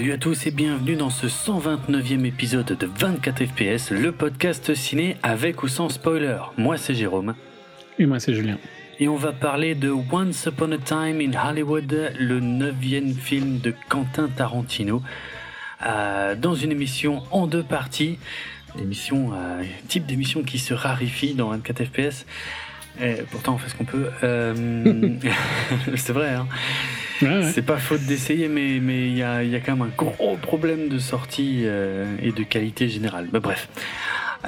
Salut à tous et bienvenue dans ce 129e épisode de 24 FPS, le podcast ciné avec ou sans spoiler. Moi c'est Jérôme Et moi, c'est Julien. et on va parler de Once Upon a Time in Hollywood, le neuvième film de Quentin Tarantino, euh, dans une émission en deux parties, émission, euh, type d'émission qui se raréfie dans 24 FPS. Et pourtant on fait ce qu'on peut. Euh, c'est vrai, hein. Ouais, ouais. C'est pas faute d'essayer, mais mais il y a, il y a quand même un gros problème de sortie euh, et de qualité générale. Mais bref.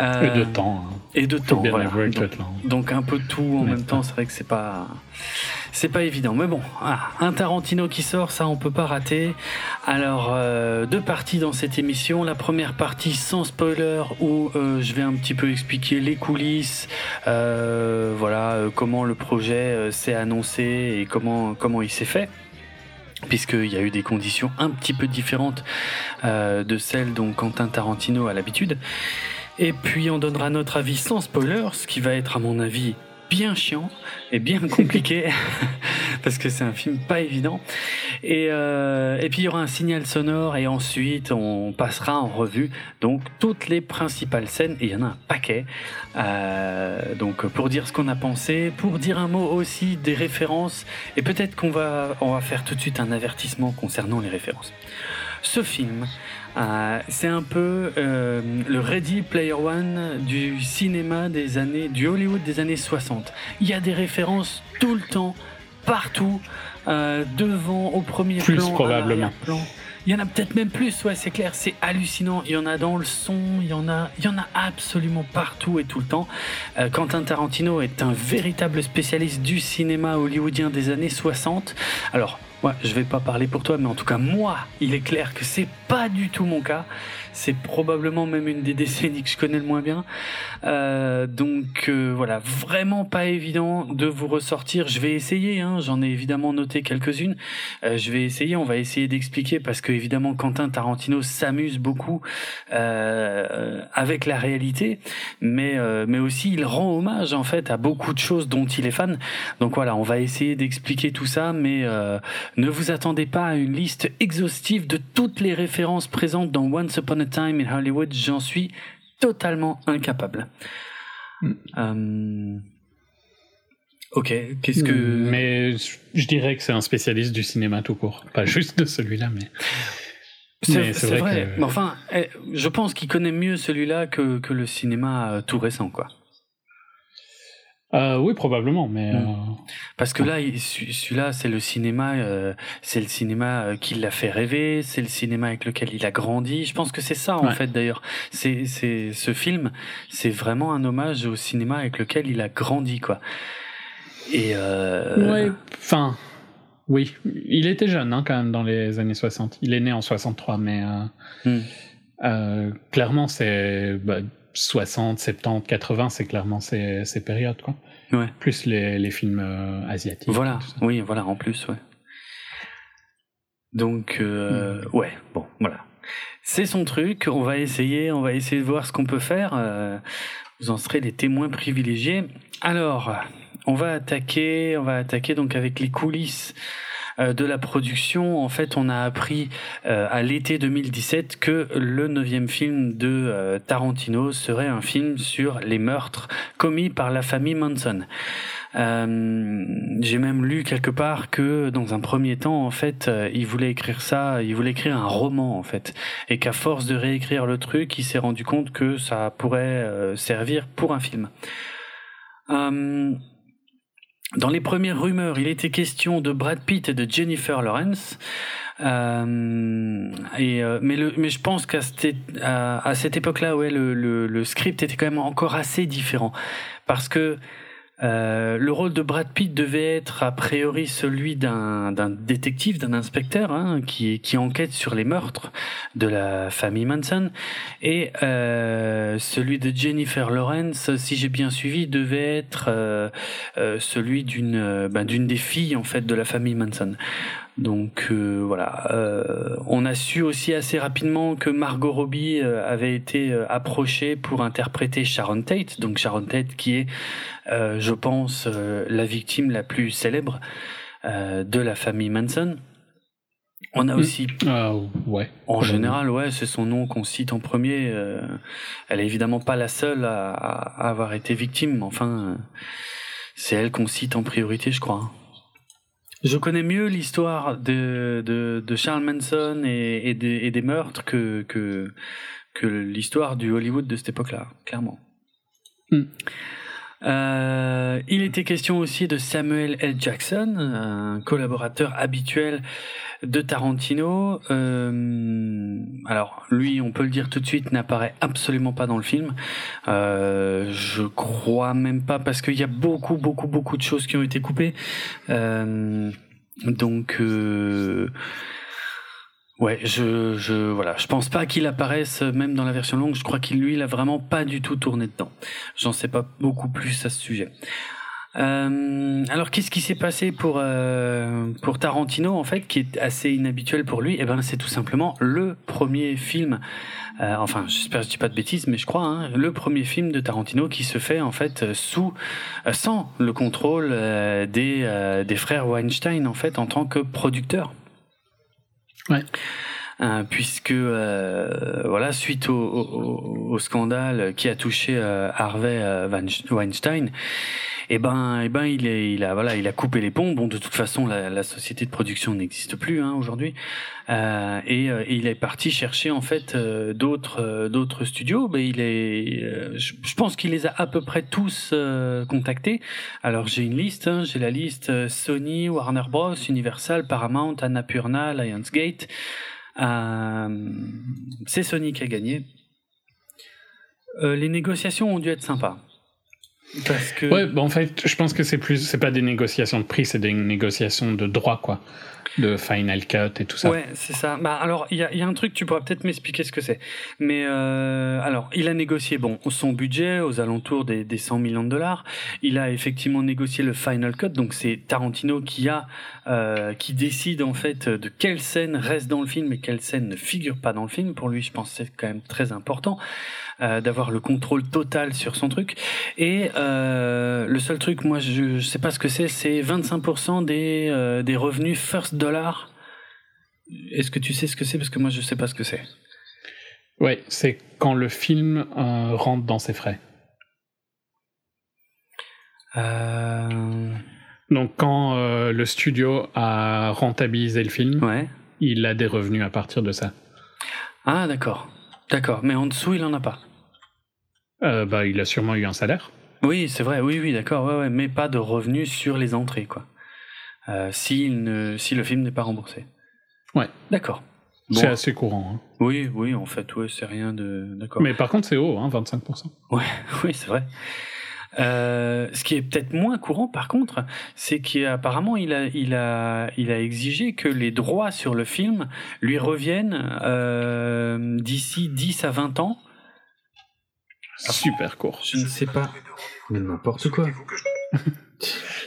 Euh, Et de temps. hein. Et de temps, voilà. le Donc, un peu de tout en même temps, c'est vrai que c'est pas c'est pas évident. Mais bon, ah, un Tarantino qui sort, ça on peut pas rater. Alors euh, deux parties dans cette émission. La première partie sans spoiler où euh, je vais un petit peu expliquer les coulisses, euh, voilà comment le projet s'est annoncé et comment comment il s'est fait puisqu'il y a eu des conditions un petit peu différentes de celles dont Quentin Tarantino a l'habitude. Et puis on donnera notre avis sans spoiler, ce qui va être à mon avis bien chiant et bien compliqué parce que c'est un film pas évident. Et, euh, et puis il y aura un signal sonore et ensuite on passera en revue donc toutes les principales scènes et il y en a un paquet. Euh, donc pour dire ce qu'on a pensé, pour dire un mot aussi des références et peut-être qu'on va on va faire tout de suite un avertissement concernant les références. Ce film, euh, c'est un peu euh, le Ready Player One du cinéma des années, du Hollywood des années 60. Il y a des références tout le temps, partout, euh, devant, au premier Plus plan, à probablement. Il y en a peut-être même plus, ouais, c'est clair, c'est hallucinant. Il y en a dans le son, il y en a, il y en a absolument partout et tout le temps. Euh, Quentin Tarantino est un véritable spécialiste du cinéma hollywoodien des années 60. Alors, ouais, je vais pas parler pour toi, mais en tout cas, moi, il est clair que c'est pas du tout mon cas. C'est probablement même une des décennies que je connais le moins bien. Euh, donc euh, voilà, vraiment pas évident de vous ressortir. Je vais essayer, hein, j'en ai évidemment noté quelques-unes. Euh, je vais essayer, on va essayer d'expliquer parce que évidemment Quentin Tarantino s'amuse beaucoup avec la réalité, mais mais aussi il rend hommage en fait à beaucoup de choses dont il est fan. Donc voilà, on va essayer d'expliquer tout ça, mais ne vous attendez pas à une liste exhaustive de toutes les références présentes dans Once Upon a Time in Hollywood. J'en suis totalement incapable. Mm. Euh, Ok, qu'est-ce que... Mais je dirais que c'est un spécialiste du cinéma tout court. Pas juste de celui-là, mais. C'est vrai. vrai que- Mais enfin, eh, je pense qu'il connaît mieux celui-là que, que le cinéma euh, tout récent, quoi. Euh, oui, probablement, mais. Mm. euh, Parce que là, il- celui- celui-là, c'est le cinéma, euh, c'est le cinéma qui l'a fait rêver, c'est le cinéma avec lequel il a grandi. Je pense que c'est ça, en Ouais. fait, d'ailleurs. C'est, c'est, ce film, c'est vraiment un hommage au cinéma avec lequel il a grandi, quoi. Et euh, Ouais, enfin. Oui, il était jeune hein, quand même dans les années 60. Il est né en 63, mais euh, hmm. euh, clairement, c'est bah, 60, 70, 80, c'est clairement ces, ces périodes, quoi. Ouais. Plus les, les films euh, asiatiques. Voilà, oui, voilà, en plus, ouais. Donc, euh, Hmm. ouais, bon, voilà. C'est son truc, on va essayer, on va essayer de voir ce qu'on peut faire. euh, vous en serez les témoins privilégiés. Alors, on va attaquer, on va attaquer donc avec les coulisses de la production. En fait, on a appris euh, à l'été 2017 que le neuvième film de euh, Tarantino serait un film sur les meurtres commis par la famille Manson. Euh, J'ai même lu quelque part que dans un premier temps, en fait, euh, il voulait écrire ça, il voulait écrire un roman, en fait, et qu'à force de réécrire le truc, il s'est rendu compte que ça pourrait euh, servir pour un film. Dans les premières rumeurs, il était question de Brad Pitt et de Jennifer Lawrence. Euh, et euh, mais le mais je pense qu'à cette à cette époque-là, ouais, le, le, le script était quand même encore assez différent parce que euh, le rôle de Brad Pitt devait être a priori celui d'un détective, d'un inspecteur hein, qui qui enquête sur les meurtres de la famille Manson, et euh, celui de Jennifer Lawrence, si j'ai bien suivi, devait être euh, euh, celui d'une euh, ben, des filles en fait de la famille Manson. Donc euh, voilà, euh, on a su aussi assez rapidement que Margot Robbie euh, avait été approchée pour interpréter Sharon Tate, donc Sharon Tate qui est, euh, je pense, euh, la victime la plus célèbre euh, de la famille Manson. On a Mm. aussi Ah, ouais. en général, ouais, c'est son nom qu'on cite en premier. euh, elle est évidemment pas la seule à, à avoir été victime, mais enfin, c'est elle qu'on cite en priorité, je crois. Je connais mieux l'histoire de, de, de Charles Manson et, et, des, et des meurtres que, que, que l'histoire du Hollywood de cette époque-là, clairement. Hmm. Euh, il était question aussi de Samuel L. Jackson, un collaborateur habituel de Tarantino. Euh, alors, lui, on peut le dire tout de suite, n'apparaît absolument pas dans le film. Euh, je crois même pas parce qu'il y a beaucoup, beaucoup, beaucoup de choses qui ont été coupées. Euh, donc, ouais, je, je, voilà, je pense pas qu'il apparaisse même dans la version longue. Je crois qu'il lui, il a vraiment pas du tout tourné dedans. J'en sais pas beaucoup plus à ce sujet. Euh, alors qu'est-ce qui s'est passé pour euh, pour Tarantino en fait qui est assez inhabituel pour lui? Eh ben c'est tout simplement le premier film. euh, enfin j'espère que je dis pas de bêtises mais je crois hein, le premier film de Tarantino qui se fait en fait euh, sous euh, sans le contrôle euh, des des frères Weinstein en fait en tant que producteur. Ouais. Euh, puisque euh, voilà suite au, au, au scandale qui a touché euh, Harvey euh, Wein- Weinstein et ben et ben il est il a voilà il a coupé les ponts. Bon de toute façon la, la société de production n'existe plus hein, aujourd'hui. Euh, et, euh, et il est parti chercher en fait d'autres d'autres studios. Ben il est je, je pense qu'il les a à peu près tous contactés. Alors j'ai une liste hein, j'ai la liste Sony Warner Bros Universal Paramount Annapurna Lionsgate c'est Sony qui a gagné. Euh, les négociations ont dû être sympas. Parce que. Ouais, bah en fait, je pense que c'est plus, c'est pas des négociations de prix, c'est des négociations de droit, quoi. De final cut et tout ça. Ouais, c'est ça. Bah alors, il y a, y a un truc, tu pourras peut-être m'expliquer ce que c'est. Mais euh, alors, il a négocié bon son budget aux alentours des, des 100 millions de dollars. Il a effectivement négocié le final cut, donc c'est Tarantino qui a euh, qui décide en fait de quelle scène reste dans le film et quelle scène ne figure pas dans le film. Pour lui, je pense que c'est quand même très important d'avoir le contrôle total sur son truc. Et euh, le seul truc, moi, je, je sais pas ce que c'est, c'est 25% des euh, des revenus first dollar. Est-ce que tu sais ce que c'est? Parce que moi, je sais pas ce que c'est. Ouais, c'est quand le film euh, rentre dans ses frais. Euh... Donc quand euh, le studio a rentabilisé le film, Ouais. il a des revenus à partir de ça. Ah, d'accord. D'accord. Mais en dessous, il en a pas. Euh, bah, il a sûrement eu un salaire. Oui, c'est vrai. Oui, oui, d'accord. Ouais, ouais. Mais pas de revenus sur les entrées, quoi. Euh, si, ne, si le film n'est pas remboursé. Ouais. D'accord. Bon. C'est assez courant. hein. Oui, oui, en fait, ouais, c'est rien de. D'accord. Mais par contre, c'est haut, hein, 25%. Ouais, oui, c'est vrai. Euh, ce qui est peut-être moins courant, par contre, c'est qu'apparemment il a, il a, il a exigé que les droits sur le film lui reviennent euh, d'ici 10 à 20 ans. Super court. Je ne sais pas. Mais n'importe quoi.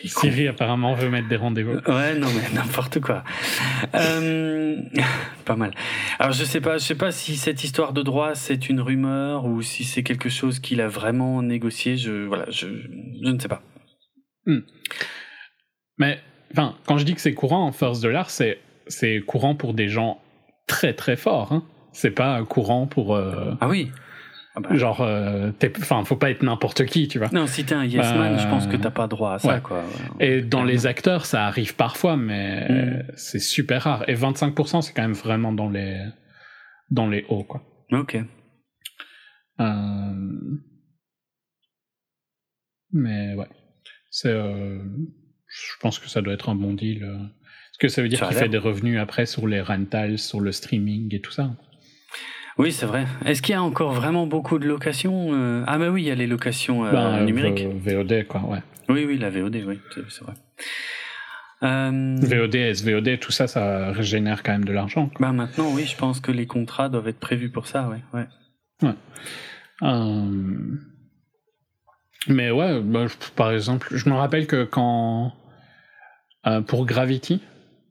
Siri apparemment veut mettre des rendez-vous. Ouais, non mais n'importe quoi. Euh, pas mal. Alors je sais pas, je sais pas si cette histoire de droit c'est une rumeur ou si c'est quelque chose qu'il a vraiment négocié. Je voilà, je, je ne sais pas. Mais enfin, quand je dis que c'est courant en first dollar, c'est c'est courant pour des gens très très forts. Hein. C'est pas courant pour. euh, Ah oui. Ah bah. Genre, euh, enfin, faut pas être n'importe qui, tu vois. Non, si t'es un yes man, Euh, je pense que t'as pas droit à ça, ouais. quoi. Et dans les acteurs, ça arrive parfois, mais Mm. c'est super rare. Et 25%, c'est quand même vraiment dans les, dans les hauts, quoi. Ok. Euh, Mais ouais. C'est, euh, je pense que ça doit être un bon deal. euh. Est-ce que ça veut dire qu'il fait des revenus après sur les rentals, sur le streaming et tout ça Oui, c'est vrai. Est-ce qu'il y a encore vraiment beaucoup de locations euh? Ah bah oui, il y a les locations euh, Ben, numériques. V- VOD, quoi, ouais. Oui, oui, la VOD, oui, c'est vrai. Euh, VOD, SVOD, tout ça, ça régénère quand même de l'argent. bah maintenant, oui, je pense que les contrats doivent être prévus pour ça, ouais. ouais. Euh, Mais ouais, bah, je- par exemple, je me rappelle que quand euh, pour Gravity,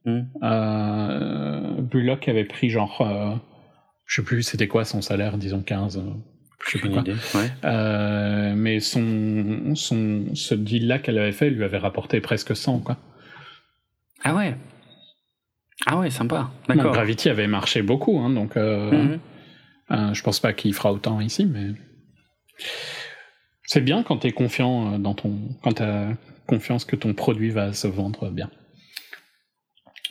Hmm. euh, Bullock avait pris genre, euh, je sais plus c'était quoi son salaire, disons 15, euh, je sais Une quoi. idée. Ouais. Euh, mais son, son, ce deal-là qu'elle avait fait lui avait rapporté presque 100, quoi. Ah ouais. Ah ouais, sympa. D'accord. Gravity avait marché beaucoup, hein, donc euh, Mhm. euh, je pense pas qu'il fera autant ici, mais c'est bien quand t'es confiant euh, dans ton, quand t'as confiance que ton produit va se vendre bien.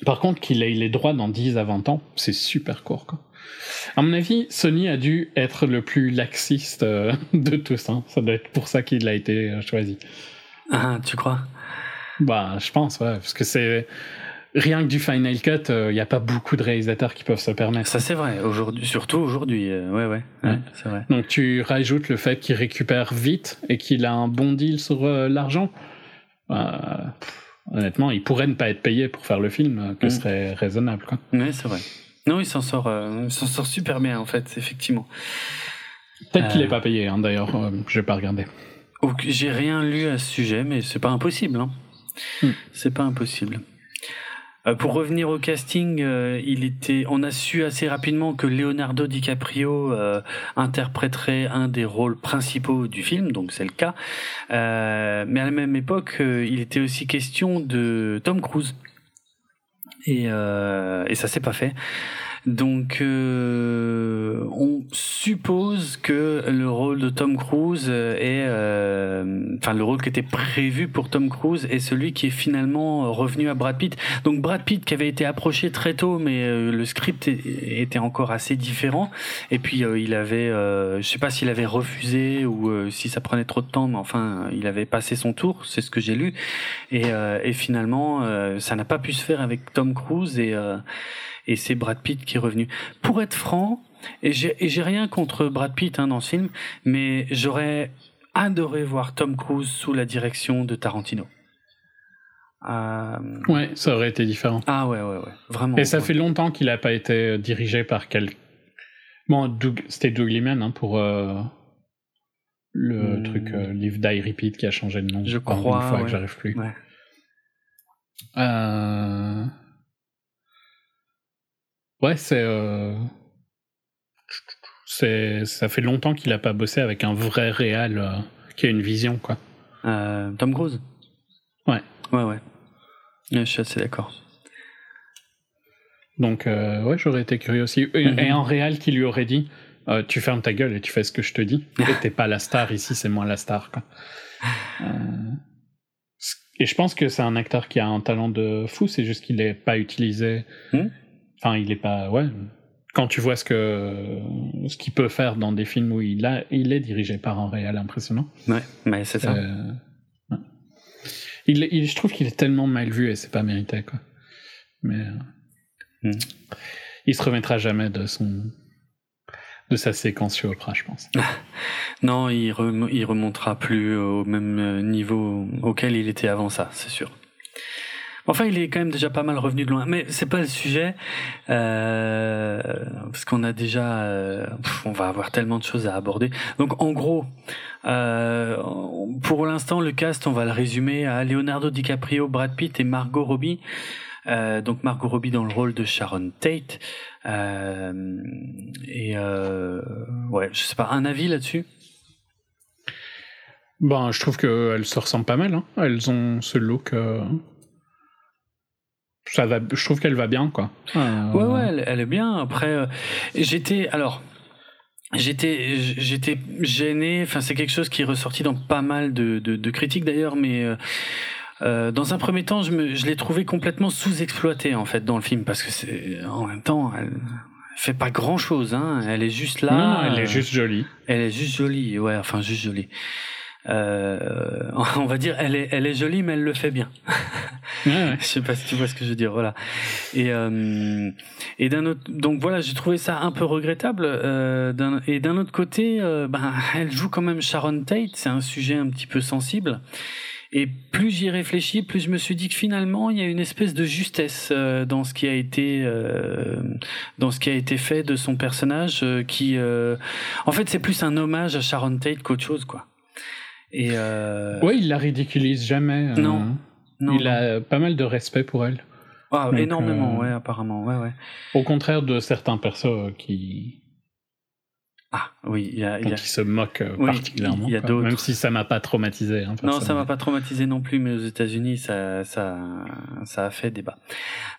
Par contre, qu'il ait les droits dans 10 à 20 ans, c'est super court, quoi. À mon avis, Sony a dû être le plus laxiste euh, de tous, hein. Ça doit être pour ça qu'il a été euh, choisi. Ah, tu crois? Bah, je pense, ouais, parce que c'est rien que du Final Cut, il n'y a pas beaucoup de réalisateurs qui peuvent se permettre. Ça, c'est vrai. Aujourd'hui, surtout aujourd'hui. euh, ouais, ouais. ouais, Ouais. c'est vrai. Donc tu rajoutes le fait qu'il récupère vite et qu'il a un bon deal sur euh, l'argent. Euh, pff, honnêtement, il pourrait ne pas être payé pour faire le film, euh, que Mm. ce serait raisonnable. Quoi. Ouais, c'est vrai. Non, il s'en sort, euh, il s'en sort super bien, en fait, effectivement. Peut-être qu'il Euh. n'est pas payé, hein, d'ailleurs, euh, je vais pas regarder. Ok, J'ai rien lu à ce sujet, mais c'est pas impossible. Hein. Hmm. C'est pas impossible. Euh, pour revenir au casting, euh, il était, on a su assez rapidement que Leonardo DiCaprio euh, interpréterait un des rôles principaux du film, donc c'est le cas. Euh, mais à la même époque, euh, il était aussi question de Tom Cruise. Et, euh, et ça s'est pas fait. Donc, euh, on suppose que le rôle de Tom Cruise est, euh, enfin, le rôle qui était prévu pour Tom Cruise est celui qui est finalement revenu à Brad Pitt. Donc, Brad Pitt qui avait été approché très tôt, mais euh, le script était encore assez différent. Et puis, euh, il avait, euh, je sais pas s'il avait refusé ou si ça prenait trop de temps, mais enfin, il avait passé son tour. C'est ce que j'ai lu. Et, et finalement, ça n'a pas pu se faire avec Tom Cruise et et c'est Brad Pitt qui est revenu. Pour être franc, et j'ai rien contre Brad Pitt hein, dans ce film, mais j'aurais adoré voir Tom Cruise sous la direction de Tarantino. Euh, Ouais, ça aurait été différent. Ah ouais, ouais, ouais, vraiment. Et ça ouais. fait longtemps qu'il n'a pas été euh, dirigé par quel... Bon, Doug- c'était Doug Liman hein, pour euh, le Hmm. truc euh, Live Die Repeat qui a changé de nom. Je crois, Une fois ouais. que j'arrive plus. Ouais. Euh... Ouais, c'est. euh, c'est. Ça fait longtemps qu'il a pas bossé avec un vrai réal euh, qui a une vision, quoi. Euh, Tom Cruise? Ouais. Ouais, ouais. Je suis assez d'accord. Donc, ouais, j'aurais été curieux aussi. Et, Mhm. et un réal qui lui aurait dit Tu fermes ta gueule et tu fais ce que je te dis. Et t'es pas la star ici, c'est moi la star, quoi. Et je pense que c'est un acteur qui a un talent de fou, c'est juste qu'il est pas utilisé. Mhm. Enfin, il est pas. Ouais. Quand tu vois ce que ce qu'il peut faire dans des films où il a, il est dirigé par un réal impressionnant. Ouais, mais c'est ça. Euh, ouais. il, il- je trouve qu'il est tellement mal vu et c'est pas mérité quoi. Mais euh, Hmm. il se remettra jamais de son de sa séquence sur Oprah, je pense. Non, il, rem- il remontera plus au même niveau auquel il était avant ça, c'est sûr. Enfin, il est quand même déjà pas mal revenu de loin, mais c'est pas le sujet euh, parce qu'on a déjà, euh, on va avoir tellement de choses à aborder. Donc, en gros, euh, pour l'instant, le cast, on va le résumer à Leonardo DiCaprio, Brad Pitt et Margot Robbie. Donc Margot Robbie dans le rôle de Sharon Tate. Et ouais, je sais pas, un avis là-dessus? Bon, je trouve qu'elles se ressemblent pas mal. hein. Elles ont ce look. Ça va. Je trouve qu'elle va bien quoi. Euh, Ouais, ouais, elle, elle est bien. Après, euh, j'étais alors. j'étais j'étais gêné. Enfin, c'est quelque chose qui est ressorti dans pas mal de, de, de critiques d'ailleurs, mais euh, euh, dans un premier temps, je, me, je l'ai trouvé complètement sous-exploité en fait dans le film parce que c'est en même temps, elle fait pas grand chose. Hein. Elle est juste là. non, non, elle est juste jolie. Elle est juste jolie. Ouais, enfin juste jolie. Euh, on va dire, elle est, elle est jolie, mais elle le fait bien. Ouais, ouais. je sais pas si tu vois ce que je veux dire, voilà. Et euh, et d'un autre, donc voilà, j'ai trouvé ça un peu regrettable. Euh, et d'un autre côté, euh, ben, elle joue quand même Sharon Tate, c'est un sujet un petit peu sensible. Et plus j'y réfléchis, plus je me suis dit que finalement, il y a une espèce de justesse euh, dans ce qui a été euh, dans ce qui a été fait de son personnage, euh, qui, euh, en fait, c'est plus un hommage à Sharon Tate qu'autre chose, quoi. Et euh, Ouais, il la ridiculise jamais. euh, Non. il non. a pas mal de respect pour elle. Ah, donc, énormément, euh, ouais, apparemment, ouais, ouais. Au contraire de certains persos euh, qui, Ah, oui, il y a, il y a- il se moque euh, Oui, particulièrement. il y a d'autres. Même si ça m'a pas traumatisé. hein, Non, ça m'a pas traumatisé non plus, mais aux États-Unis, ça, ça, ça a fait débat.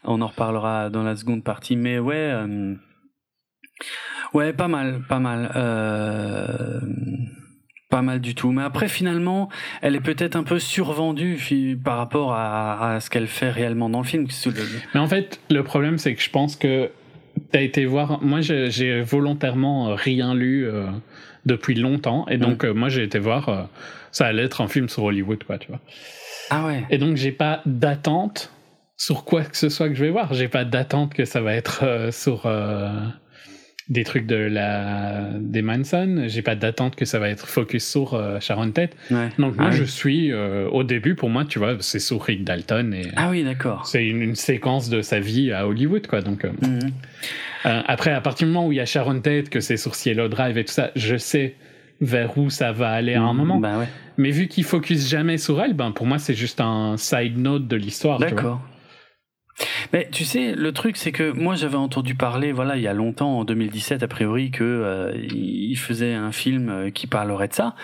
On en reparlera dans la seconde partie, mais ouais, euh, ouais, pas mal, pas mal, euh, pas mal du tout. Mais après, finalement, elle est peut-être un peu survendue par rapport à, à ce qu'elle fait réellement dans le film. Mais en fait, le problème, c'est que je pense que t'as été voir. Moi, j'ai volontairement rien lu euh, depuis longtemps, et donc euh, moi, j'ai été voir. euh, ça allait être un film sur Hollywood, quoi, tu vois. Ah ouais. Et donc, j'ai pas d'attente sur quoi que ce soit que je vais voir. J'ai pas d'attente que ça va être sur des trucs de la des Manson. J'ai pas d'attente que ça va être focus sur euh, Sharon Tate. ouais. Donc, moi, Ah oui. je suis euh, au début. Pour moi, tu vois, c'est sur Rick Dalton et Ah oui, d'accord. c'est une, une séquence de sa vie à Hollywood, quoi. Donc, euh, Mhm. après, à partir du moment où il y a Sharon Tate, que c'est sur Cielo Drive et tout ça, je sais vers où ça va aller à un moment. Bah ouais. Mais vu qu'il focus jamais sur elle, ben pour moi c'est juste un side note de l'histoire. D'accord. Mais tu sais, le truc, c'est que moi, j'avais entendu parler, voilà, il y a longtemps, en 2017, a priori, que euh, il faisait un film euh, qui parlerait de ça.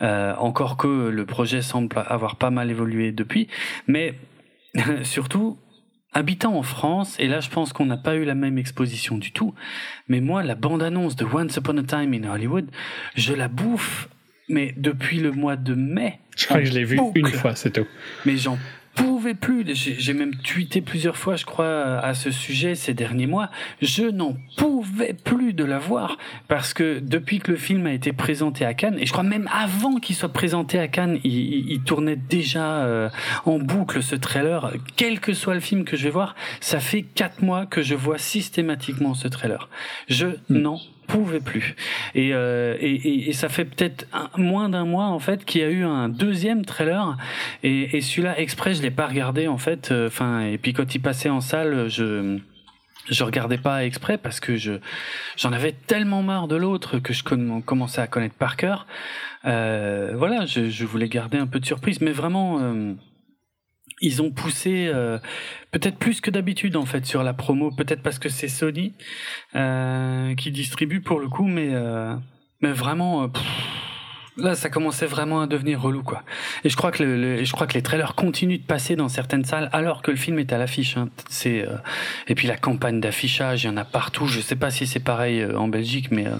Euh, encore que le projet semble avoir pas mal évolué depuis, mais surtout habitant en France, et là je pense qu'on n'a pas eu la même exposition du tout, mais moi la bande-annonce de Once Upon a Time in Hollywood, je la bouffe, mais depuis le mois de mai. Je crois que je l'ai vu boucle. une fois, c'est tout. Mais j'en pouvais plus. J'ai même tweeté plusieurs fois, je crois, à ce sujet ces derniers mois. Je n'en pouvais plus de la voir parce que depuis que le film a été présenté à Cannes, et je crois même avant qu'il soit présenté à Cannes, il, il- il tournait déjà euh, en boucle ce trailer. Quel que soit le film que je vais voir, ça fait quatre mois que je vois systématiquement ce trailer. Je n'en pouvais plus. Et, euh, et, et, ça fait peut-être moins d'un mois en fait qu'il y a eu un deuxième trailer et, celui-là exprès je l'ai pas regardé en fait. euh, Enfin et puis quand il passait en salle, je je regardais pas exprès parce que je j'en avais tellement marre de l'autre que je comm- commençais à connaître par cœur. Euh, voilà, je, voulais garder un peu de surprise, mais vraiment. Ils ont poussé euh, peut-être plus que d'habitude en fait sur la promo, peut-être parce que c'est Sony euh, qui distribue pour le coup, mais euh, mais vraiment là ça commençait vraiment à devenir relou quoi. Et je crois que le, le- je crois que les trailers continuent de passer dans certaines salles alors que le film est à l'affiche. Hein. C'est euh, et puis la campagne d'affichage, il y en a partout. Je sais pas si c'est pareil euh, en Belgique, mais euh,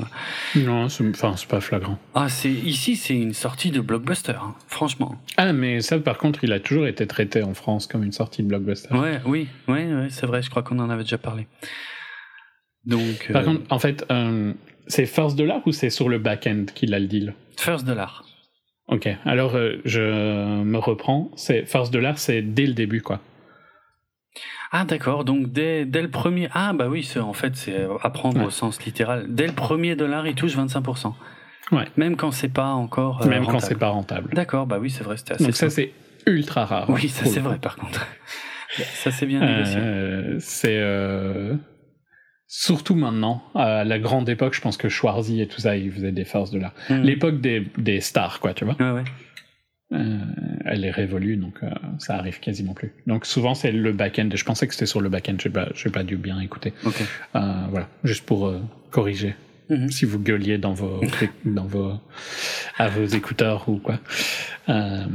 Non, enfin, c'est pas flagrant. ah c'est ici c'est une sortie de blockbuster, hein, franchement. Ah, mais ça, par contre, il a toujours été traité en France comme une sortie de blockbuster. Ouais, oui, ouais, ouais, c'est vrai. Je crois qu'on en avait déjà parlé. Donc, Par euh, contre, en fait, c'est First Dollar ou c'est sur le back-end qu'il a le deal? First Dollar. Ok, alors euh, je me reprends. C'est First Dollar, c'est dès le début, quoi. Ah d'accord, donc dès, dès le premier... Ah bah oui, en fait c'est à prendre Ouais. au sens littéral. Dès le premier dollar, il touche 25%. Ouais. Même quand c'est pas encore... euh, Même quand rentable. c'est pas rentable. D'accord, bah oui, c'est vrai, c'était assez... Donc ça, simple. c'est ultra rare. Oui, ça c'est vrai par contre. ça c'est bien négocié. Euh, c'est euh, surtout maintenant, à la grande époque, je pense que Schwarzy et tout ça, ils faisaient des First Dollar. Mhm. L'époque des, des stars, quoi, tu vois. Ouais, ouais. Euh, elle est révolue, donc euh, ça arrive quasiment plus. Donc souvent c'est le back-end. Je pensais que c'était sur le back-end. Je n'ai pas, j'ai pas dû bien écouter. Ok. Euh, voilà, juste pour euh, corriger. Mhm. Si vous gueuliez dans vos, dans vos, à vos écouteurs ou quoi. Euh,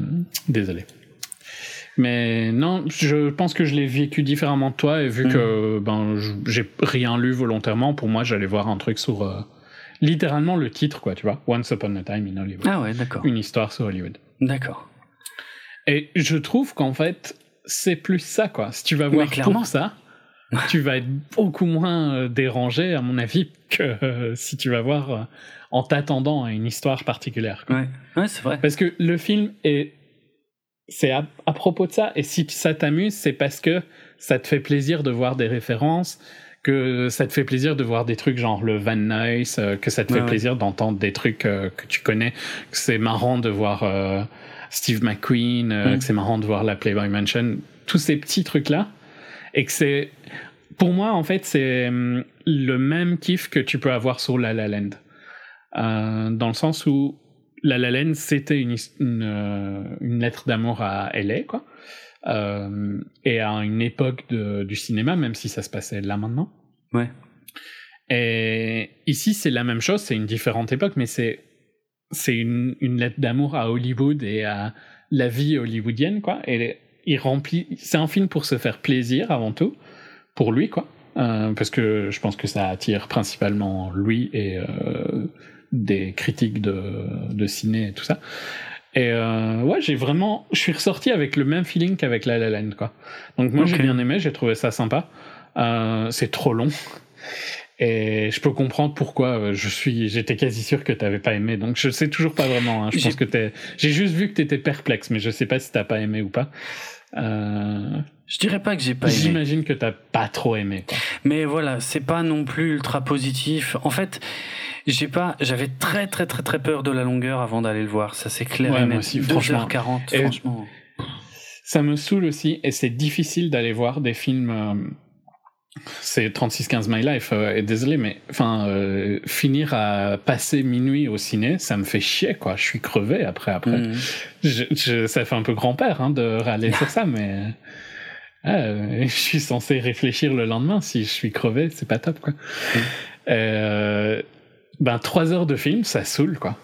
désolé. Mais non, je pense que je l'ai vécu différemment de toi et vu Mhm. que ben je- j'ai rien lu volontairement, pour moi j'allais voir un truc sur euh, littéralement le titre, quoi, tu vois. Once Upon a Time in Hollywood. Ah ouais, d'accord. Une histoire sur Hollywood. D'accord. Et je trouve qu'en fait, c'est plus ça, quoi. Si tu vas Mais voir clairement. pour ça, tu vas être beaucoup moins euh, dérangé, à mon avis, que euh, si tu vas voir euh, en t'attendant à une histoire particulière. quoi. Ouais, ouais c'est vrai. Parce que le film est. C'est à, à propos de ça. Et si ça t'amuse, c'est parce que ça te fait plaisir de voir des références, que ça te fait plaisir de voir des trucs genre le Van Nuys, euh, que ça te Ouais, fait ouais. plaisir d'entendre des trucs euh, que tu connais, que c'est marrant de voir euh, Steve McQueen, Mm. que c'est marrant de voir la Playboy Mansion, tous ces petits trucs-là. Et que c'est. Pour moi, en fait, c'est hum, le même kiff que tu peux avoir sur La La Land. Dans le sens où La La Land, c'était une, his- une, euh, une lettre d'amour à LA, quoi. Euh, et à une époque de- du cinéma, même si ça se passait là maintenant. Ouais. Et ici, c'est la même chose, c'est une différente époque, mais c'est c'est une, une lettre d'amour à Hollywood et à la vie hollywoodienne, quoi. Et il remplit. C'est un film pour se faire plaisir avant tout, pour lui, quoi. Euh, parce que je pense que ça attire principalement lui et euh, des critiques de, de ciné et tout ça. Et euh, ouais, j'ai vraiment, je suis ressorti avec le même feeling qu'avec La La Land, quoi. Donc moi j'ai bien aimé, j'ai trouvé ça sympa. Euh, c'est trop long. Et je peux comprendre pourquoi euh, je suis, j'étais quasi sûr que t'avais pas aimé. Donc je sais toujours pas vraiment. hein. Je pense que t'es, j'ai juste vu que t'étais perplexe, mais je sais pas si t'as pas aimé ou pas. Euh, Je dirais pas que j'ai pas aimé. J'imagine que t'as pas trop aimé. Quoi. Mais voilà, c'est pas non plus ultra positif. En fait, j'ai pas, j'avais très très très très peur de la longueur avant d'aller le voir. Ça c'est clair Ouais, et moi net. aussi, 2h40, Et- franchement. Ça me saoule aussi, et c'est difficile d'aller voir des films. euh, c'est 3615 My Life, euh, et désolé, mais enfin, euh, finir à passer minuit au ciné, ça me fait chier, quoi. Je suis crevé après. après. Je, je- ça fait un peu grand-père hein, de râler sur ça, mais euh, je suis censé réfléchir le lendemain. Si je suis crevé, c'est pas top, quoi. Euh, ben, trois heures de film, ça saoule, quoi.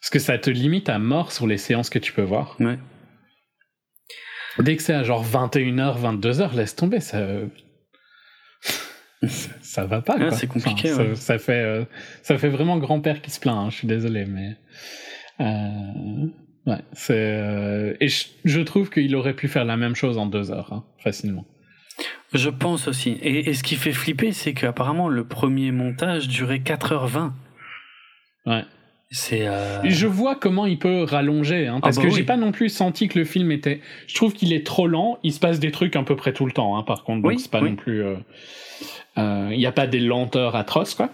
Parce que ça te limite à mort sur les séances que tu peux voir. Ouais. Dès que c'est à genre 21h, 22h, laisse tomber, ça. ça, ça va pas, Ah, quoi. c'est compliqué, ça, ouais. ça fait, euh, ça fait vraiment grand-père qui se plaint, hein, je suis désolé, mais. Euh, ouais, c'est. euh, et je, je trouve qu'il aurait pu faire la même chose en deux heures, hein, facilement. Je pense aussi. Et, et ce qui fait flipper, c'est qu'apparemment le premier montage durait 4h20. Ouais. C'est. euh, Je vois comment il peut rallonger, hein, parce Ah bah que oui. j'ai pas non plus senti que le film était. Je trouve qu'il est trop lent. Il se passe des trucs à peu près tout le temps, hein, par contre. Donc Oui, c'est pas oui. non plus. euh, euh, Il n'y a pas des lenteurs atroces, quoi.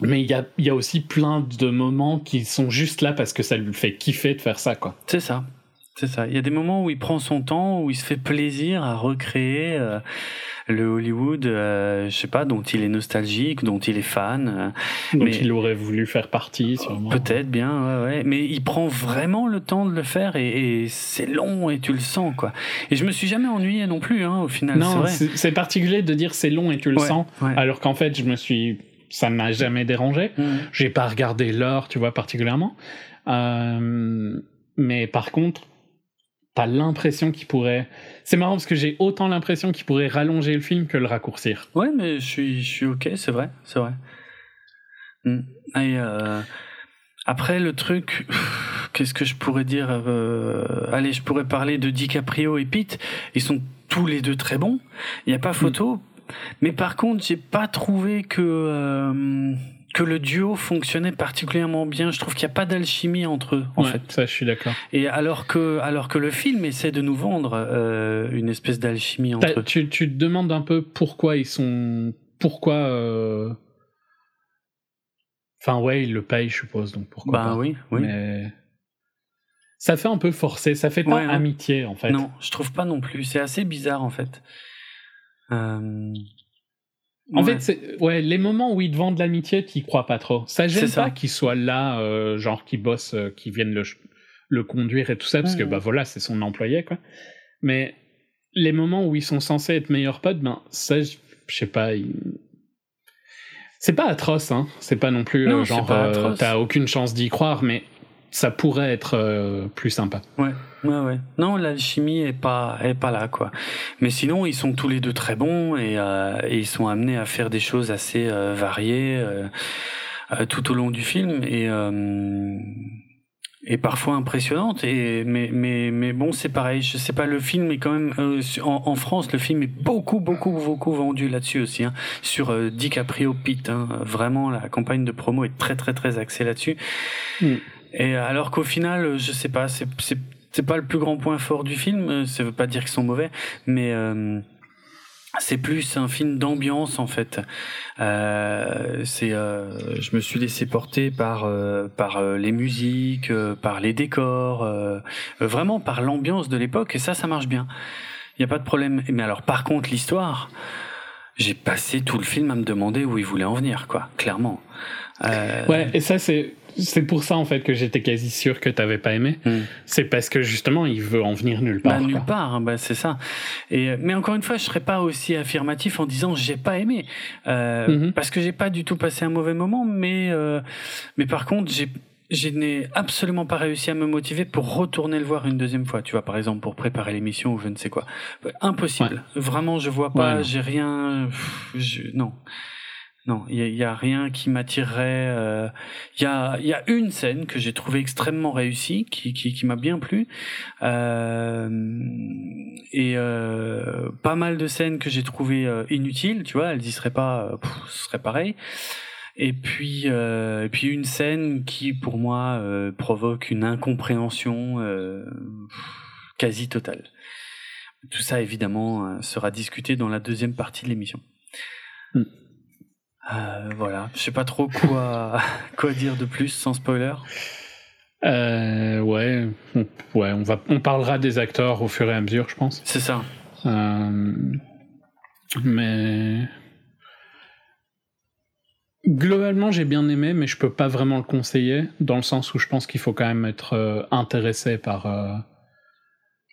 Mais il y a, y a aussi plein de moments qui sont juste là parce que ça lui fait kiffer de faire ça, quoi. C'est ça. C'est ça. Il y a des moments où il prend son temps, où il se fait plaisir à recréer euh, le Hollywood, euh, je sais pas, dont il est nostalgique, dont il est fan. euh, Donc Mais- il aurait voulu faire partie, sûrement. Peut-être bien, ouais, ouais. Mais il prend vraiment le temps de le faire et, et c'est long et tu le sens, quoi. Et je me suis jamais ennuyé non plus, hein, au final. c'est Non, c'est c'est particulier de dire c'est long et tu le Ouais, sens, ouais. alors qu'en fait, je me suis. Ça ne m'a jamais dérangé. Mhm. J'ai pas regardé l'heure, tu vois, particulièrement. Euh, mais par contre, t'as l'impression qu'il pourrait. C'est marrant parce que j'ai autant l'impression qu'il pourrait rallonger le film que le raccourcir. Ouais, mais je suis, je suis ok, c'est vrai, c'est vrai. Mm. Et euh, après, le truc, qu'est-ce que je pourrais dire euh, Allez, je pourrais parler de DiCaprio et Pitt. Ils sont tous les deux très bons. Il n'y a pas photo. Mais par contre, j'ai pas trouvé que euh, que le duo fonctionnait particulièrement bien. Je trouve qu'il n'y a pas d'alchimie entre eux, en Ouais, fait. Ça, je suis d'accord. Et alors que alors que le film essaie de nous vendre euh, une espèce d'alchimie entre eux. Tu, tu te demandes un peu pourquoi ils sont. Pourquoi. euh, Enfin, ouais, ils le payent, je suppose, donc pourquoi Bah pas. oui, oui. Mais. Ça fait un peu forcé, ça fait pas Ouais, ouais. amitié, en fait. Non, je trouve pas non plus. C'est assez bizarre en fait. Euh, En ouais. fait, c'est- ouais, les moments où ils te vendent l'amitié, t'y crois pas trop. Ça gêne C'est ça. pas qu'ils soient là, euh, genre qu'ils bossent, euh, qu'ils viennent le, le conduire et tout ça, parce que bah voilà, c'est son employé, quoi. Mais les moments où ils sont censés être meilleurs potes, ben ça, je sais pas. ils- C'est pas atroce, hein. C'est pas non plus Non, genre t'as aucune chance d'y croire, mais ça pourrait être euh, plus sympa. ouais, ouais, ouais. Non, l'alchimie est pas est pas là quoi. Mais sinon, ils sont tous les deux très bons et, euh, et ils sont amenés à faire des choses assez euh, variées. euh. euh, tout au long du film et euh, et parfois impressionnante et mais mais mais bon c'est pareil je sais pas le film est quand même euh, en, en, France le film est beaucoup beaucoup beaucoup vendu là-dessus aussi hein, sur euh, DiCaprio Pete hein, vraiment la campagne de promo est très très très axée là-dessus mm. Et alors qu'au final je sais pas c'est c'est c'est pas le plus grand point fort du film ça veut pas dire qu'ils sont mauvais mais euh, c'est plus un film d'ambiance en fait. Euh, c'est, euh, je me suis laissé porter par euh, par euh, les musiques, euh, par les décors, vraiment par l'ambiance de l'époque et ça, ça marche bien. Il y a pas de problème. Mais alors, par contre, l'histoire, j'ai passé tout le film à me demander où il voulait en venir, quoi. Clairement. Ouais, et ça c'est c'est pour ça en fait que j'étais quasi sûr que t'avais pas aimé. Hmm. C'est parce que justement il veut en venir nulle part. Bah, nulle part, hein, bah, c'est ça. Et mais encore une fois, je serais pas aussi affirmatif en disant j'ai pas aimé euh, mm-hmm. parce que j'ai pas du tout passé un mauvais moment, mais euh, mais par contre j'ai je n'ai absolument pas réussi à me motiver pour retourner le voir une deuxième fois. Tu vois, par exemple, pour préparer l'émission ou je ne sais quoi. Impossible. Vraiment, je vois pas, j'ai rien, je, non. Non, il y, a rien qui m'attirerait. Euh, il y, a, une scène que j'ai trouvée extrêmement réussie, qui, m'a bien plu, euh, et euh, pas mal de scènes que j'ai trouvées inutiles. Tu vois, elles y seraient pas, ce serait pareil. Et puis, et puis une scène qui, pour moi, provoque une incompréhension quasi totale. Tout ça, évidemment, sera discuté dans la deuxième partie de l'émission. Euh, voilà, je sais pas trop quoi quoi dire de plus sans spoiler. Euh, ouais, on, ouais, on va, on parlera des acteurs au fur et à mesure, je pense. C'est ça. Euh, mais globalement, j'ai bien aimé, mais je peux pas vraiment le conseiller dans le sens où je pense qu'il faut quand même être intéressé par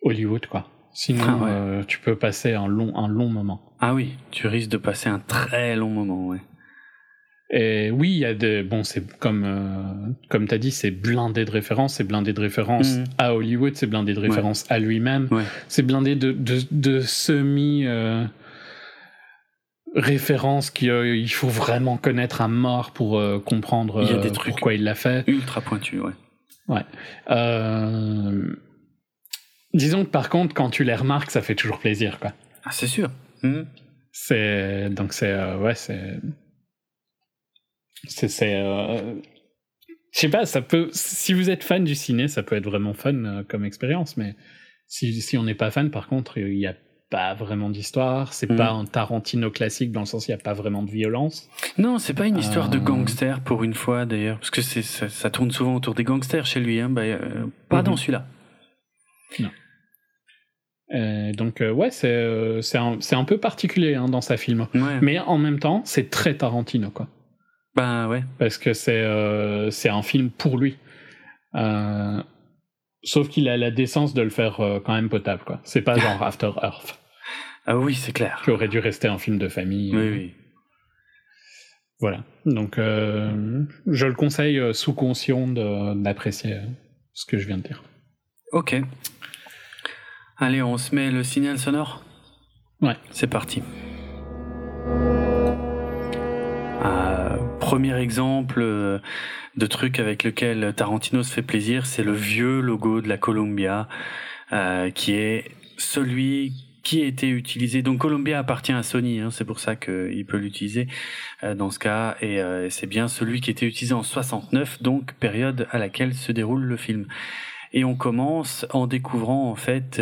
Hollywood, quoi. Sinon, ah tu peux passer un long, un long moment. Ah oui, tu risques de passer un très long moment, ouais. Et oui, il y a des bon, c'est comme euh, comme t'as dit, c'est blindé de références, c'est blindé de références mm. à Hollywood, c'est blindé de références à lui-même, c'est blindé de de, de semi euh, références qu'il euh, il faut vraiment connaître à mort pour euh, comprendre il y a des trucs pourquoi il l'a fait. Ultra pointu, ouais. Ouais. disons que par contre, quand tu les remarques, ça fait toujours plaisir, quoi. Ah, c'est sûr. Mm. C'est donc c'est ouais c'est c'est, euh, je sais pas, ça peut. Si vous êtes fan du ciné, ça peut être vraiment fun euh, comme expérience, mais si, si on n'est pas fan, par contre, il n'y a pas vraiment d'histoire. C'est pas mm. un Tarantino classique dans le sens il n'y a pas vraiment de violence. Non, c'est pas une histoire de euh. gangster pour une fois d'ailleurs, parce que c'est ça, tourne souvent autour des gangsters chez lui. Hein, bah, pas dans mm-hmm. celui-là. Non. donc ouais, c'est un, peu particulier hein, dans sa film, mais en même temps, c'est très Tarantino quoi. Ben ouais. Parce que c'est euh, c'est un film pour lui. Euh, sauf qu'il a la décence de le faire euh, quand même potable, quoi. C'est pas genre After Earth. Ah oui, c'est clair. Qui aurait dû rester un film de famille. Oui, oui. Voilà. Donc, je le conseille sous conscient d'apprécier ce que je viens de dire. Ok. Allez, on se met le signal sonore? Ouais. C'est parti. Premier exemple euh, de truc avec lequel Tarantino se fait plaisir, c'est le vieux logo de la Columbia, euh, qui est celui qui a été utilisé. Donc Columbia appartient à Sony, hein, c'est pour ça qu'il peut l'utiliser euh, dans ce cas, et c'est bien celui qui était utilisé en 69, donc période à laquelle se déroule le film. Et on commence en découvrant en fait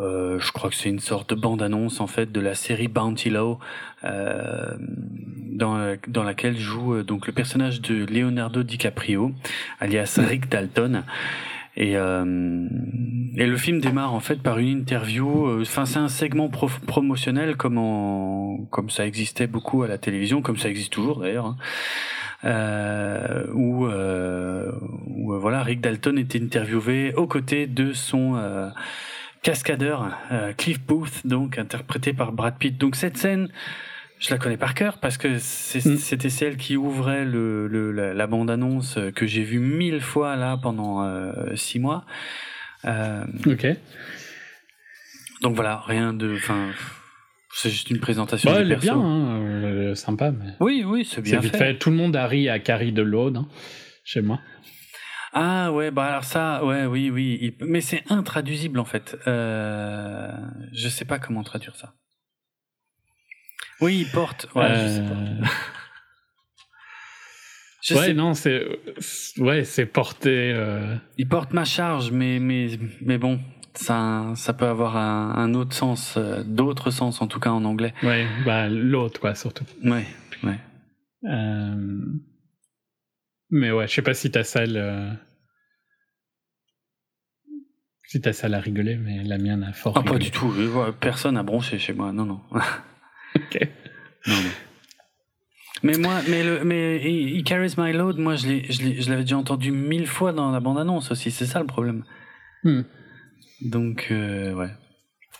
euh, je crois que c'est une sorte de bande-annonce en fait de la série Bounty Law, euh, dans, dans laquelle joue euh, donc le personnage de Leonardo DiCaprio, alias Rick Dalton. Et, euh, et le film démarre en fait par une interview. Euh, enfin, c'est un segment promotionnel comme en, comme ça existait beaucoup à la télévision, comme ça existe toujours d'ailleurs. Hein. Euh, où, euh, où, voilà Rick Dalton était interviewé aux côtés de son cascadeur, euh, Cliff Booth, donc interprété par Brad Pitt. Donc cette scène, je la connais par cœur parce que mm. c'était celle qui ouvrait le, le la, bande-annonce que j'ai vue mille fois là pendant euh, six mois. Euh, ok. Donc voilà, rien de, enfin, c'est juste une présentation. Ouais, elle est bien. Hein. sympa, mais Oui, oui, c'est c'est bien vite fait. Tout le monde a ri à Carrie de l'Aude, hein, chez moi. Ah ouais, bah alors ça, ouais, oui, oui. il- Mais c'est intraduisible en fait. Euh... Je sais pas comment traduire ça. Oui, il porte. Ouais, je sais pas. Euh, Je ouais, sais- non, c'est ouais, c'est porté. euh, Il porte ma charge, mais mais mais bon, ça ça peut avoir un, un autre sens, euh, d'autres sens en tout cas en anglais. Ouais, bah l'autre quoi, surtout. Ouais, ouais. Euh, Mais ouais, je sais pas si ta salle. euh, Si ta salle a rigolé, mais la mienne a fort Ah pas du tout. euh, Personne a bronché chez moi. Non non. Ok. Non, non. Mais moi, mais le, mais He, He Carries My Load, moi, je l'ai, je l'ai- je l'avais déjà entendu mille fois dans la bande-annonce aussi. C'est ça le problème. Hmm. Donc, euh, ouais.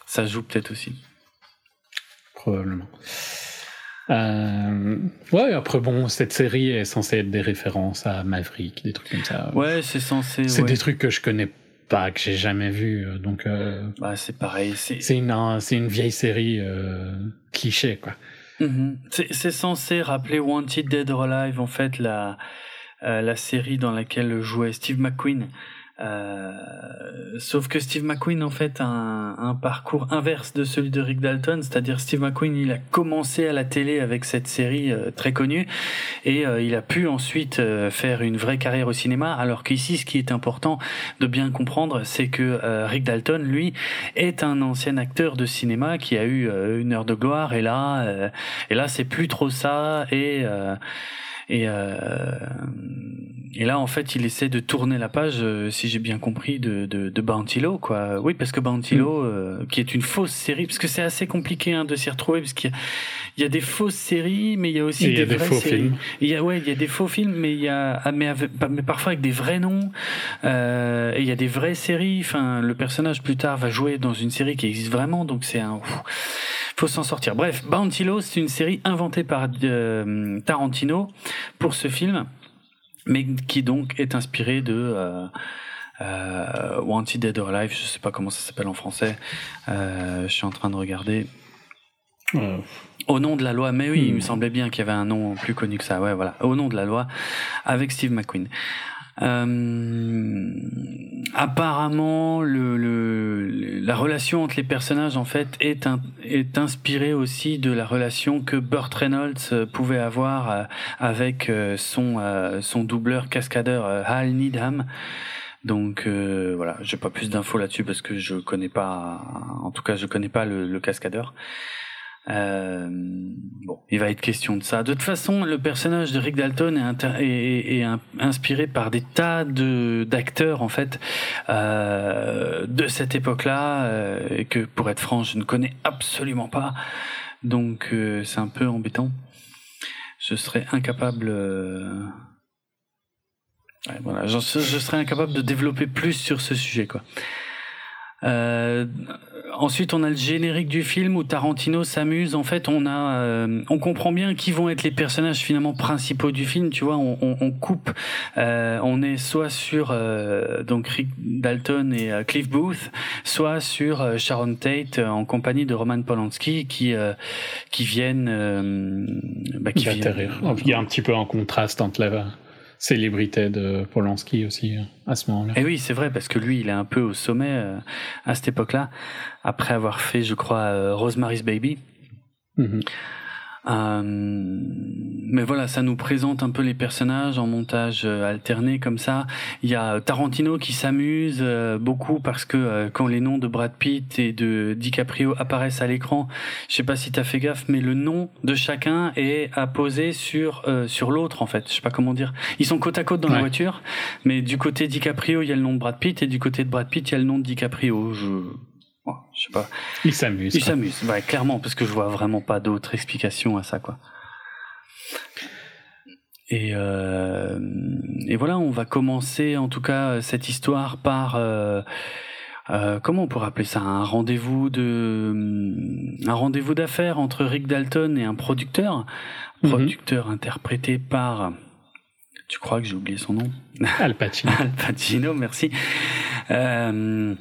Ça joue peut-être aussi. Probablement. Euh, Ouais, après bon, cette série est censée être des références à Maverick, des trucs comme ça. Ouais, c'est censé. c'est ouais. des trucs que je connais pas, que j'ai jamais vu, euh, donc euh, Bah, c'est pareil. C'est, c'est une, un- c'est une vieille série euh, cliché, quoi. Mhm. c'est, c'est censé rappeler Wanted Dead or Alive, en fait, la, la série dans laquelle jouait Steve McQueen. Euh, sauf que Steve McQueen en fait a un, parcours inverse de celui de Rick Dalton, c'est-à-dire Steve McQueen il a commencé à la télé avec cette série euh, très connue. Et euh, il a pu ensuite faire une vraie carrière au cinéma. Alors qu'ici ce qui est important de bien comprendre c'est que Rick Dalton lui est un ancien acteur de cinéma qui a eu une heure de gloire. Et là et là c'est plus trop ça. Et et, euh, et là, en fait, il essaie de tourner la page, euh, si j'ai bien compris, de, de, de Bounty Law, quoi. Oui, parce que Bounty Law, euh, qui est une fausse série, parce que c'est assez compliqué hein, de s'y retrouver, parce qu'il y a, il y a des fausses séries, mais il y a aussi Et il y des, a des vraies faux séries. films. Il y a, ouais, il y a des faux films, mais il y a, ah, mais, avec- mais parfois avec des vrais noms. Euh, et il y a des vraies séries. Enfin, le personnage plus tard va jouer dans une série qui existe vraiment, donc c'est un. ouf, faut s'en sortir. Bref, Bounty Law, c'est une série inventée par euh, Tarantino pour ce film, mais qui donc est inspirée de. Euh, euh, Wanted Dead or Alive, je sais pas comment ça s'appelle en français. Euh, je suis en train de regarder. Euh, Au nom de la loi, mais oui, il Hmm. me semblait bien qu'il y avait un nom plus connu que ça. Ouais, voilà. Au nom de la loi, avec Steve McQueen. Euh, apparemment, le, le, la relation entre les personnages en fait est, inspirée aussi de la relation que Burt Reynolds euh, pouvait avoir euh, avec son son doubleur cascadeur Hal Needham. Donc euh, voilà, j'ai pas plus d'infos là-dessus parce que je connais pas, en tout cas je connais pas le, le cascadeur. Euh, bon, il va être question de ça. De toute façon, le personnage de Rick Dalton est, inspiré par des tas de d'acteurs en fait euh, de cette époque-là euh, que, pour être franc, je ne connais absolument pas. Donc, c'est un peu embêtant. Je serais incapable. voilà, j'en- je serais incapable de développer plus sur ce sujet, quoi. Euh, ensuite, on a le générique du film où Tarantino s'amuse. En fait, on a, euh, on comprend bien qui vont être les personnages finalement principaux du film. Tu vois, on, on, on coupe. euh, on est soit sur euh, donc Rick Dalton et euh, Cliff Booth, soit sur euh, Sharon Tate euh, en compagnie de Roman Polanski qui qui viennent, bah, qui viennent-. Il y a un petit peu un contraste entre la célébrité de Polanski aussi euh, à ce moment-là. Et Eh oui, c'est vrai, parce que lui, il est un peu au sommet euh, à cette époque-là, après avoir fait, je crois, euh, Rosemary's Baby. Mhm. Mais voilà, ça nous présente un peu les personnages en montage euh, alterné comme ça. Il y a Tarantino qui s'amuse euh, beaucoup parce que euh, quand les noms de Brad Pitt et de DiCaprio apparaissent à l'écran, je sais pas si t'as fait gaffe, mais le nom de chacun est apposé sur euh, sur l'autre en fait. Je sais pas comment dire. Ils sont côte à côte dans la voiture, mais du côté DiCaprio il y a le nom de Brad Pitt et du côté de Brad Pitt il y a le nom de DiCaprio. Je Bon, je sais pas. Il s'amuse. Il s'amuse, ouais, clairement, parce que je vois vraiment pas d'autre explication à ça, quoi. Et, euh, et voilà, on va commencer en tout cas cette histoire par euh, euh, comment on pourrait appeler ça un rendez-vous de un rendez-vous d'affaires entre Rick Dalton et un producteur, Mhm. producteur interprété par tu crois que j'ai oublié son nom? Al Pacino. Al Pacino, merci. Euh,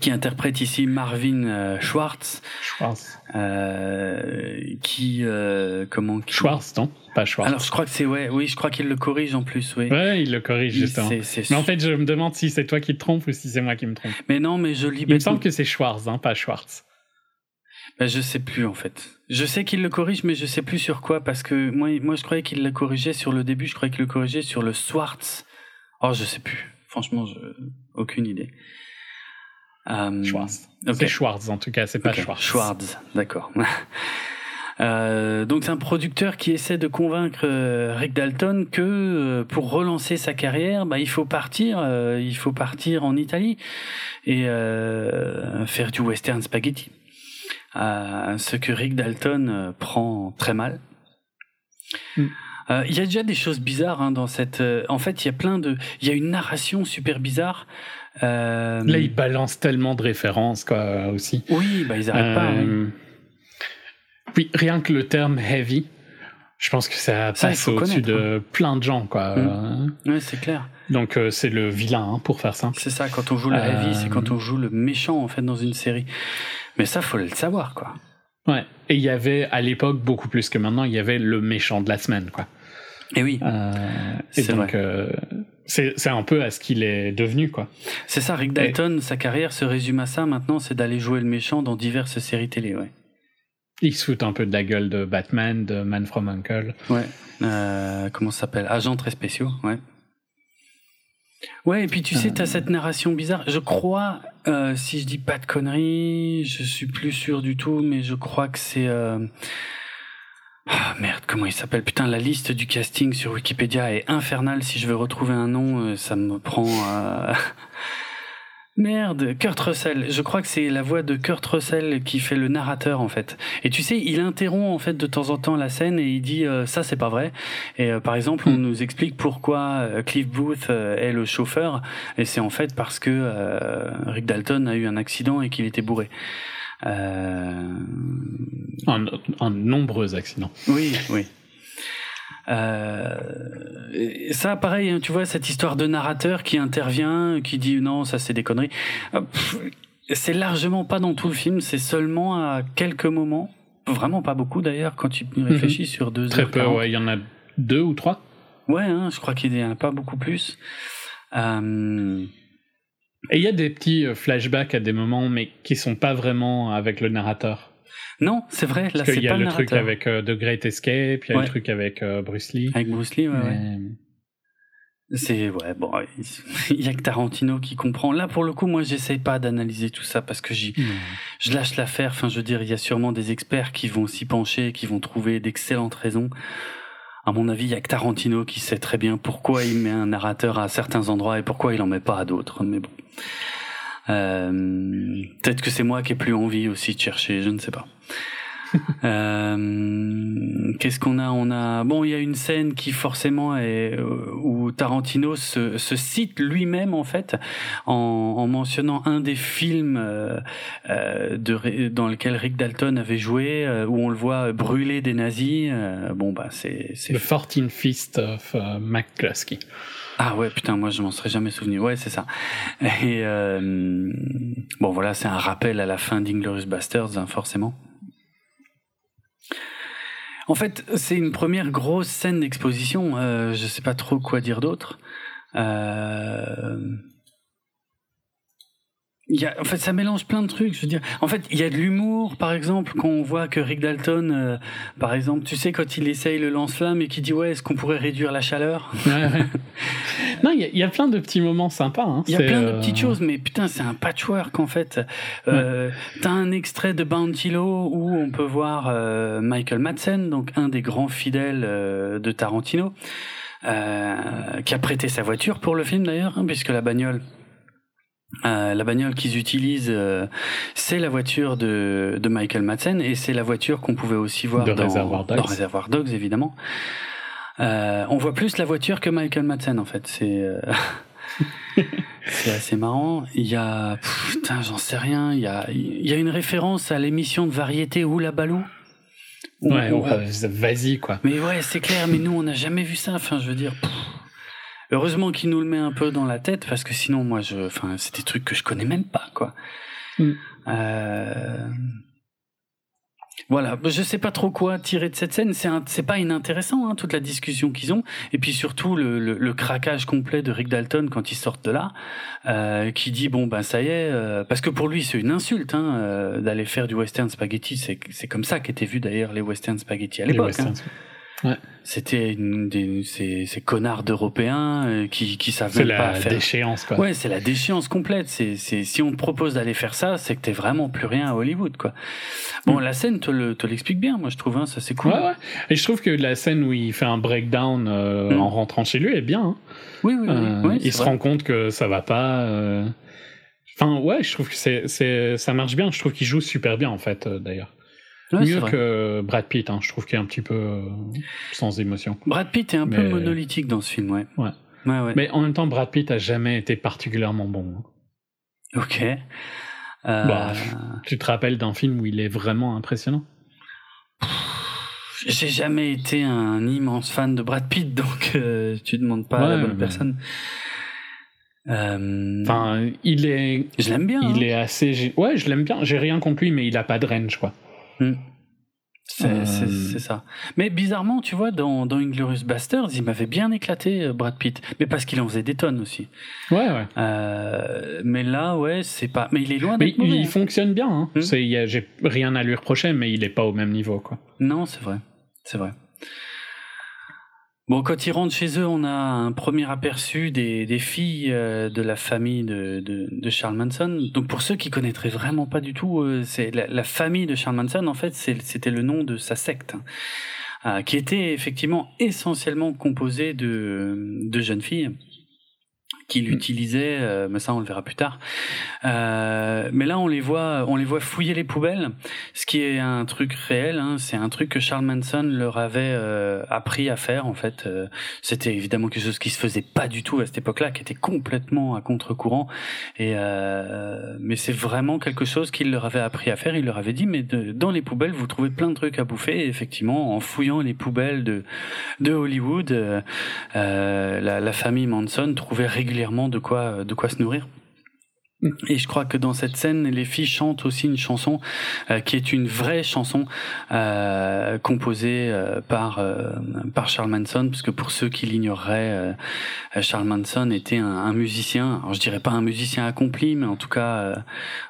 qui interprète ici Marvin euh, Schwartz, Schwartz. euh, qui euh, comment qui- Schwartz, non Pas Schwartz. Alors je crois que c'est ouais, oui, je crois qu'il le corrige en plus, oui. Ouais, il le corrige justement. Mais en fait, je me demande si c'est toi qui te trompes ou si c'est moi qui me trompe. Mais non, mais je lis Il me bêtement. semble que c'est Schwartz, hein, pas Schwartz. Ben, je sais plus en fait. Je sais qu'il le corrige, mais je sais plus sur quoi parce que moi, moi je croyais qu'il le corrigeait sur le début. Je croyais qu'il le corrigeait sur le Swartz. Oh, je sais plus. Franchement, je... aucune idée. Euh, Schwartz. C'est Schwartz en tout cas, c'est pas Ok, Schwartz. Schwartz, d'accord. Euh, donc c'est un producteur qui essaie de convaincre euh, Rick Dalton que euh, pour relancer sa carrière, bah, il faut partir, euh, il faut partir en Italie et faire du western spaghetti. Ce que Rick Dalton prend très mal. Mm. Euh, Il y a déjà des choses bizarres hein, dans cette. euh, en fait, il y a plein de. Il y a une narration super bizarre. Euh, Là, il balance tellement de références, quoi, aussi. Oui, bah ils arrêtent pas. oui. Euh, Oui, rien que le terme heavy, je pense que ça passe au-dessus de plein de gens, quoi. Mm. Ouais, c'est clair. Donc, euh, c'est le vilain, hein, pour faire simple. C'est ça, quand on joue le Euh, heavy, c'est quand on joue le méchant en fait dans une série. Mais ça, faut le savoir quoi. Ouais. Et il y avait, à l'époque, beaucoup plus que maintenant, il y avait le méchant de la semaine, quoi. Et oui, Euh, et donc, euh, c'est un peu à ce qu'il est devenu, quoi. c'est ça. Rick Dalton, sa carrière se résume à ça maintenant, c'est d'aller jouer le méchant dans diverses séries télé. Ouais. Il se fout un peu de la gueule de Batman, de Man from Uncle. Ouais. Euh, comment ça s'appelle? Agents très spéciaux. Ouais. Ouais, et puis tu sais, t'as cette narration bizarre. Je crois, euh, si je dis pas de conneries, je suis plus sûr du tout, mais je crois que c'est. euh, Ah merde, comment il s'appelle? Putain, la liste du casting sur Wikipédia est infernale. Si je veux retrouver un nom, euh, ça me prend. euh, Merde, Kurt Russell. Je crois que c'est la voix de Kurt Russell qui fait le narrateur en fait. Et tu sais, il interrompt en fait de temps en temps la scène et il dit euh, ça c'est pas vrai. Et euh, par exemple, on nous explique pourquoi euh, Cliff Booth euh, est le chauffeur et c'est en fait parce que euh, Rick Dalton a eu un accident et qu'il était bourré. Euh... Un nombreux accidents. Oui, oui. Euh, et ça, pareil, hein, tu vois, cette histoire de narrateur qui intervient, qui dit non, ça c'est des conneries. Euh, C'est largement pas dans tout le film, c'est seulement à quelques moments, vraiment pas beaucoup d'ailleurs, quand tu y réfléchis sur deux Mhm. Très peu, ouais. Il y en a deux ou trois. Ouais, hein, je crois qu'il y en a pas beaucoup plus. Euh, Et il y a des petits euh, flashbacks à des moments, mais qui sont pas vraiment avec le narrateur. Non, c'est vrai, là Parce qu'il y pas a le truc avec euh, The Great Escape, il y a Ouais. le truc avec euh, Bruce Lee. Avec Bruce Lee, ouais, ouais. C'est ouais bon, il y a que Tarantino qui comprend. Là pour le coup, moi j'essaye pas d'analyser tout ça parce que j'y je lâche l'affaire. Enfin, je veux dire, il y a sûrement des experts qui vont s'y pencher, qui vont trouver d'excellentes raisons. À mon avis, il y a que Tarantino qui sait très bien pourquoi il met un narrateur à certains endroits et pourquoi il en met pas à d'autres. Mais bon, peut-être que c'est moi qui ai plus envie aussi de chercher, je ne sais pas. Euh, Qu'est-ce qu'on a? On a bon, il y a une scène qui forcément est euh, où Tarantino se, se cite lui-même en fait en, en mentionnant un des films euh, euh, de, dans lequel Rick Dalton avait joué euh, où on le voit brûler des nazis. Euh, bon bah c'est c'est The 14 Fist of euh, McCluskey. Ah ouais, putain, moi je m'en serais jamais souvenu. Ouais, c'est ça. Et euh, bon, voilà, c'est un rappel à la fin d'Inglorious Bastards, hein, forcément. En fait, c'est une première grosse scène d'exposition. Euh, je sais pas trop quoi dire d'autre. Euh... Il y a, en fait, ça mélange plein de trucs. Je veux dire, en fait, il y a de l'humour, par exemple, quand on voit que Rick Dalton, euh, par exemple, tu sais, quand il essaye le lance-flamme et qu'il dit ouais, est-ce qu'on pourrait réduire la chaleur Ouais, ouais. non, il y, a- il y a plein de petits moments sympas. hein. Il y a plein de euh, petites choses, mais putain, c'est un patchwork en fait. Euh, T'as un extrait de Bounty Law où on peut voir euh, Michael Madsen, donc un des grands fidèles de Tarantino, qui a prêté sa voiture pour le film d'ailleurs, hein, puisque la bagnole. Euh, la bagnole qu'ils utilisent, euh, c'est la voiture de, de Michael Madsen et c'est la voiture qu'on pouvait aussi voir De dans, Reservoir Dogs. dans Reservoir Dogs, évidemment. Euh, on voit plus la voiture que Michael Madsen en fait. C'est c'est assez marrant. Il y a pff, putain, j'en sais rien. Il y a il y a une référence à l'émission de variété Oula Balou. Ouais, vas-y, quoi. Mais ouais, c'est clair. Mais nous, on n'a jamais vu ça. Enfin, je veux dire. pff. Heureusement qu'il nous le met un peu dans la tête parce que sinon moi je, enfin c'est des trucs que je connais même pas quoi. Mm. Euh, Voilà, je sais pas trop quoi tirer de cette scène. C'est un- c'est pas inintéressant hein, toute la discussion qu'ils ont, et puis surtout le, le, le craquage complet de Rick Dalton quand ils sortent de là, euh, qui dit bon ben ça y est, euh, parce que pour lui c'est une insulte hein, euh, d'aller faire du western spaghetti. C'est comme ça qu'étaient vus d'ailleurs les western spaghetti à Les l'époque. hein. C'était ces, ces connards d'Européens euh, qui qui savent C'est même pas la faire. déchéance, quoi. Ouais, c'est la déchéance complète. C'est, c'est, si on te propose d'aller faire ça, c'est que t'es vraiment plus rien à Hollywood, quoi. Bon, la scène te, le, te l'explique bien, moi, je trouve, hein, ça c'est cool. Ouais, ouais. Et je trouve que la scène où il fait un breakdown euh, Mm. en rentrant chez lui est bien. hein. Oui, oui, oui. Euh, oui, il c'est se vrai. rend compte que ça va pas. euh. Enfin, ouais, je trouve que c'est, c'est, ça marche bien. Je trouve qu'il joue super bien, en fait, d'ailleurs. Ouais, Mieux que Brad Pitt, hein. je trouve qu'il est un petit peu euh, sans émotion. Brad Pitt est un peu monolithique dans ce film, ouais. Ouais. Ouais, ouais. Mais en même temps, Brad Pitt a jamais été particulièrement bon. hein. Ok. Euh, Bah, Tu te rappelles d'un film où il est vraiment impressionnant? J'ai jamais été un immense fan de Brad Pitt, donc euh, tu demandes pas à la bonne personne. Euh, Enfin, il est, je l'aime bien. il hein. est assez. Ouais, je l'aime bien. J'ai rien contre lui, mais il a pas de range, quoi. C'est, Euh, c'est, c'est ça. Mais bizarrement, tu vois, dans, dans Inglourious Basterds, il m'avait bien éclaté, euh, Brad Pitt. Mais parce qu'il en faisait des tonnes aussi. Ouais, ouais. Euh, mais là, ouais, c'est pas. Mais il est loin d'être il hein. fonctionne bien. Hein. A- J'ai rien à lui reprocher, mais il est pas au même niveau, quoi. Non, c'est vrai. C'est vrai. Bon, quand ils rentrent chez eux, on a un premier aperçu des, filles euh, de la famille de, de, de Charles Manson. Donc, pour ceux qui connaîtraient vraiment pas du tout, euh, c'est la, famille de Charles Manson. En fait, c'était le nom de sa secte, hein, euh, qui était effectivement essentiellement composée de, de jeunes filles qui l'utilisaient, euh, mais ça on le verra plus tard. Euh, mais là on les voit, on les voit fouiller les poubelles, ce qui est un truc réel. Hein, c'est un truc que Charles Manson leur avait euh, appris à faire en fait. C'était évidemment quelque chose qui se faisait pas du tout à cette époque-là, qui était complètement à contre-courant. Et mais c'est vraiment quelque chose qu'il leur avait appris à faire. Il leur avait dit mais de- dans les poubelles vous trouvez plein de trucs à bouffer. Et effectivement, en fouillant les poubelles de de Hollywood, la, la famille Manson trouvait régulièrement de quoi de quoi se nourrir. Et je crois que dans cette scène, les filles chantent aussi une chanson euh, qui est une vraie chanson euh, composée euh, par euh, par Charles Manson, parce que pour ceux qui l'ignoreraient, euh, Charles Manson était un, un musicien. Alors je dirais pas un musicien accompli, mais en tout cas euh,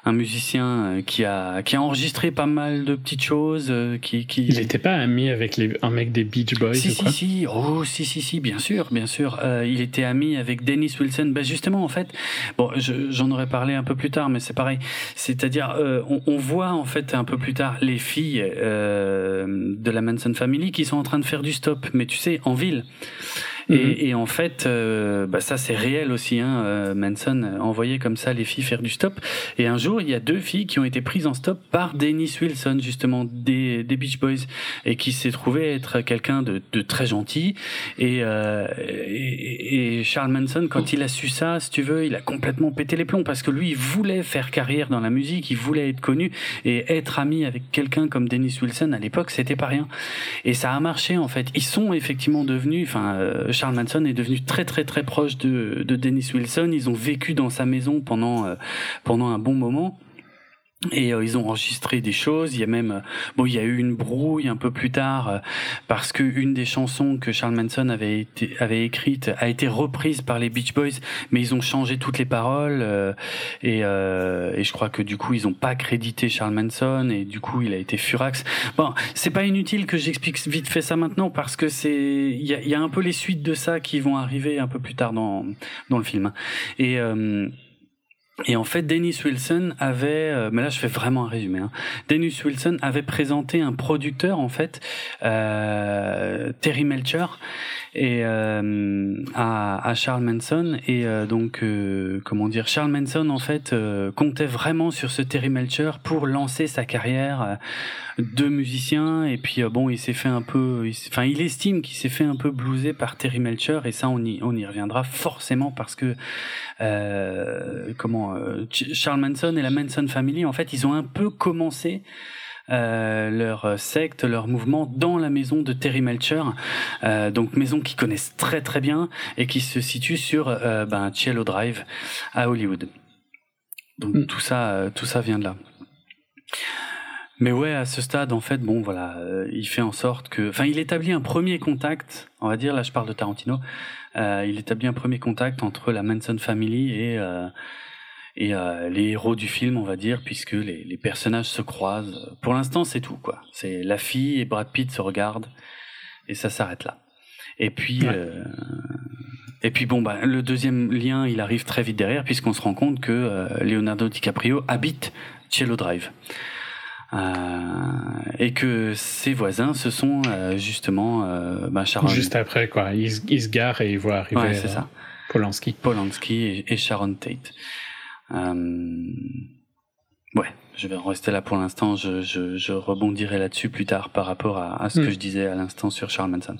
un musicien qui a qui a enregistré pas mal de petites choses, euh, qui qui Il était pas ami avec les, un mec des Beach Boys si, ou si, quoi si, oh, si, si, si, bien sûr, bien sûr. Euh, il était ami avec Dennis Wilson. Ben justement, en fait, bon, je- j'en aurais parlé un peu plus tard, mais c'est pareil. C'est-à-dire, euh, on, on voit en fait un peu plus tard les filles euh, de la Manson Family qui sont en train de faire du stop, mais tu sais, en ville. Mhm. Et, et en fait, euh, bah ça c'est réel aussi. Hein, euh, Manson envoyait comme ça les filles faire du stop. Et un jour, il y a deux filles qui ont été prises en stop par Dennis Wilson, justement des, des Beach Boys, et qui s'est trouvé être quelqu'un de, de très gentil. Et, euh, et, et Charles Manson, quand il a su ça, si tu veux, il a complètement pété les plombs parce que lui, il voulait faire carrière dans la musique, il voulait être connu et être ami avec quelqu'un comme Dennis Wilson à l'époque, c'était pas rien. Et ça a marché en fait. Ils sont effectivement devenus, enfin, euh, Charles Manson est devenu très très très proche de, de Dennis Wilson. Ils ont vécu dans sa maison pendant euh, pendant un bon moment. Et euh, ils ont enregistré des choses. Il y a même, euh, bon, il y a eu une brouille un peu plus tard euh, parce que une des chansons que Charles Manson avait été, avait écrite a été reprise par les Beach Boys, mais ils ont changé toutes les paroles euh, et, euh, et je crois que du coup ils ont pas crédité Charles Manson et du coup il a été furax. Bon, c'est pas inutile que j'explique vite fait ça maintenant parce que c'est, il y a, y a un peu les suites de ça qui vont arriver un peu plus tard dans dans le film et euh, et en fait, Dennis Wilson avait, euh, mais là je fais vraiment un résumé. Hein. Dennis Wilson avait présenté un producteur en fait, euh, Terry Melcher, et euh, à, à Charles Manson. Et euh, donc, euh, comment dire, Charles Manson en fait euh, comptait vraiment sur ce Terry Melcher pour lancer sa carrière euh, de musicien. Et puis euh, bon, il s'est fait un peu, il enfin, il estime qu'il s'est fait un peu blouser par Terry Melcher. Et ça, on y, on y reviendra forcément parce que comment Ch- Charles Manson et la Manson Family, en fait, ils ont un peu commencé euh, leur secte, leur mouvement dans la maison de Terry Melcher, euh, donc maison qu'ils connaissent très très bien et qui se situe sur euh, ben, Cielo Drive à Hollywood. Donc Mm. tout ça, euh, tout ça vient de là. Mais ouais, à ce stade, en fait, bon, voilà, euh, il fait en sorte que, enfin, il établit un premier contact, on va dire, là, je parle de Tarantino, euh, il établit un premier contact entre la Manson Family et euh, et euh, les héros du film, on va dire, puisque les, les personnages se croisent. Pour l'instant, c'est tout, quoi. C'est la fille et Brad Pitt se regardent et ça s'arrête là. Et puis, Ouais. euh, et puis bon, bah, le deuxième lien, il arrive très vite derrière, puisqu'on se rend compte que euh, Leonardo DiCaprio habite Cielo Drive. Euh, et que ses voisins, ce sont euh, justement euh, bah, Sharon Juste après, quoi. Il, se- il se gare et il voit arriver Ouais, ça. Polanski. Polanski et, et Sharon Tate. Euh, ouais, je vais en rester là pour l'instant. Je, je, je rebondirai là-dessus plus tard par rapport à, à ce que Mm. je disais à l'instant sur Charles Manson.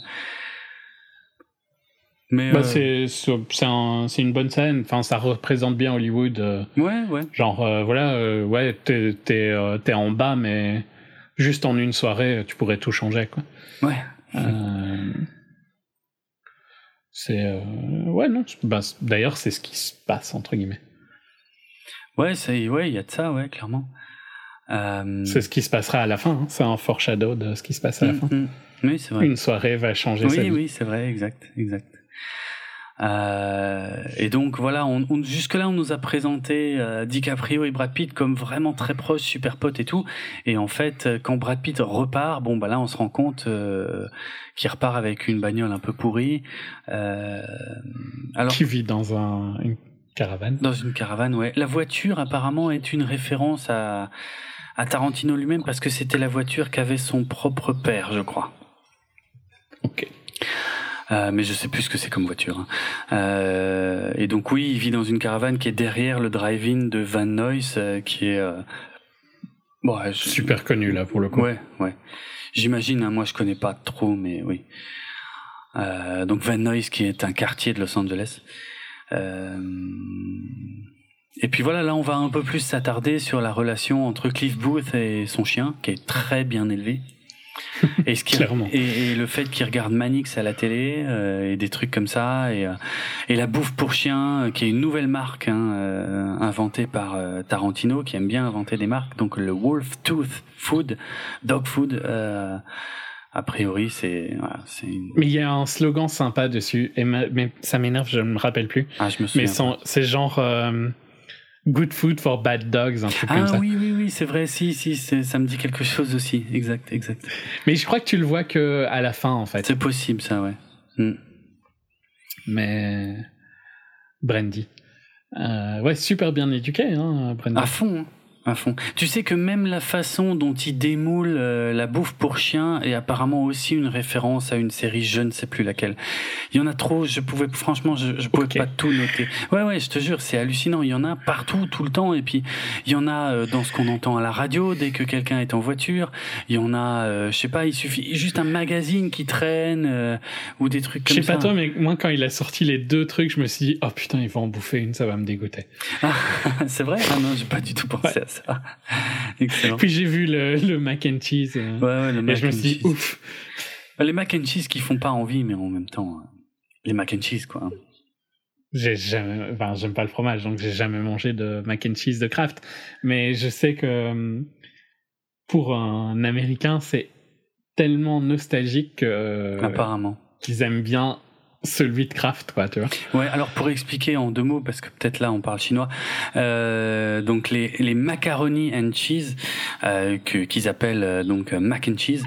Mais Bah, euh, c'est c'est un- c'est une bonne scène. Enfin, ça représente bien Hollywood. euh, ouais, ouais, genre, euh, voilà, ouais, t'es t'es en bas, mais juste en une soirée, tu pourrais tout changer, quoi. ouais. C'est ouais non. bah, D'ailleurs, c'est ce qui se passe entre guillemets. Ouais, c'est, ouais, il y a de ça, ouais, clairement. Euh, C'est ce qui se passera à la fin. hein. C'est un foreshadow de ce qui se passe à la mm, fin. mm. Oui, c'est vrai. Une soirée va changer sa Oui, vie. oui, c'est vrai, exact, exact. Euh, et donc voilà, on, on- jusque-là, on nous a présenté euh, DiCaprio et Brad Pitt comme vraiment très proches, super potes et tout. Et en fait, euh, quand Brad Pitt repart, bon bah là, on se rend compte euh, qu'il repart avec une bagnole un peu pourrie. Euh, alors Qui vit dans un, une caravane. dans une caravane, ouais. La voiture, apparemment, est une référence à, à Tarantino lui-même parce que c'était la voiture qu'avait son propre père, je crois. Ok. Euh, mais je sais plus ce que c'est comme voiture. hein. Euh, et donc oui, il vit dans une caravane qui est derrière le drive-in de Van Nuys, euh, qui est bon, ouais, je- Super connu là pour le coup. Ouais, ouais. J'imagine. hein, moi, je connais pas trop, mais oui. Donc Van Nuys, qui est un quartier de Los Angeles. Euh, et puis voilà, là, on va un peu plus s'attarder sur la relation entre Cliff Booth et son chien, qui est très bien élevé. Et, ce qui, Clairement. et, et le fait qu'il regarde Manix à la télé euh, et des trucs comme ça et, euh, et la bouffe pour chien euh, qui est une nouvelle marque hein, inventée par Tarantino qui aime bien inventer des marques donc le Wolf Tooth Food Dog Food a priori c'est voilà, une... Mais il y a un slogan sympa dessus, et ma- mais ça m'énerve, je ne me rappelle plus. ah je me souviens Mais c'est genre euh, Good food for bad dogs, un truc ah comme ça. oui oui oui c'est vrai si si ça me dit quelque chose aussi exact exact Mais je crois que tu le vois que à la fin en fait. c'est possible ça ouais Hmm. Mais Brandy. Euh, ouais, super bien éduqué, hein, Brandy. À fond, hein, à fond. Tu sais que même la façon dont il démoule euh, la bouffe pour chien est apparemment aussi une référence à une série, je ne sais plus laquelle. Il y en a trop, je pouvais, franchement, je, je pouvais pas tout noter. Ouais, ouais, je te jure, c'est hallucinant. Il y en a partout, tout le temps. Et puis, il y en a euh, dans ce qu'on entend à la radio dès que quelqu'un est en voiture. Il y en a, euh, je sais pas, il suffit juste un magazine qui traîne euh, ou des trucs Je comme sais ça. pas toi, mais moi quand il a sorti les deux trucs, je me suis dit, oh putain, il va en bouffer une, ça va me dégoûter. c'est vrai? Ah non, j'ai pas du tout pensé à ça. Excellent. Puis j'ai vu le, le mac and cheese. euh, Ouais, ouais, le et mac je me suis dit, ouf. Les mac and cheese qui font pas envie, mais en même temps, les mac and cheese, quoi. J'ai jamais, enfin, j'aime pas le fromage, donc j'ai jamais mangé de mac and cheese de Kraft. Mais je sais que pour un Américain, c'est tellement nostalgique que, Apparemment. qu'ils aiment bien celui de Kraft, quoi, tu vois. Ouais, alors pour expliquer en deux mots, parce que peut-être là on parle chinois, euh, donc les, les macaroni and cheese, euh, qu'ils appellent euh, donc euh, mac and cheese,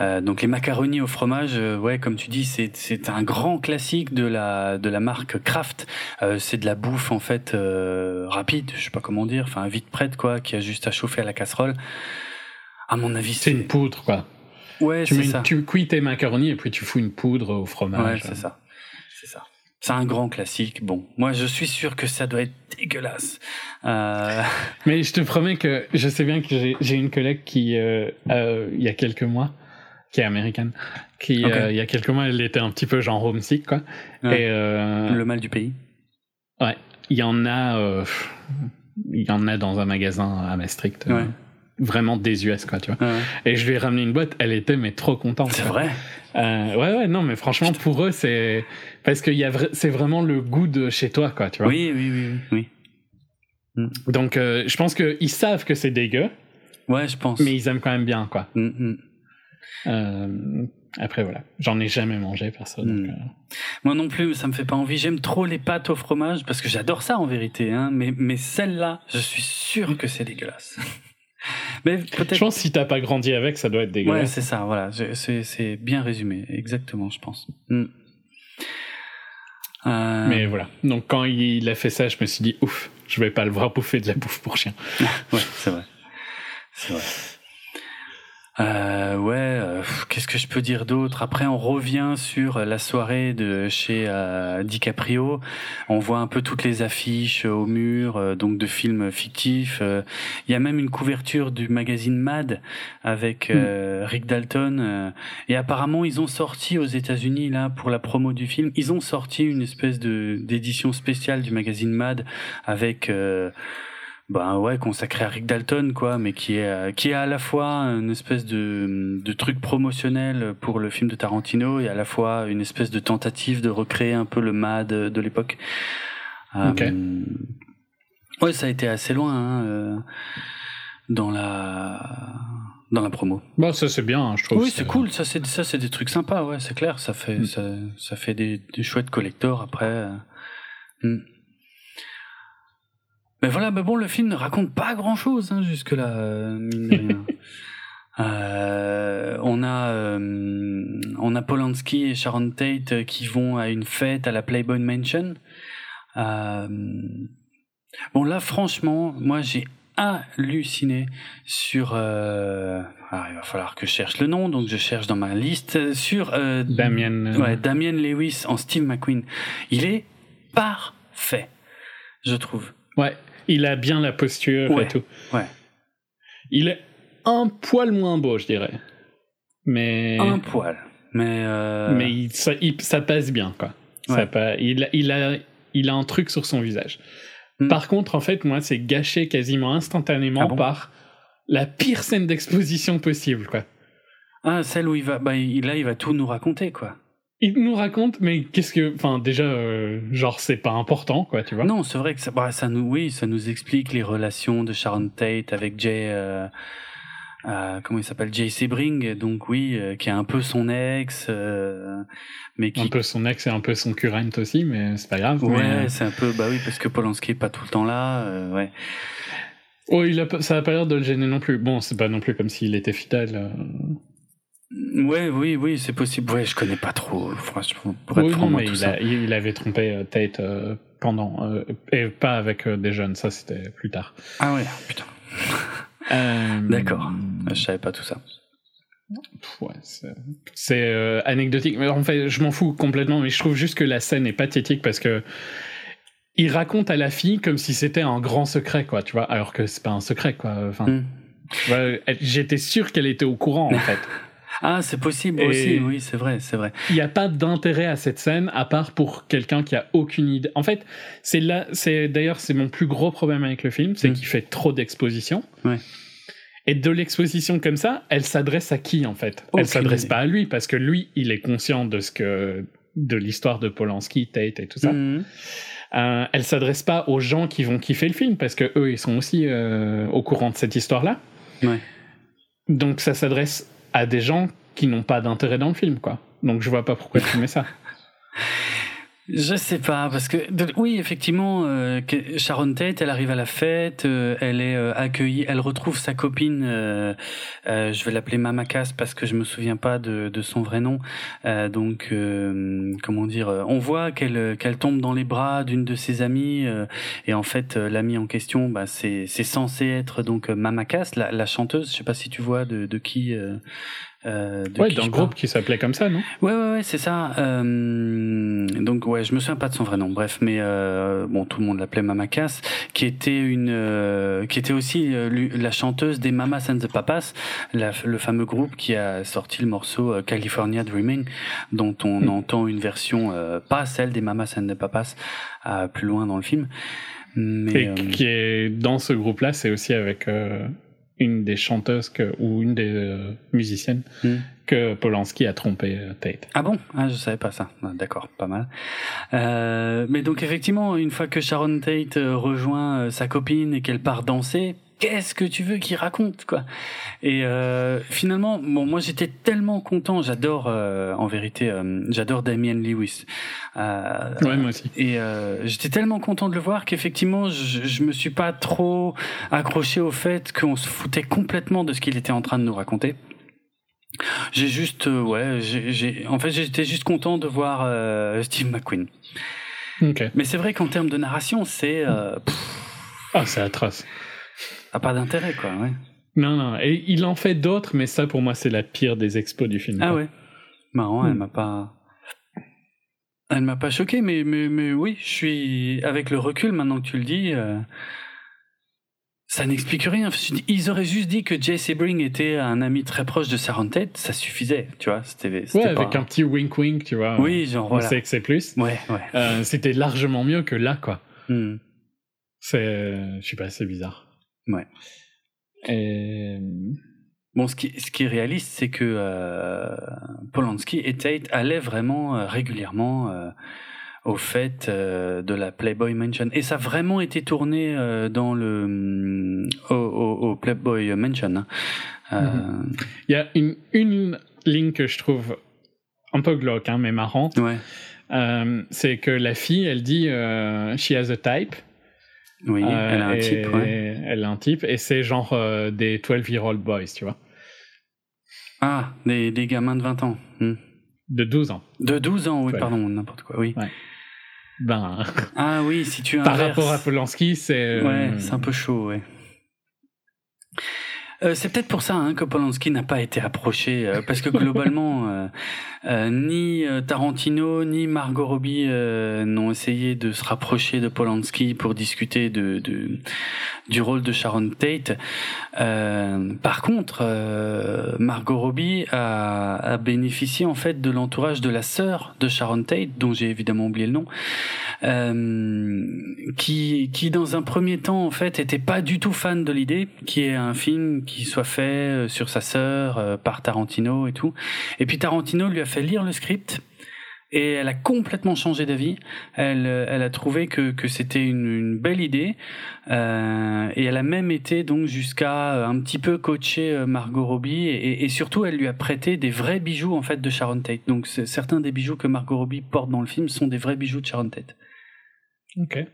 euh, donc les macaronis au fromage, ouais, comme tu dis, c'est, c'est un grand classique de la, de la marque Kraft. Euh, c'est de la bouffe en fait euh, rapide, je sais pas comment dire, enfin vite prête quoi, qui a juste à chauffer à la casserole. À mon avis, C'est une poudre, quoi. ouais, c'est ça. tu cuis tes macaronis et puis tu fous une poudre au Ouais, fromage. c'est ça. C'est un grand classique. Bon, moi je suis sûr que ça doit être dégueulasse. Euh... Mais je te promets que je sais bien que j'ai- une collègue qui, euh, euh, il y a quelques mois, qui est américaine, qui, il y a quelques mois, elle était un petit peu genre homesick, quoi. Ouais. Et Le mal du pays. ouais, il y en a, il y en a dans un magasin à Maastricht. Ouais. Vraiment des US, quoi, tu vois. Ouais. Et je lui ai ramené une boîte, elle était mais trop contente. C'est vrai. Euh, ouais, ouais, non, mais franchement, pour eux, c'est parce que y a vra- c'est vraiment le goût de chez toi, quoi, tu vois. Oui, oui, oui, oui. oui. Donc, euh, je pense qu'ils savent que c'est dégueu, Ouais, je pense. mais ils aiment quand même bien, quoi. Mm, mm. Euh, après, voilà, j'en ai jamais mangé, perso. donc, Mm. euh, Moi non plus, ça me fait pas envie. J'aime trop les pâtes au fromage parce que j'adore ça en vérité. Hein. Mais, mais celle-là, je suis sûr que c'est dégueulasse. mais peut-être. Je pense que si t'as pas grandi avec, ça doit être Ouais, dégueulasse. c'est ça, voilà. C'est c'est bien résumé, exactement, je pense. Mm. Euh, mais voilà. Donc, quand il a fait ça, je me suis dit, ouf, je vais pas le voir bouffer de la bouffe pour chien. Ouais, c'est vrai. C'est vrai. Euh, ouais, euh, qu'est-ce que je peux dire d'autre? Après, on revient sur la soirée de chez euh, DiCaprio. On voit un peu toutes les affiches au mur, euh, donc de films fictifs. Il y a même une couverture du magazine Mad avec euh, Rick Dalton. et apparemment, ils ont sorti aux États-Unis là pour la promo du film. Ils ont sorti une espèce de d'édition spéciale du magazine Mad avec. Ben ouais, consacré à Rick Dalton, quoi, mais qui est, euh, qui est à la fois une espèce de, de truc promotionnel pour le film de Tarantino et à la fois une espèce de tentative de recréer un peu le mad de l'époque. Euh, Ok. ouais, ça a été assez loin hein, euh, dans la dans la promo. Bon, ça c'est bien, hein, je trouve. Oui, c'est cool, ça c'est ça c'est des trucs sympas, ouais, c'est clair, ça fait Mm. ça, ça fait des, des chouettes collectors après. Mm. Mais voilà, mais bon, le film ne raconte pas grand chose hein, jusque là, mine de rien. Euh, on a euh, on a Polanski et Sharon Tate euh, qui vont à une fête à la Playboy Mansion. Euh, bon là, franchement, moi j'ai halluciné sur. Euh, ah, il va falloir que je cherche le nom, donc je cherche dans ma liste sur euh, Damien. euh, Ouais, Damien Lewis en Steve McQueen. Il est parfait, je trouve. Ouais, il a bien la posture Ouais, et tout. ouais. Il est un poil moins beau, je dirais. Mais, Un poil. Mais, euh, mais il- ça, il- ça passe bien, quoi. Ça Ouais. pa- il, a- il, a, il a un truc sur son visage. Hmm. Par contre, en fait, moi, c'est gâché quasiment instantanément Ah bon par la pire scène d'exposition possible, quoi. Ah, celle où il va, bah, là, il va tout nous raconter, quoi. Il nous raconte, mais qu'est-ce que. Enfin, déjà, euh, genre, c'est pas important, quoi, tu vois. Non, c'est vrai que ça, bah, ça nous, oui, ça nous explique les relations de Sharon Tate avec Jay, euh, euh, comment il s'appelle, Jay Sebring, donc oui, qui est un peu son ex, mais qui, Un peu son ex et un peu son current aussi, mais c'est pas grave. ouais, mais, c'est un peu, bah oui, parce que Polanski est pas tout le temps là, ouais. Oh, il a, ça a pas l'air de le gêner non plus. Bon, c'est pas non plus comme s'il était fidèle. Euh. Ouais, oui, oui, c'est possible. Ouais, je connais pas trop, franchement, pour Oui, non, moi, mais tout il, ça. a- il- il avait trompé euh, Tate euh, pendant. euh, et pas avec euh, des jeunes, ça c'était plus tard. Ah ouais, putain. Euh, D'accord. Je savais pas tout ça. ouais, c'est euh, anecdotique. Mais en fait, je m'en fous complètement, mais je trouve juste que la scène est pathétique parce que. Il raconte à la fille comme si c'était un grand secret, quoi, tu vois, alors que c'est pas un secret, quoi. Enfin, Hmm. j'étais sûr qu'elle était au courant, en fait. Ah, c'est possible Et- aussi, oui, c'est vrai, c'est vrai. Il n'y a pas d'intérêt à cette scène à part pour quelqu'un qui a aucune idée. En fait, c'est là, c'est d'ailleurs c'est mon plus gros problème avec le film, c'est Mm. qu'il fait trop d'exposition. Ouais. Et de l'exposition comme ça, elle s'adresse à qui en fait? Aucune Elle s'adresse pas à lui parce que lui, il est conscient de ce que de l'histoire de Polanski, Tate et tout ça. Mhm. Euh, elle s'adresse pas aux gens qui vont kiffer le film parce que eux, ils sont aussi euh, au courant de cette histoire-là. Ouais. Donc ça s'adresse à des gens qui n'ont pas d'intérêt dans le film, quoi. Donc je vois pas pourquoi tu mets ça. Je sais pas, parce que oui, effectivement, euh, Sharon Tate, elle arrive à la fête, euh, elle est euh, accueillie, elle retrouve sa copine, euh, euh, je vais l'appeler Mama Cass parce que je me souviens pas de, de son vrai nom. Euh, donc, comment dire, on voit qu'elle qu'elle tombe dans les bras d'une de ses amies, et en fait, l'amie en question, bah, c'est c'est censé être donc Mama Cass, la, la chanteuse. Je sais pas si tu vois de, de qui. Euh, ouais, parle. groupe qui s'appelait comme ça, non? Ouais, ouais, ouais, c'est ça. Euh, donc, ouais, je me souviens pas de son vrai nom. Bref, mais euh, bon, tout le monde l'appelait Mama Cass, qui était une, euh, qui était aussi la chanteuse des Mamas and the Papas, la- le fameux groupe qui a sorti le morceau California Dreaming, dont on Mm. entend une version pas celle des Mamas and the Papas, plus loin dans le film. Mais Et qui est dans ce groupe-là, c'est aussi avec. Une des chanteuses que, ou une des euh, musiciennes Hmm. que Polanski a trompé euh, Tate. Ah bon? Ah, je savais pas ça. Ah, D'accord, pas mal. Euh, mais donc effectivement, une fois que Sharon Tate euh, rejoint sa copine et qu'elle part danser, qu'est-ce que tu veux qu'il raconte quoi Et euh, finalement, bon, moi j'étais tellement content. J'adore, euh, en vérité, euh, j'adore Damien Lewis. Euh, Ouais, moi aussi. et euh, j'étais tellement content de le voir qu'effectivement, je, je me suis pas trop accroché au fait qu'on se foutait complètement de ce qu'il était en train de nous raconter. J'ai juste, euh, ouais, j'ai, en fait, j'étais juste content de voir euh, Steve McQueen. Ok. Mais c'est vrai qu'en termes de narration, c'est, euh, Ah, c'est atroce. Ça a pas d'intérêt, quoi. Ouais. Non, non. Et il en fait d'autres, mais ça, pour moi, c'est la pire des expos du film. Ah quoi. ouais. Marrant, elle Hmm. m'a pas. Elle m'a pas choqué, mais, mais, mais oui, je suis. Avec le recul, maintenant que tu le dis, euh, ça n'explique rien. Ils auraient juste dit que Jay Sebring était un ami très proche de Sharon Tate, ça suffisait, tu vois. C'était, Ouais, avec pas- un petit wink-wink, tu vois. Oui, genre On voilà. sait que c'est plus. Ouais, ouais. Euh, C'était largement mieux que là, quoi. Hmm. C'est, je sais pas, c'est bizarre. Ouais. Et... Bon, ce qui, ce qui est réaliste, c'est que euh, Polanski et Tate allaient vraiment euh, régulièrement euh, au fait euh, de la Playboy Mansion. Et ça a vraiment été tourné euh, dans le hum, au, au- au Playboy Mansion. hein. Euh, Il y a une, une ligne que je trouve un peu glauque, hein, mais marrant. Ouais, Euh, c'est que la fille, elle dit euh, she has a type. Oui, Euh, elle a un type. Ouais. Elle a un type, et c'est genre euh, des 12-year-old boys, tu vois. Ah, des, des gamins de 20 ans. Hmm. De 12 ans. De 12 ans, oui, Ouais. pardon, n'importe quoi, oui. Ouais. Ben, Ah oui, si tu par inverses- rapport à Polanski, c'est. Ouais, euh, c'est un peu chaud, ouais. Euh, c'est peut-être pour ça hein, que Polanski n'a pas été approché, euh, parce que globalement, euh, euh, ni euh, Tarantino ni Margot Robbie euh, n'ont essayé de se rapprocher de Polanski pour discuter de, de- du rôle de Sharon Tate. Euh, par contre, euh, Margot Robbie a, a bénéficié en fait de l'entourage de la sœur de Sharon Tate, dont j'ai évidemment oublié le nom, euh, qui, qui dans un premier temps en fait était pas du tout fan de l'idée, qui est un film qui soit fait euh, sur sa sœur euh, par Tarantino et tout. Et puis Tarantino lui a fait lire le script. Et elle a complètement changé d'avis. Elle, euh, a trouvé que, c'était une, belle idée. Et elle a même été donc jusqu'à un petit peu coacher Margot Robbie. Et, surtout, elle lui a prêté des vrais bijoux en fait de Sharon Tate. Donc certains des bijoux que Margot Robbie porte dans le film sont des vrais bijoux de Sharon Tate. Ok.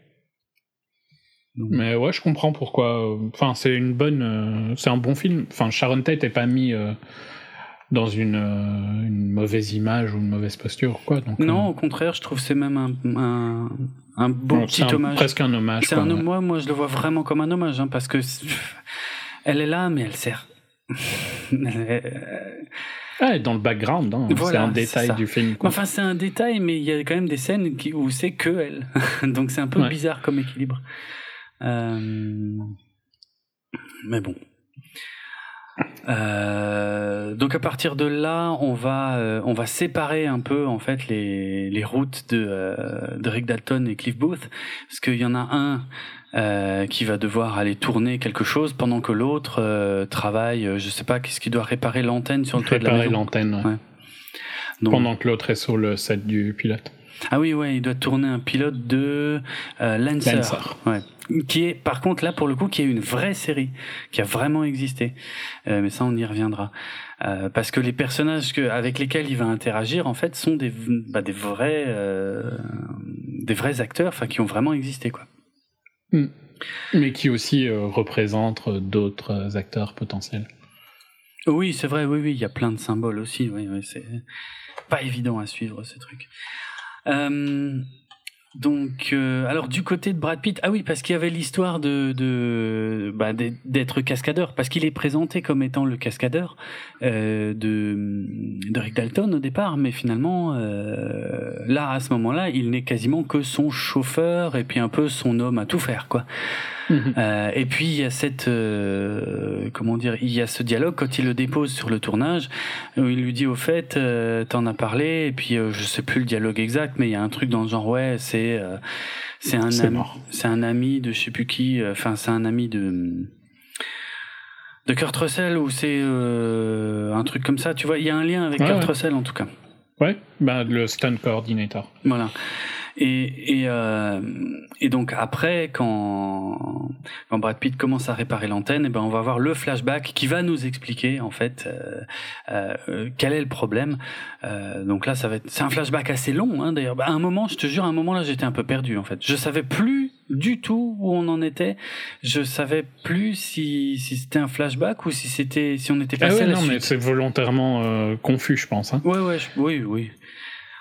Donc- Mais ouais, je comprends pourquoi. euh, Enfin, c'est une bonne. euh, c'est un bon film. Enfin, Sharon Tate est pas mis euh, dans une, une mauvaise image ou une mauvaise posture, quoi. Donc, Non, euh, au contraire, je trouve que c'est même un, un, un beau bon, petit un- hommage. presque un hommage. C'est quoi, un ouais. moi, moi, je le vois vraiment comme un hommage, hein, parce que elle est là, mais elle sert. Ouais, dans le background, hein, c'est un détail ça. du film. Quoi. Enfin, c'est un détail, mais il y a quand même des scènes qui, où c'est que elle. Donc c'est un peu Ouais. bizarre comme équilibre. Euh, Mais bon. Euh, donc à partir de là, on va euh, on va séparer un peu en fait les, les routes de, euh, de Rick Dalton et Cliff Booth parce qu'il y en a un qui va devoir aller tourner quelque chose pendant que l'autre travaille. Je sais pas qu'est-ce qu'il doit réparer l'antenne sur le toit de la maison. l'antenne, ouais. Ouais. Donc- pendant que l'autre est sur le set du pilote. ah oui, ouais, il doit tourner un pilote de Lancer, Lancer. Ouais. Qui est, par contre, là pour le coup, qui est une vraie série, qui a vraiment existé. Euh, mais ça, on y reviendra, Euh, parce que les personnages que, avec lesquels il va interagir, en fait, sont des, bah, des vrais, euh, des vrais acteurs, enfin, qui ont vraiment existé, quoi. Mais qui aussi représente euh, d'autres acteurs potentiels. Oui, c'est vrai, oui, oui, il y a plein de symboles aussi, oui, oui, c'est pas évident à suivre ce truc. Euh, donc, euh, alors du côté de Brad Pitt, ah oui, parce qu'il y avait l'histoire de, de bah, d'être- cascadeur, parce qu'il est présenté comme étant le cascadeur euh, de, de Rick Dalton au départ, mais finalement, euh, là, à ce moment-là, il n'est quasiment que son chauffeur et puis un peu son homme à tout faire, quoi. Euh, et puis il y a cette euh, comment dire, il y a ce dialogue quand il le dépose sur le tournage où il lui dit au fait euh, t'en as parlé et puis je sais plus le dialogue exact mais il y a un truc dans le genre ouais c'est c'est un C'est ami c'est un ami de je sais plus qui enfin c'est un ami de De Kurt Russell ou c'est un truc comme ça, tu vois, il y a un lien avec Ouais, Kurt ouais. Russell en tout cas. Ouais, bah, le stunt coordinator. Voilà. Et, et, euh, et donc après, quand, quand Brad Pitt commence à réparer l'antenne, eh ben on va avoir le flashback qui va nous expliquer en fait euh, euh, quel est le problème. Euh, donc là, ça va être, c'est un flashback assez long hein, d'ailleurs. Bah, à un moment, je te jure, à un moment là, j'étais un peu perdu en fait. Je savais plus du tout où on en était. Je savais plus si, si c'était un flashback ou si c'était si on était Ah passé ouais, à la non, mais c'est volontairement euh, confus, je pense. hein. Ouais, ouais, je- oui, oui.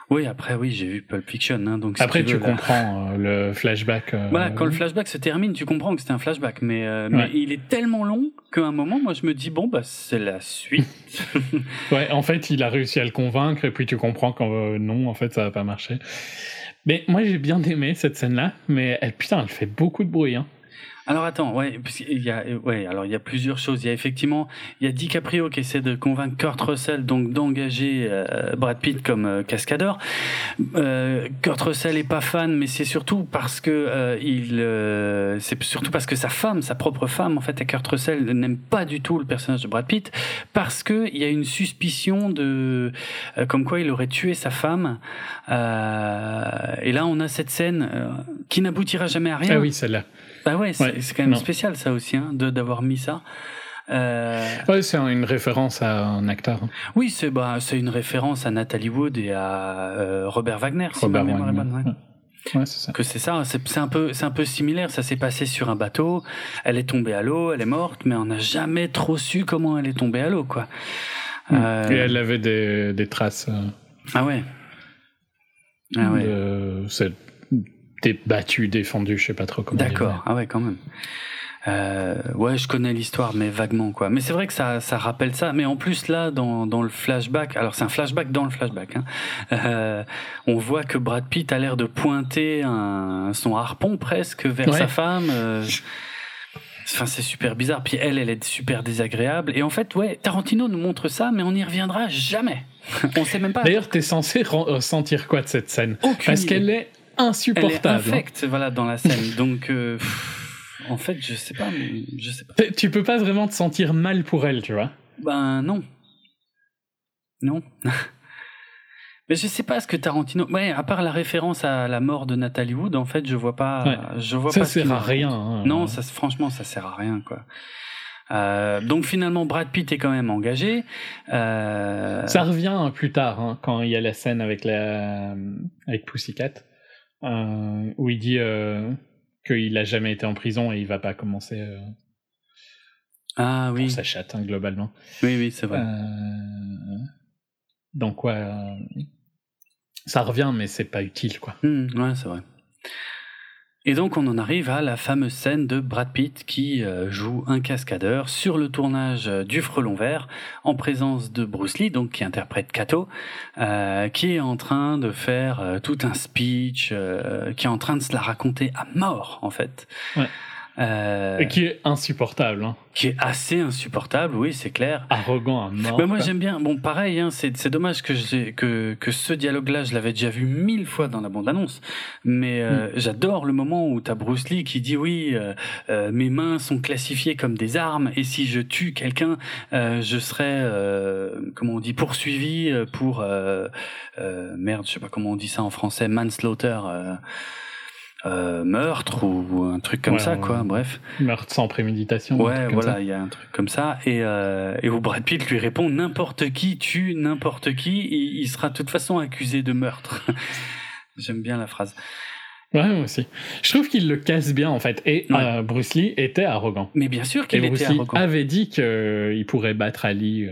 Oui, après, oui, j'ai vu Pulp Fiction. Hein, donc si Après, tu, veux, là- comprends euh, le flashback. euh, Voilà, quand le flashback se termine, tu comprends que c'était un flashback, mais, euh, mais il est tellement long qu'à un moment, moi, je me dis bon, bah, c'est la suite. Ouais, en fait, il a réussi à le convaincre, et puis tu comprends qu'en euh, non, en fait, ça va pas marcher. Mais moi, j'ai bien aimé cette scène-là, mais elle, putain, elle fait beaucoup de bruit. Hein. Alors attends, ouais, qu'il y a, ouais, alors il y a plusieurs choses. Il y a effectivement, il y a DiCaprio qui essaie de convaincre Kurt Russell donc d'engager euh, Brad Pitt comme euh, cascadeur. Euh, Kurt Russell est pas fan, mais c'est surtout parce que euh, il, euh, c'est surtout parce que sa femme, sa propre femme, en fait, à Kurt Russell n'aime pas du tout le personnage de Brad Pitt parce que il y a une suspicion de, comme quoi il aurait tué sa femme. Et là, on a cette scène qui n'aboutira jamais à rien. Ah oui, celle-là. Bah ouais, c'est Ouais, quand même non. spécial ça aussi, hein, de d'avoir mis ça. Euh, Ouais, c'est une référence à un acteur. hein. oui, c'est bah c'est une référence à Nathalie Wood et à euh, Robert Wagner, si Robert ma mémoire est Wagner. bonne, ouais. Ouais, c'est ça. Que c'est ça, c'est c'est un peu c'est un peu similaire. Ça s'est passé sur un bateau. Elle est tombée à l'eau, elle est morte, mais on n'a jamais trop su comment elle est tombée à l'eau, quoi. Euh, Et elle avait des, des traces euh, Ah ouais. Ah ouais. de. Battus, défendus, je sais pas trop comment. D'accord. Ah ouais, quand même. Euh, ouais, je connais l'histoire, mais vaguement quoi. Mais c'est vrai que ça, ça rappelle ça. Mais en plus là, dans, dans le flashback, alors c'est un flashback dans le flashback. Hein, euh, on voit que Brad Pitt a l'air de pointer un, son harpon presque vers Ouais. sa femme. euh, Enfin, c'est super bizarre. Puis elle, elle est super désagréable. Et en fait, ouais, Tarantino nous montre ça, mais on n'y reviendra jamais. on sait même pas. D'ailleurs, t'es censé ressentir quoi de cette scène? Aucune Parce qu'elle est elle est insupportable. hein. infecte, voilà, dans la scène. Donc, euh, pff, en fait, je sais pas, mais je sais pas. Tu peux pas vraiment te sentir mal pour elle, tu vois. Ben non. Non. Mais je sais pas ce que Tarantino. Ouais, à part la référence à la mort de Nathalie Wood, en fait, je vois pas. Ouais. Je vois Ça pas. ce sert à rien. hein. Non, ça, franchement, ça sert à rien, quoi. Euh, donc finalement, Brad Pitt est quand même engagé. Euh, Ça revient plus tard, hein, quand il y a la scène avec la avec Pussycat, euh, où il dit euh, qu'il a jamais été en prison et il va pas commencer euh, Ah pour oui, sa chatte, hein, globalement. oui, oui, c'est vrai. Euh, donc ouais, ça revient, mais c'est pas utile, quoi. Hmm, ouais, c'est vrai. Et donc on en arrive à la fameuse scène de Brad Pitt qui euh, joue un cascadeur sur le tournage euh, du Frelon Vert en présence de Bruce Lee, donc qui interprète Kato, euh, qui est en train de faire euh, tout un speech, euh, qui est en train de se la raconter à mort en fait. Ouais. Euh, Et qui est insupportable, hein. qui est assez insupportable, oui, c'est clair. arrogant à mort. Mais moi j'aime bien. Bon, pareil, hein, c'est dommage que que que ce dialogue-là, je l'avais déjà vu mille fois dans la bande-annonce. Mais euh, j'adore le moment où t'as Bruce Lee qui dit oui, euh, euh, mes mains sont classifiées comme des armes et si je tue quelqu'un, euh, je serai euh, comment on dit poursuivi pour euh, euh, merde, je sais pas comment on dit ça en français, manslaughter. Euh, meurtre ou, un truc comme Ouais, ça quoi bref Meurtre sans préméditation. Ouais, voilà, il y a un truc comme ça. Et, euh, et où Brad Pitt lui répond n'importe qui tue n'importe qui, il, il sera de toute façon accusé de meurtre. J'aime bien la phrase. Ouais, moi aussi. Je trouve qu'il le casse bien, en fait. Et Ouais. euh, Bruce Lee était arrogant. Mais bien sûr qu'il Bruce était Lee arrogant. avait dit qu'il pourrait battre Ali. euh,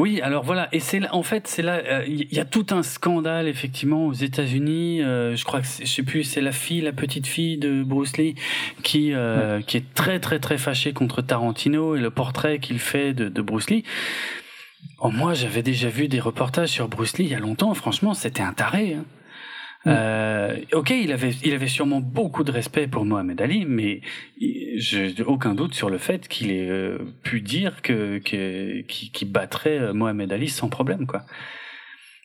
Oui, alors voilà, et c'est en fait, c'est là, euh, il y a tout un scandale effectivement aux États-Unis. euh, je crois que c'est- je sais plus, c'est la fille, la petite fille de Bruce Lee qui euh, qui est très très très fâchée contre Tarantino et le portrait qu'il fait de, de Bruce Lee. Oh, moi, j'avais déjà vu des reportages sur Bruce Lee il y a longtemps. Franchement, c'était un taré. Hein. Mm. Euh, ok, il avait, il avait sûrement beaucoup de respect pour Mohamed Ali, mais j'ai aucun doute sur le fait qu'il ait euh, pu dire que qu'il battrait euh, Mohamed Ali sans problème, quoi.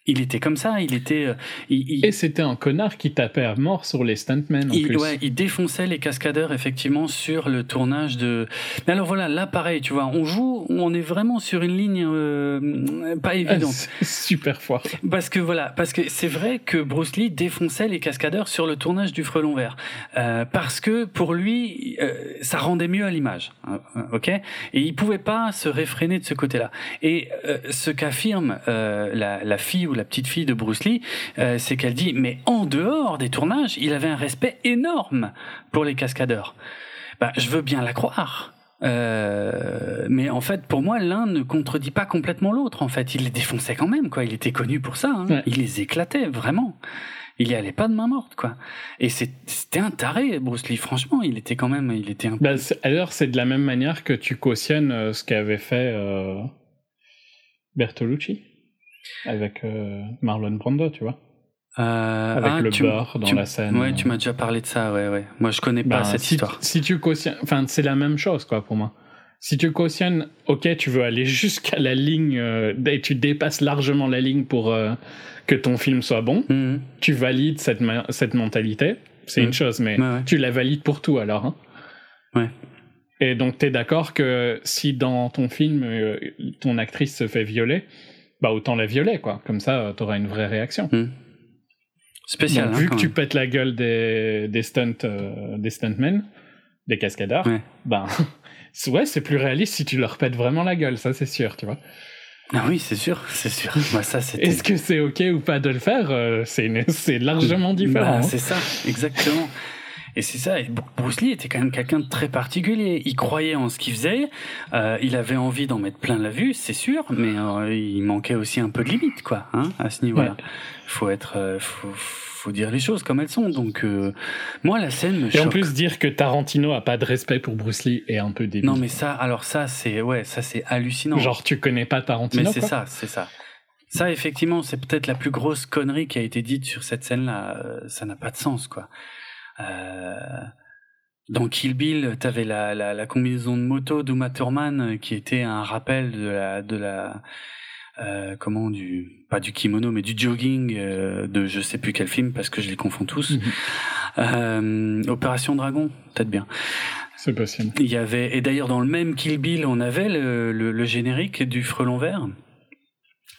Il était comme ça, il était. euh, il- il- Et c'était un connard qui tapait à mort sur les stuntmen en il, plus. ouais, il défonçait les cascadeurs effectivement sur le tournage de. Mais alors voilà, là pareil, tu vois, on joue, on est vraiment sur une ligne euh, pas Ah, évidente. super fort. Parce que voilà, parce que c'est vrai que Bruce Lee défonçait les cascadeurs sur le tournage du Frelon Vert, Euh, parce que pour lui, euh, ça rendait mieux à l'image, hein, ok? Et il pouvait pas se réfréner de ce côté-là. Et euh, ce qu'affirme euh, la, la fille ou la petite fille de Bruce Lee, euh, c'est qu'elle dit, mais en dehors des tournages, il avait un respect énorme pour les cascadeurs. Bah, je veux bien la croire. Euh, mais en fait, pour moi, l'un ne contredit pas complètement l'autre. En fait, il les défonçait quand même, quoi. Il était connu pour ça. hein. Ouais. Il les éclatait vraiment. Il y allait pas de main morte, quoi. Et c'était un taré, Bruce Lee. Franchement, il était quand même, il était un. Bah, c'est- alors, c'est de la même manière que tu cautionnes euh, ce qu'avait fait euh, Bertolucci avec euh, Marlon Brando, tu vois. Euh, Avec ah, le tu- beurre dans tu- la scène. Ouais, tu m'as déjà parlé de ça, ouais, ouais. Moi, je connais pas Ben, cette si, histoire. Si tu cautionnes, enfin, c'est la même chose, quoi, pour moi. Si tu cautionnes, ok, tu veux aller jusqu'à la ligne, euh, et tu dépasses largement la ligne pour euh, que ton film soit bon, Mhm. tu valides cette, cette mentalité, c'est une chose, mais Ouais, ouais. tu la valides pour tout alors. Hein. Ouais. Et donc, t'es d'accord que si dans ton film, ton actrice se fait violer, bah autant la violer, quoi. Comme ça, euh, t'auras une vraie réaction. Mhm. Spécial. Donc, hein, vu que tu pètes la gueule des, des stunt, euh, des stuntmen, des cascadeurs, Ouais. ben, ouais, c'est plus réaliste si tu leur pètes vraiment la gueule, ça c'est sûr, tu vois. Ah oui, c'est sûr, c'est sûr. Ça, c'était. Est-ce que c'est ok ou pas de le faire euh, C'est largement différent. Bah, hein. c'est ça, exactement. Et c'est ça. Et Bruce Lee était quand même quelqu'un de très particulier. Il croyait en ce qu'il faisait. euh, il avait envie d'en mettre plein la vue, c'est sûr, mais euh, il manquait aussi un peu de limite, quoi, hein, à ce niveau-là. Ouais. Faut être, euh, faut, faut dire les choses comme elles sont. Donc, euh, moi, la scène me Et en plus, dire que Tarantino a pas de respect pour Bruce Lee est un peu débile. non, mais ça, alors ça, c'est, ouais, ça, c'est hallucinant. Genre, tu connais pas Tarantino Mais c'est ça, c'est ça. Ça, effectivement, c'est peut-être la plus grosse connerie qui a été dite sur cette scène-là. Ça n'a pas de sens, quoi. Euh, Dans Kill Bill, t'avais la, la, la combinaison de moto d'Uma Thurman euh, qui était un rappel de la, de la, euh, comment du, pas du kimono, mais du jogging euh, de je sais plus quel film parce que je les confonds tous. Mhm. Euh, Opération Dragon, peut-être bien. C'est possible. Il y avait et d'ailleurs dans le même Kill Bill, on avait le, le, le générique du Frelon Vert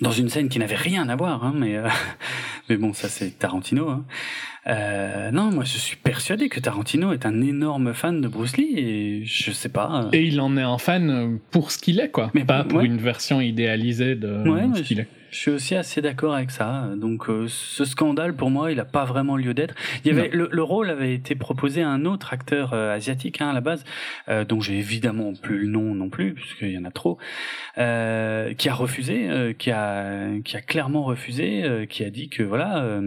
dans une scène qui n'avait rien à voir, hein, mais euh, mais bon, ça c'est Tarantino. Hein. Euh, non, moi je suis persuadé que Tarantino est un énorme fan de Bruce Lee et je sais pas. euh, Et il en est un fan pour ce qu'il est, quoi. Mais pas pour- ouais. une version idéalisée de Ouais, ce qu'il est. Je suis aussi assez d'accord avec ça. Donc euh, ce scandale pour moi, il n'a pas vraiment lieu d'être. Il y avait le, le rôle avait été proposé à un autre acteur euh, asiatique hein, à la base, euh, dont j'ai évidemment plus le nom non plus puisqu'il y en a trop, qui a refusé, qui a qui a clairement refusé, qui a dit que voilà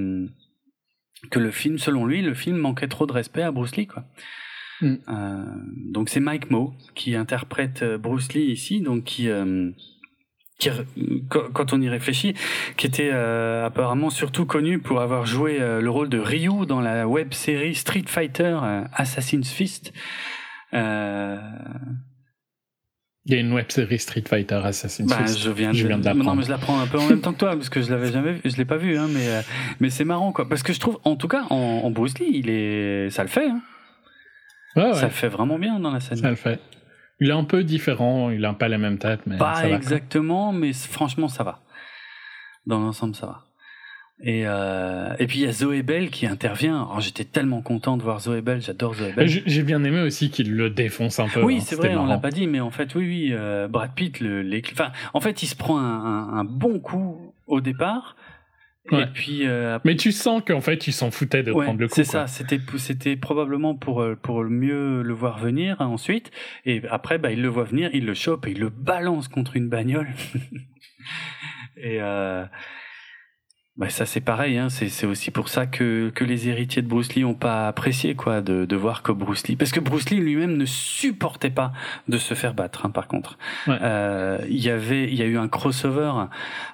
que le film, selon lui, le film manquait trop de respect à Bruce Lee quoi. Mm. Donc c'est Mike Moe qui interprète Bruce Lee ici, donc qui qui, quand on y réfléchit, qui était euh, apparemment surtout connu pour avoir joué euh, le rôle de Ryu dans la web série Street Fighter euh, Assassin's Fist. Il y a une web série Street Fighter Assassin's bah, Fist. je viens de, Je viens de non, l'apprendre. mais je l'apprends un peu en même temps que toi parce que je l'avais jamais, vu, je l'ai pas vu, hein, mais mais c'est marrant quoi, parce que je trouve, en tout cas, en, en Bruce Lee, il est, ça le fait, hein. Ouais, ouais, ça le fait vraiment bien dans la scène. ça le fait. Il est un peu différent, il a pas la même tête, mais Pas ça va. exactement, mais franchement, ça va. Dans l'ensemble, ça va. Et, euh, et puis il y a Zoé Bell qui intervient. Alors, j'étais tellement content de voir Zoé Bell, j'adore Zoé Bell. J'ai bien aimé aussi qu'il le défonce un peu. oui, hein, c'est vrai, on l'a marrant. pas dit, mais en fait, oui, oui, euh, Brad Pitt, le, les, enfin, en fait, il se prend un, un, un bon coup au départ, Ouais. et puis euh, après, Mais tu sens qu'en fait, il s'en foutait de ouais, prendre le coup. c'est ça. C'était, c'était probablement pour euh, pour le mieux le voir venir hein, ensuite, et après, bah, il le voit venir, il le chope et il le balance contre une bagnole. et euh, Bah ça c'est pareil, hein. c'est c'est aussi pour ça que que les héritiers de Bruce Lee ont pas apprécié quoi de de voir que Bruce Lee parce que Bruce Lee lui-même ne supportait pas de se faire battre. Hein, par contre, Ouais. Euh, il y avait il y a eu un crossover,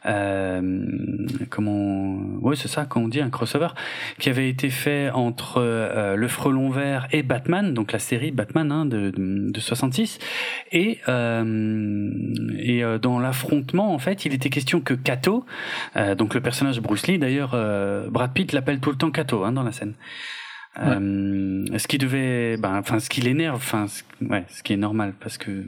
euh, comment ouais c'est ça qu'on dit un crossover qui avait été fait entre euh, le Frelon Vert et Batman, donc la série Batman hein, de, de de 66 et euh, et euh, dans l'affrontement en fait il était question que Kato euh, donc le personnage de Bruce Lee, d'ailleurs, euh, Brad Pitt l'appelle tout le temps Kato hein, dans la scène. Euh, ce qui devait, ben, enfin, ce qui l'énerve, enfin, ce- qui est normal, parce que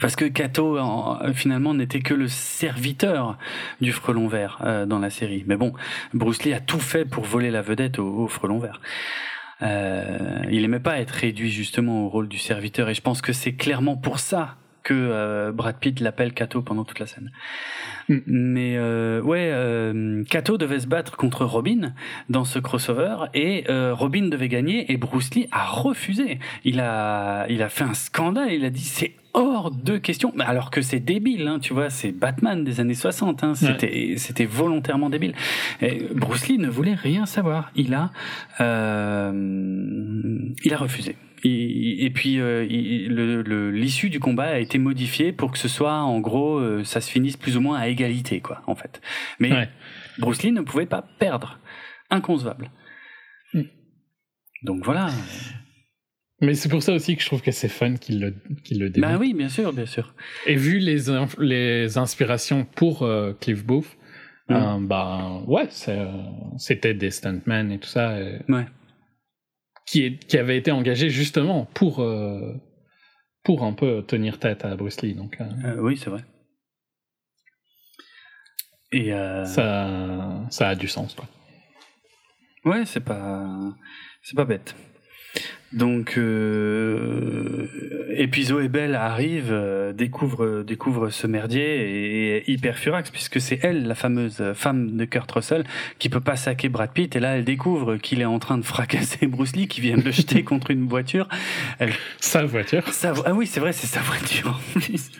parce que Kato en- finalement n'était que le serviteur du Frelon Vert euh, dans la série. Mais bon, Bruce Lee a tout fait pour voler la vedette au, Frelon Vert. Il aimait pas être réduit justement au rôle du serviteur, et je pense que c'est clairement pour ça que euh, Brad Pitt l'appelle Kato pendant toute la scène. Mm. Mais euh, ouais, euh, Kato devait se battre contre Robin dans ce crossover et euh, Robin devait gagner et Bruce Lee a refusé. Il a, il a fait un scandale. Il a dit c'est hors de question. Mais Alors que c'est débile, hein, tu vois, c'est Batman des années 60. Hein, c'était, c'était volontairement débile. Et Bruce Lee ne voulait rien savoir. Il a, euh, il a refusé. Et, et puis euh, il- le- le- l'issue du combat a été modifiée pour que ce soit en gros euh, ça se finisse plus ou moins à égalité quoi en fait. Mais Ouais. Bruce Lee ne pouvait pas perdre, inconcevable. Mm. Donc voilà. Mais c'est pour ça aussi que je trouve que c'est fun qu'il le, développe. Bah oui, bien sûr, bien sûr. Et vu les, inspirations pour euh, Cliff Booth, Mm. bah ouais, c'était des stuntmen et tout ça, et- Ouais. Qui, est, qui avaient été engagés justement pour, euh, pour un peu tenir tête à Bruce Lee. Donc euh, Euh, oui, c'est vrai. Et ça, ça a du sens. Quoi. ouais, c'est pas, c'est pas bête. Donc, euh, et puis Zoé Bell arrive, euh, découvre, découvre ce merdier et est hyper furax puisque c'est elle, la fameuse femme de Kurt Russell, qui peut pas saquer Brad Pitt. Et là, elle découvre qu'il est en train de fracasser Bruce Lee, qui vient de le jeter contre une voiture. Elle Sa voiture. Sa ah oui, c'est vrai, c'est sa voiture en plus.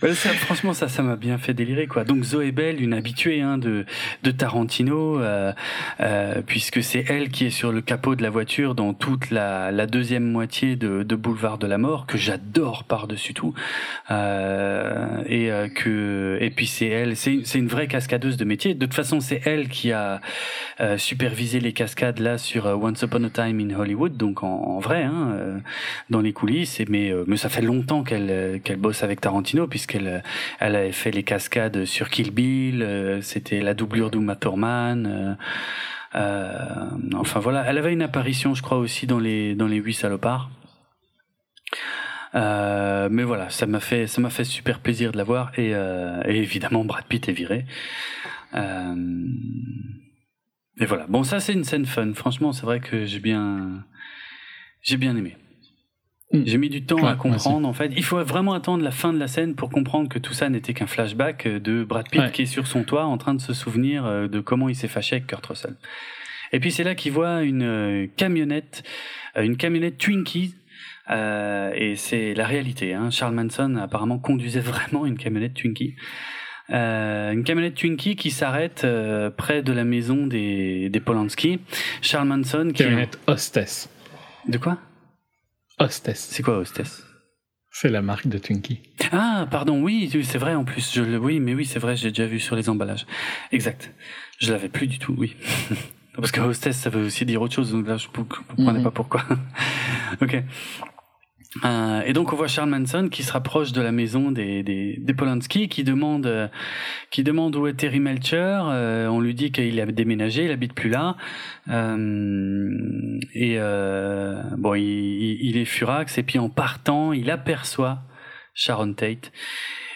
Ça, franchement, ça, ça m'a bien fait délirer, quoi. Donc Zoé Bell, une habituée hein, de, de Tarantino, euh, euh, puisque c'est elle qui est sur le capot de la voiture dans toute la, la deuxième moitié de, de Boulevard de la Mort, que j'adore par-dessus tout. Euh, et euh, que et puis c'est elle, c'est c'est une vraie cascadeuse de métier. De toute façon, c'est elle qui a euh, supervisé les cascades là sur euh, Once Upon a Time in Hollywood, donc en, en vrai, hein, dans les coulisses. Et mais mais ça fait longtemps qu'elle qu'elle bosse avec Tarantino puisqu'elle euh, elle avait fait les cascades sur Kill Bill. euh, C'était la doublure d'Uma Thurman. euh, enfin voilà, elle avait une apparition, je crois aussi dans les dans les huit salopards. Mais voilà, ça m'a fait ça m'a fait super plaisir de la voir et, et évidemment Brad Pitt est viré. Euh, et voilà. Bon, ça c'est une scène fun. Franchement, c'est vrai que j'ai bien j'ai bien aimé. Mm. J'ai mis du temps Ouais, à comprendre en fait. Il faut vraiment attendre la fin de la scène pour comprendre que tout ça n'était qu'un flashback de Brad Pitt Ouais. qui est sur son toit en train de se souvenir euh, de comment il s'est fâché avec Kurt Russell. Et puis c'est là qu'il voit une euh, camionnette, euh, une camionnette Twinkie. euh, et c'est la réalité. Hein. Charles Manson apparemment conduisait vraiment une camionnette Twinkie. Euh, une camionnette Twinkie qui s'arrête euh, près de la maison des, des Polanski. Charles Manson qui... Camionnette Hostess. De quoi? Hostess. C'est quoi Hostess? C'est la marque de Twinkie. Ah, pardon, oui, c'est vrai en plus. Je le, oui, mais oui, c'est vrai, j'ai déjà vu sur les emballages. Exact. Je l'avais plus du tout, oui. Parce que hostess, ça veut aussi dire autre chose. Donc là, je ne comprenais Mhm. pas pourquoi. ok. Euh, et donc on voit Charles Manson qui se rapproche de la maison des, des, des Polanski, qui demande, euh, qui demande où est Terry Melcher. Euh, on lui dit qu'il a déménagé, il habite plus là. Euh, et bon, il, il est furax. Et puis en partant, il aperçoit Sharon Tate.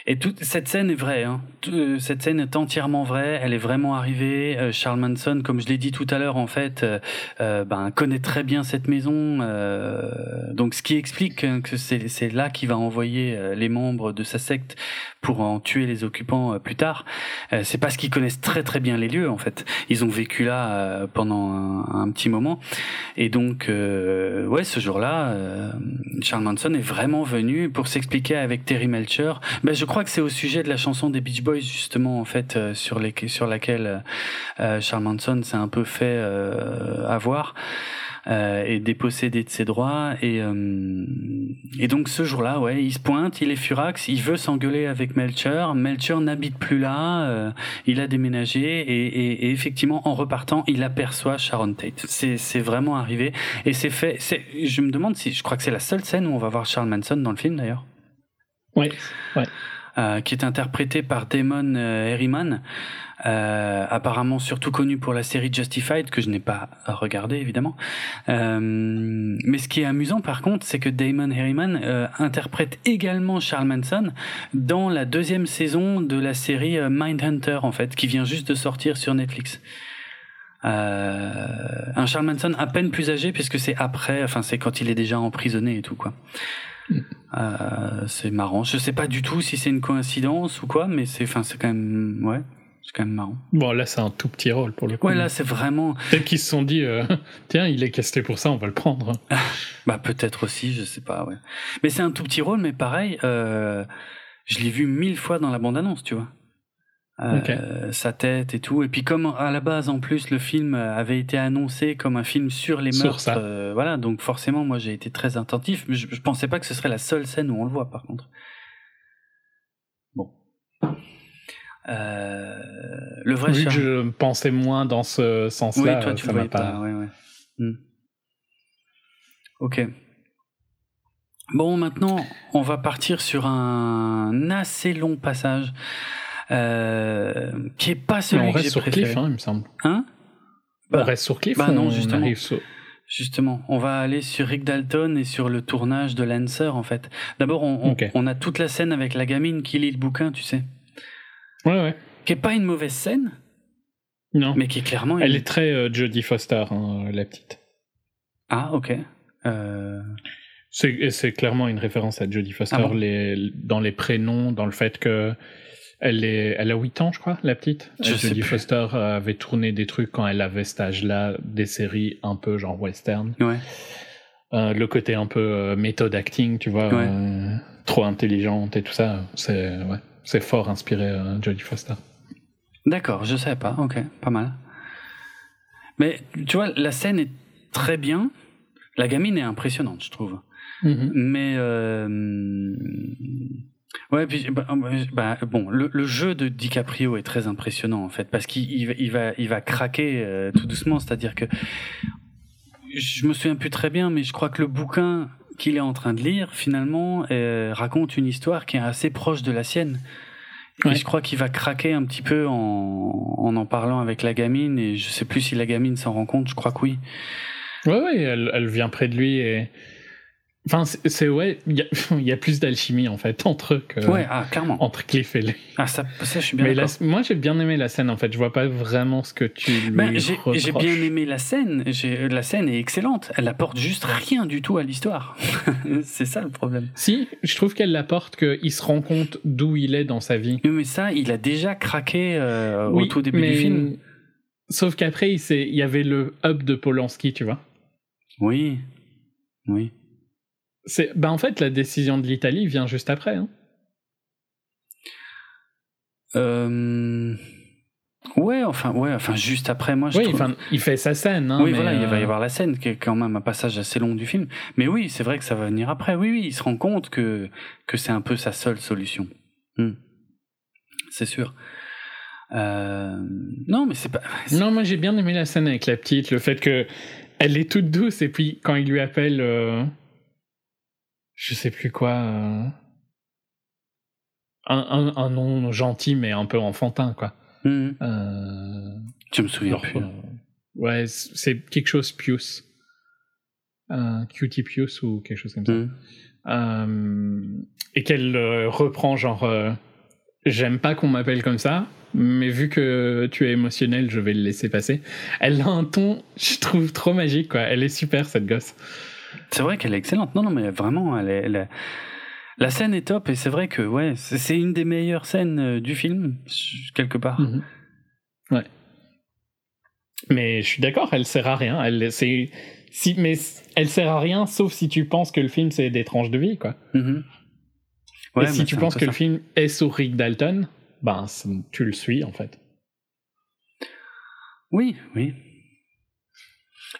Et toute cette scène est vraie. Hein. Euh, Cette scène est entièrement vraie. Elle est vraiment arrivée. Euh, Charles Manson, comme je l'ai dit tout à l'heure, en fait, euh, euh, ben, connaît très bien cette maison. donc, ce qui explique que c'est là qu'il va envoyer les membres de sa secte pour en tuer les occupants plus tard. C'est parce qu'ils connaissent très très bien les lieux. En fait, ils ont vécu là pendant un, petit moment. Et donc, ouais, ce jour-là, Charles Manson est vraiment venu pour s'expliquer avec Terry Melcher. Ben, crois que c'est au sujet de la chanson des Beach Boys justement en fait euh, sur les sur laquelle euh, Charles Manson s'est un peu fait euh, avoir euh, et dépossédé de ses droits. Et euh, et donc ce jour-là ouais il se pointe il est furax il veut s'engueuler avec Melcher Melcher n'habite plus là euh, il a déménagé et, effectivement en repartant il aperçoit Sharon Tate. C'est c'est vraiment arrivé. Et c'est fait c'est je me demande si je crois que c'est la seule scène où on va voir Charles Manson dans le film d'ailleurs. Ouais, ouais. Euh, qui est interprété par Damon euh, Herriman, euh, apparemment surtout connu pour la série Justified, que je n'ai pas regardé évidemment. Mais ce qui est amusant par contre, c'est que Damon Herriman interprète également Charles Manson dans la deuxième saison de la série Mindhunter, en fait, qui vient juste de sortir sur Netflix. Euh, un Charles Manson à peine plus âgé puisque c'est après, enfin c'est quand il est déjà emprisonné et tout quoi. Euh, c'est marrant. Je sais pas du tout si c'est une coïncidence ou quoi, mais c'est, enfin, c'est quand même, ouais, c'est quand même marrant. Bon, là, c'est un tout petit rôle pour le coup. Ouais, là, c'est vraiment, Peut-être qu'ils se sont dit, euh, tiens, il est casté pour ça, on va le prendre. bah peut-être aussi, je sais pas, ouais. Mais c'est un tout petit rôle, mais pareil, euh, je l'ai vu mille fois dans la bande-annonce, tu vois. Euh, Sa tête et tout. Et puis comme à la base, en plus, le film avait été annoncé comme un film sur les meurtres, euh, voilà. Donc forcément, moi, j'ai été très attentif. Mais je, je pensais pas que ce serait la seule scène où on le voit, par contre. Bon. Euh, le vrai Vu que je pensais moins dans ce Oui, sens-là, toi, tu ça voyais pas. pas. ouais, ouais. Hmm. Ok. Bon, maintenant, on va partir sur un assez long passage euh, qui est pas celui on que j'ai reste sur préféré. Cliff, hein, il me semble. Hein? On Bah, reste sur Cliff bah non, on justement. sur... Justement, on va aller sur Rick Dalton et sur le tournage de Lancer, en fait. D'abord, on, on- on a toute la scène avec la gamine qui lit le bouquin, tu sais. Ouais, ouais. Qui est pas une mauvaise scène, Non. mais qui est clairement une... Elle est très euh, Jodie Foster, hein, la petite. Ah, ok. Euh... C'est clairement une référence à Jodie Foster Ah bon les, dans les prénoms, dans le fait que elle, est, elle a 8 ans, je crois, la petite. Je sais Jodie. Foster avait tourné des trucs quand elle avait cet âge-là, des séries un peu genre western. Ouais. Euh, le côté un peu euh, méthode acting, tu vois, Ouais. euh, trop intelligente et tout ça, c'est ouais, c'est fort inspiré Jodie Foster. D'accord, je savais pas. Ok, pas mal. Mais tu vois, la scène est très bien. La gamine est impressionnante, je trouve. Mais euh, ouais, puis bah, bah, bon, le, le jeu de DiCaprio est très impressionnant en fait parce qu'il il va, il va il va craquer euh, tout doucement. C'est-à-dire que je me souviens plus très bien, mais je crois que le bouquin qu'il est en train de lire finalement euh, raconte une histoire qui est assez proche de la sienne. Et Ouais. je crois qu'il va craquer un petit peu en, en en parlant avec la gamine et je sais plus si la gamine s'en rend compte. Je crois que oui. Ouais, ouais, elle, elle vient près de lui et. Enfin, c'est ouais, il y, a- il y a plus d'alchimie en fait entre eux que. Ouais, ah clairement. Entre Cliff et lui. Ah ça, ça je suis bien Mais la- moi j'ai bien aimé la scène en fait, je vois pas vraiment ce que tu lui Ben, j'ai reproches. j'ai bien aimé la scène. J'ai- La scène est excellente. Elle apporte juste rien du tout à l'histoire. c'est ça le problème. Si, je trouve qu'elle l'apporte qu'il se rend compte d'où il est dans sa vie. Mais ça, il a déjà craqué euh, au tout début mais- du film. Sauf qu'après, il, s'est- il y avait le hub de Polanski, tu vois. Oui, oui. C'est, bah en fait, la décision de l'Italie vient juste après. Hein. Euh... Ouais, enfin, ouais, enfin, juste après, moi, je Oui, trouve- enfin, il fait sa scène. Hein, oui, mais, voilà, il va y euh, avoir la scène qui est quand même un passage assez long du film. Mais oui, c'est vrai que ça va venir après. Oui, oui, il se rend compte que que c'est un peu sa seule solution. Hmm. C'est sûr. Euh... Non, mais c'est pas. Non, moi j'ai bien aimé la scène avec la petite, le fait que elle est toute douce et puis quand il lui appelle, je sais plus quoi, euh, un, un, un nom gentil mais un peu enfantin quoi. Euh, Je me souviens plus. euh, ouais, c'est quelque chose Pius, Cutie Pius ou quelque chose comme ça. Hmm. Euh, et qu'elle reprend genre j'aime pas qu'on m'appelle comme ça mais vu que tu es émotionnel je vais le laisser passer elle a un ton je trouve trop magique quoi elle est super cette gosse C'est vrai qu'elle est excellente. Non, non, mais vraiment, elle est, elle est- la scène est top et c'est vrai que ouais, c'est une des meilleures scènes euh, du film quelque part. Mhm. ouais mais je suis d'accord elle sert à rien elle c'est si mais elle sert à rien sauf si tu penses que le film c'est des tranches de vie quoi Mhm. Ouais, et si tu penses que ça. le film est sur Rick Dalton, ben tu le suis en fait. Oui, oui.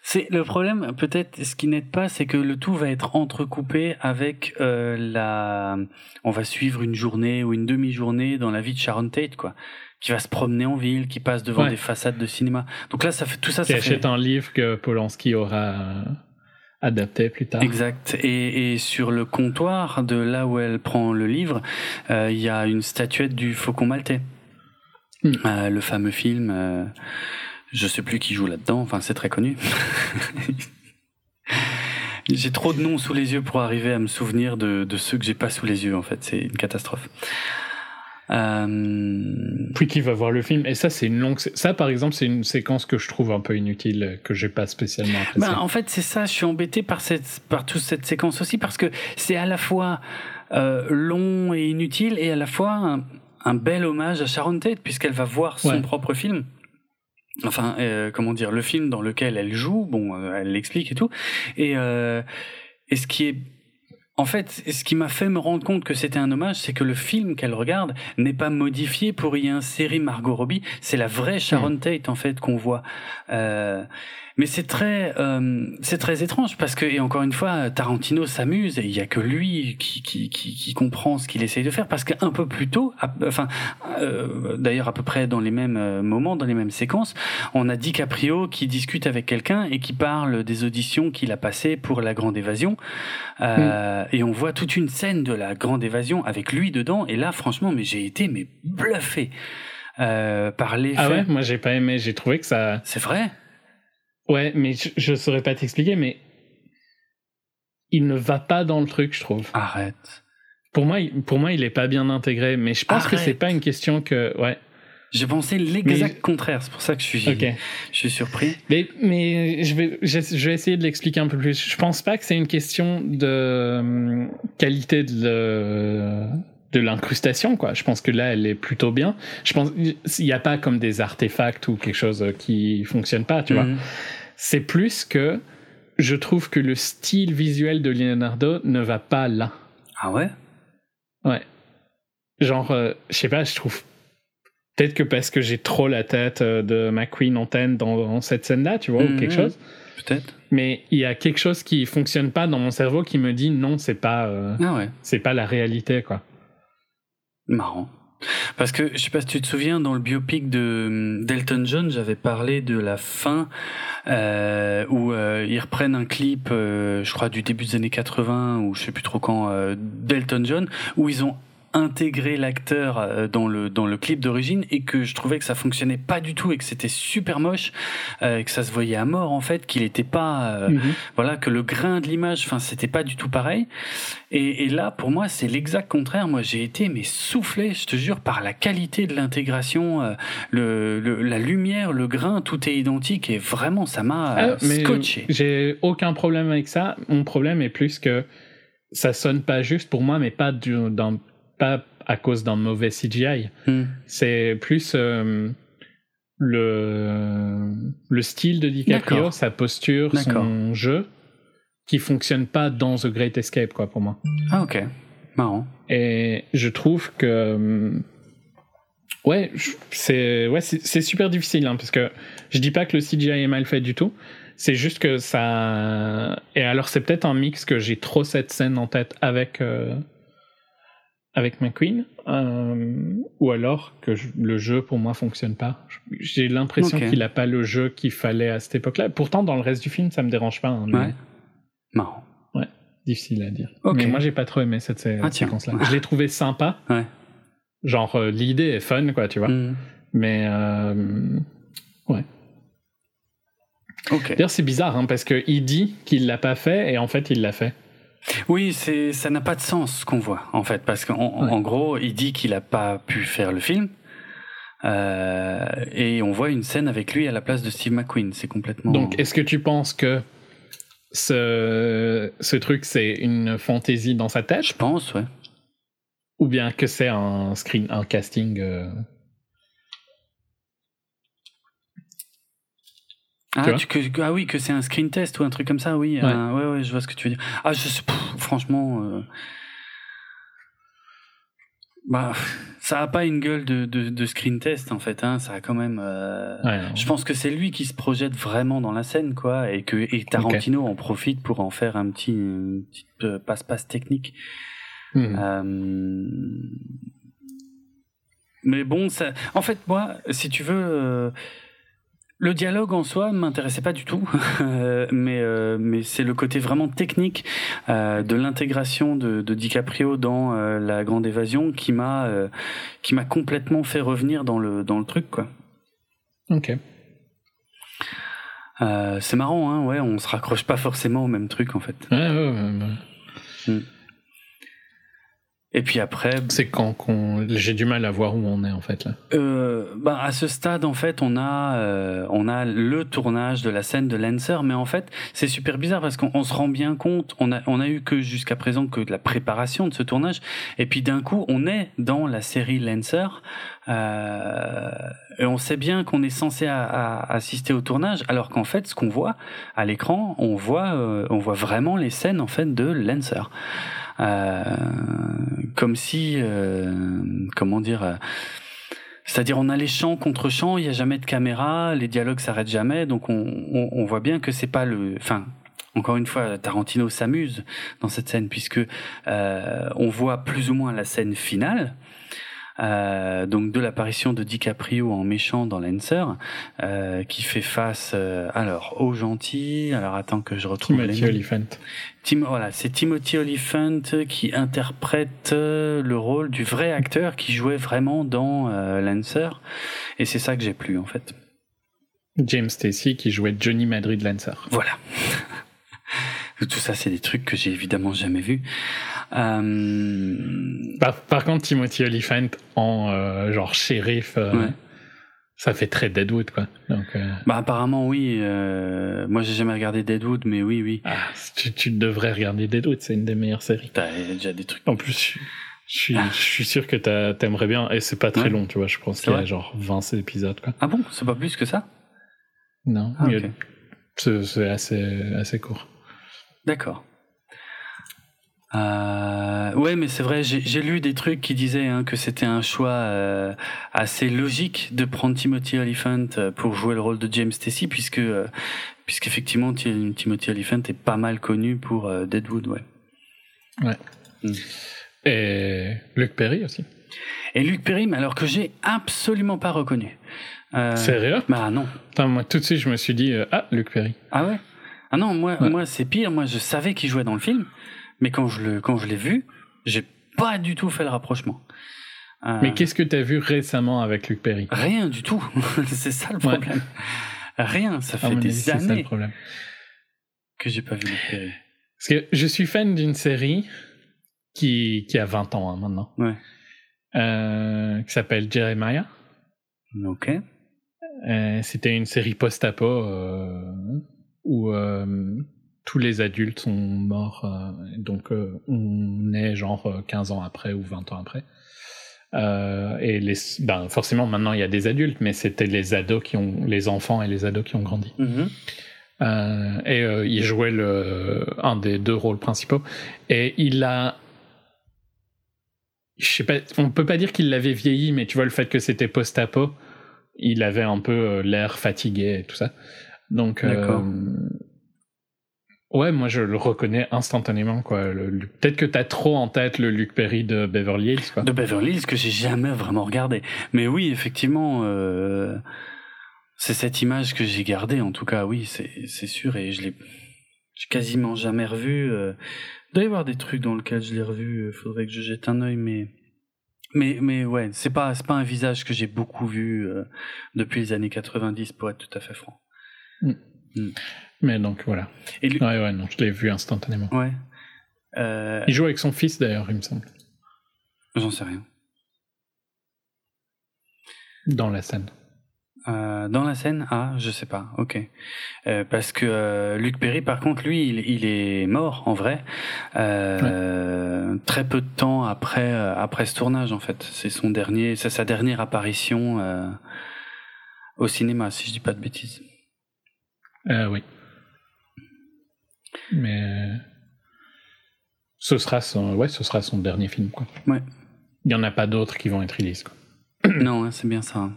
C'est le problème, peut-être, ce qui n'aide pas, c'est que le tout va être entrecoupé avec euh, la. On va suivre une journée ou une demi-journée dans la vie de Sharon Tate, quoi, qui va se promener en ville, qui passe devant Ouais. des façades de cinéma. Donc là, ça fait tout ça. Qui ça achète fait... un livre que Polanski aura euh, adapté plus tard. Exact. Et, et sur le comptoir de là où elle prend le livre, euh, il y a une statuette du Faucon Maltais. Hmm. Euh, le fameux film. Je sais plus qui joue là-dedans. Enfin, c'est très connu. j'ai trop de noms sous les yeux pour arriver à me souvenir de, de ceux que j'ai pas sous les yeux. En fait, c'est une catastrophe. Euh, Puis qui va voir le film. Et ça, c'est une longue. Ça, par exemple, c'est une séquence que je trouve un peu inutile, que j'ai pas spécialement appréciée. Ben, en fait, c'est ça. Je suis embêté par cette, par toute cette séquence aussi parce que c'est à la fois euh, long et inutile et à la fois un, un bel hommage à Sharon Tate puisqu'elle va voir son Ouais. propre film. Enfin, euh, comment dire, le film dans lequel elle joue. Bon, euh, elle l'explique et tout. Et, euh, et ce qui est en fait, ce qui m'a fait me rendre compte que c'était un hommage, c'est que le film qu'elle regarde n'est pas modifié pour y insérer Margot Robbie. C'est la vraie Sharon Tate en fait qu'on voit. Euh, mais c'est très, euh, c'est très étrange parce que et encore une fois, Tarantino s'amuse et il y a que lui qui qui qui, qui comprend ce qu'il essaye de faire parce qu'un peu plus tôt, à- enfin, euh, d'ailleurs à peu près dans les mêmes euh, moments, dans les mêmes séquences, on a DiCaprio qui discute avec quelqu'un et qui parle des auditions qu'il a passées pour La Grande Évasion. Euh, Et on voit toute une scène de La Grande Évasion avec lui dedans. Et là, franchement, mais j'ai été mais bluffé euh, par l'effet. Ah ouais, moi j'ai pas aimé. J'ai trouvé que ça. C'est vrai? Ouais, mais je, je saurais pas t'expliquer, mais il ne va pas dans le truc, je trouve. Arrête. Pour moi, il- pour moi, il est pas bien intégré. Mais je pense que c'est Arrête. pas une question que. Ouais. J'ai pensé l'exact Mais- contraire. C'est pour ça que je suis, Ok. je suis surpris. Mais, mais je, vais, je, je vais essayer de l'expliquer un peu plus. Je pense pas que c'est une question de hum, qualité de, de l'incrustation, quoi. Je pense que là, elle est plutôt bien. Je pense il n'y a pas comme des artefacts ou quelque chose qui fonctionne pas, tu vois. Mhm. C'est plus que je trouve que le style visuel de Leonardo ne va pas là. Ah ouais? Ouais. Genre, euh, je sais pas, je trouve. Peut-être que parce que j'ai trop la tête euh, de McQueen en tête dans, dans cette scène-là, tu vois, ou Mhm. quelque chose. Peut-être. Mais il y a quelque chose qui fonctionne pas dans mon cerveau qui me dit non, c'est pas, euh, Ah ouais. c'est pas la réalité, quoi. Marrant. Parce que je sais pas si tu te souviens dans le biopic de hum, d'Elton John, j'avais parlé de la fin euh, où euh, ils reprennent un clip, euh, je crois du début des années 80 ou je sais plus trop quand d'Elton John où ils ont intégré l'acteur euh, dans le dans le clip d'origine et que je trouvais que ça fonctionnait pas du tout et que c'était super moche euh, et que ça se voyait à mort en fait qu'il était pas euh, Mhm. voilà que le grain de l'image enfin c'était pas du tout pareil et, et là pour moi c'est l'exact contraire moi j'ai été mais soufflé je te jure par la qualité de l'intégration euh, le, le- la lumière le grain tout est identique et vraiment ça m'a Ah, scotché J'ai aucun problème avec ça. Mon problème est plus que ça sonne pas juste pour moi, mais pas, du, d'un- pas à cause d'un mauvais CGI. Hmm. C'est plus euh, le, le style de DiCaprio, sa posture, son jeu, qui fonctionne pas dans The Great Escape, quoi, pour moi. ah ok marrant Et je trouve que. Ouais, c'est ouais, c'est super difficile, hein, parce que je dis pas que le CGI est mal fait du tout. C'est juste que ça. Et alors, c'est peut-être un mix que j'ai trop cette scène en tête avec. euh, avec McQueen, euh, ou alors que je- le jeu pour moi fonctionne pas. J'ai l'impression qu'il a pas le jeu qu'il fallait à cette époque-là. Pourtant, dans le reste du film, ça me dérange pas. hein, mais ouais marrant Difficile à dire. Mais moi, j'ai pas trop aimé cette Ah, séquence-là. Je l'ai trouvé sympa. Ouais. Genre, euh, l'idée est fun, quoi, tu vois. Hmm. Mais. euh, ok D'ailleurs, c'est bizarre, hein, parce qu'il dit qu'il l'a pas fait, et en fait, il l'a fait. Oui, c'est ça n'a pas de sens ce qu'on voit en fait parce qu'en Ouais. gros, il dit qu'il a pas pu faire le film euh, et on voit une scène avec lui à la place de Steve McQueen. C'est complètement. Donc, est-ce que tu penses que ce, ce truc, c'est une fantaisie dans sa tête, je pense, ouais. ou bien que c'est un screen, un casting euh, Ah, vois tu- que, ah oui, que c'est un screen test ou un truc comme ça, oui. Ouais. un- ouais, ouais, je vois ce que tu veux dire. Ah, je sais, pff, franchement, euh, Bah, ça a pas une gueule de, de, de screen test en fait. Hein. Ça a quand même. euh, Ouais. Je pense que c'est lui qui se projette vraiment dans la scène, quoi, et que et Tarantino en profite pour en faire un petit une petite euh, passe-passe technique. Hmm. Mais bon, ça. En fait, moi, si tu veux, le dialogue en soi m'intéressait pas du tout, Euh, mais euh, mais c'est le côté vraiment technique euh, de l'intégration de, de DiCaprio dans euh, la Grande Évasion qui m'a qui m'a complètement fait revenir dans le dans le truc, quoi. Ok. C'est marrant, hein, ouais, on se raccroche pas forcément au même truc en fait. Ouais, ouais, ouais, ouais. Et puis après, C'est quand qu'on... j'ai du mal à voir où on est en fait là. euh, bah, à ce stade, en fait, on a, euh, on a le tournage de la scène de Lancer, mais en fait, c'est super bizarre parce qu'on on se rend bien compte, on a, on a eu que jusqu'à présent que de la préparation de ce tournage, et puis d'un coup, on est dans la série Lancer, euh, et on sait bien qu'on est censé à- à assister au tournage, alors qu'en fait, ce qu'on voit à l'écran, on voit, euh, on voit vraiment les scènes en fait de Lancer. Euh, comme si, euh, comment dire, euh, c'est-à-dire on a les champs contre champs, il y a jamais de caméra, les dialogues s'arrêtent jamais, donc on, on, on voit bien que c'est pas le, enfin. Encore une fois, Tarantino s'amuse dans cette scène puisque euh, on voit plus ou moins la scène finale, euh, donc de l'apparition de DiCaprio en méchant dans Lancer, euh, qui fait face alors au gentil. Alors attends que je retrouve Timothy. Oliphant. Tim, voilà, c'est Timothy Oliphant qui interprète euh, le rôle du vrai acteur qui jouait vraiment dans euh, Lancer, et c'est ça que j'ai plu en fait. James Stacy qui jouait Johnny Madrid Lancer. Voilà. Tout ça, c'est des trucs que j'ai évidemment jamais vus. Euh, Par, par contre, Timothy Oliphant en euh, genre shérif, euh, Ouais. Ça fait très Deadwood quoi. Donc, euh, bah apparemment oui. euh, moi, j'ai jamais regardé Deadwood, mais oui, oui. ah, tu, tu devrais regarder Deadwood, c'est une des meilleures séries. T'as déjà des trucs. En plus, je, suis, je suis sûr que t'aimerais bien, et c'est pas très Ouais. long, tu vois, je pense qu'il y a genre 20 épisodes quoi. Ah bon, c'est pas plus que ça? Non, Ah, c'est assez, assez court. D'accord. Euh, ouais, mais c'est vrai, j'ai lu des trucs qui disaient hein, que c'était un choix euh, assez logique de prendre Timothy Oliphant euh, pour jouer le rôle de James Stacy, puisque euh, puisqu'effectivement Ti- Timothy Oliphant est pas mal connu pour Deadwood, ouais. Et Luc Perry aussi. Et Luc Perry, mais alors que j'ai absolument pas reconnu. Euh, Sérieux? Bah non. Putain, moi, tout de suite, je me suis dit, ah, Luc Perry. Ah ouais? Ah non, moi, Ouais. moi c'est pire. Moi, je savais qu'il jouait dans le film, mais quand je le, quand je l'ai vu, j'ai pas du tout fait le rapprochement. Euh, Mais qu'est-ce que t'as vu récemment avec Luc Perry? Rien du tout. c'est ça le Ouais. problème. Rien. Ça À fait des c'est ça le années problème. que j'ai pas vu Luc Perry. Parce que je suis fan d'une série qui, qui a 20 ans hein, maintenant, Ouais. euh, qui s'appelle Jeremiah. Ok. Euh, C'était une série post-apo où tous les adultes sont morts, euh, donc euh, on est genre euh, 15 ans après ou 20 ans après. Euh, et les, ben, forcément maintenant il y a des adultes, mais c'était les ados qui ont, les enfants et les ados qui ont grandi. Mhm. Euh, et euh, il jouait le, un des deux rôles principaux. Et il a. Je sais pas, on peut pas dire qu'il l'avait vieilli, mais tu vois, le fait que c'était post-apo, il avait un peu euh, l'air fatigué et tout ça. Donc. Euh, ouais, moi je le reconnais instantanément, quoi. Peut-être que t'as trop en tête le Luc Perry de Beverly Hills, quoi. De Beverly Hills que j'ai jamais vraiment regardé. Mais oui, effectivement, euh, c'est cette image que j'ai gardée. En tout cas, oui, c'est c'est sûr. Et je l'ai quasiment jamais revu. Euh, il doit y avoir des trucs dans lesquels je l'ai revu. Il faudrait que je jette un œil, mais mais mais ouais, c'est pas c'est pas un visage que j'ai beaucoup vu euh, depuis les années 90 pour être tout à fait franc. Mais donc voilà. Et lui, Ouais, ouais, non, je l'ai vu instantanément. ouais. Euh, Il joue avec son fils d'ailleurs, il me semble, J'en sais rien. dans la scène. Euh, dans la scène, ah, je sais pas, ok. Euh, parce que euh, Luc Perry, par contre, lui, il, il est mort en vrai, très peu de temps après après ce tournage en fait. C'est son dernier, c'est sa dernière apparition au cinéma, si je dis pas de bêtises. Oui. Mais ce sera son, ouais, ce sera son dernier film, quoi. Ouais. il y en a pas d'autres qui vont être release. Quoi. non, hein, c'est bien ça.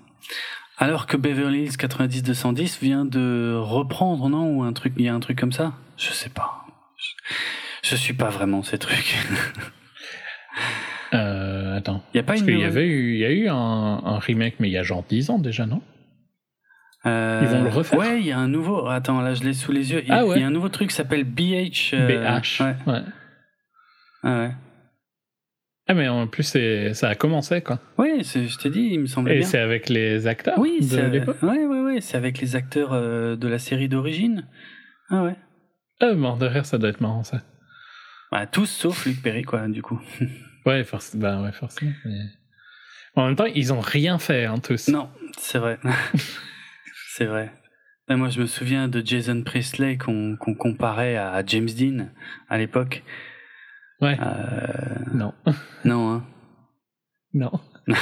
Alors que Beverly Hills 90-210 vient de reprendre, non? Ou un truc, il y a un truc comme ça? Je sais pas. Je, je suis pas vraiment ces trucs. Euh, attends. Il y a pas Parce une qu'il y avait eu, il y a eu un, un remake, mais il y a genre 10 ans déjà, non? Euh, Ils vont le refaire Ouais, il y a un nouveau. Attends, là, je l'ai sous les yeux. Il, Ah ouais. y a un nouveau truc qui s'appelle BH. euh, BH. Ouais. Ouais. Ah ouais. Ah, mais en plus, ça a commencé, quoi. C'est- je t'ai dit, il me semblait Et c'est avec les acteurs Oui, c'est l'époque ouais, ouais, ouais, c'est avec les acteurs euh, de la série d'origine. Ah ouais. Ah, mort de rire, ça doit être marrant, ça. Bah, tous sauf Luc Perry, quoi, du coup. Ouais, forc- bah, ouais forcément. mais- En même temps, ils ont rien fait, hein, tous. Non, c'est vrai. c'est vrai. Moi, je me souviens de Jason Priestley qu'on comparait à James Dean à l'époque. Ouais. Euh, Non. non, hein. Non.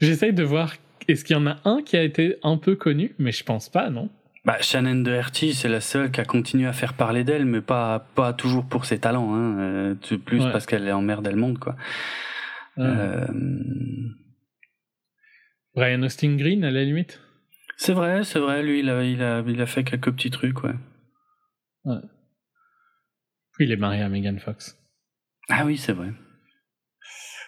J'essaye de voir, est-ce qu'il y en a un qui a été un peu connu, mais je pense pas, non? Bah, Shannon Doherty, c'est la seule qui a continué à faire parler d'elle, mais pas, pas toujours pour ses talents, hein. euh, plus Ouais. parce qu'elle est en mer le monde, quoi. Euh, Brian Austin Green, à la limite? C'est vrai, c'est vrai, lui, il a, il, a, il a fait quelques petits trucs, ouais. Oui, il est marié à Megan Fox. Ah oui, c'est vrai.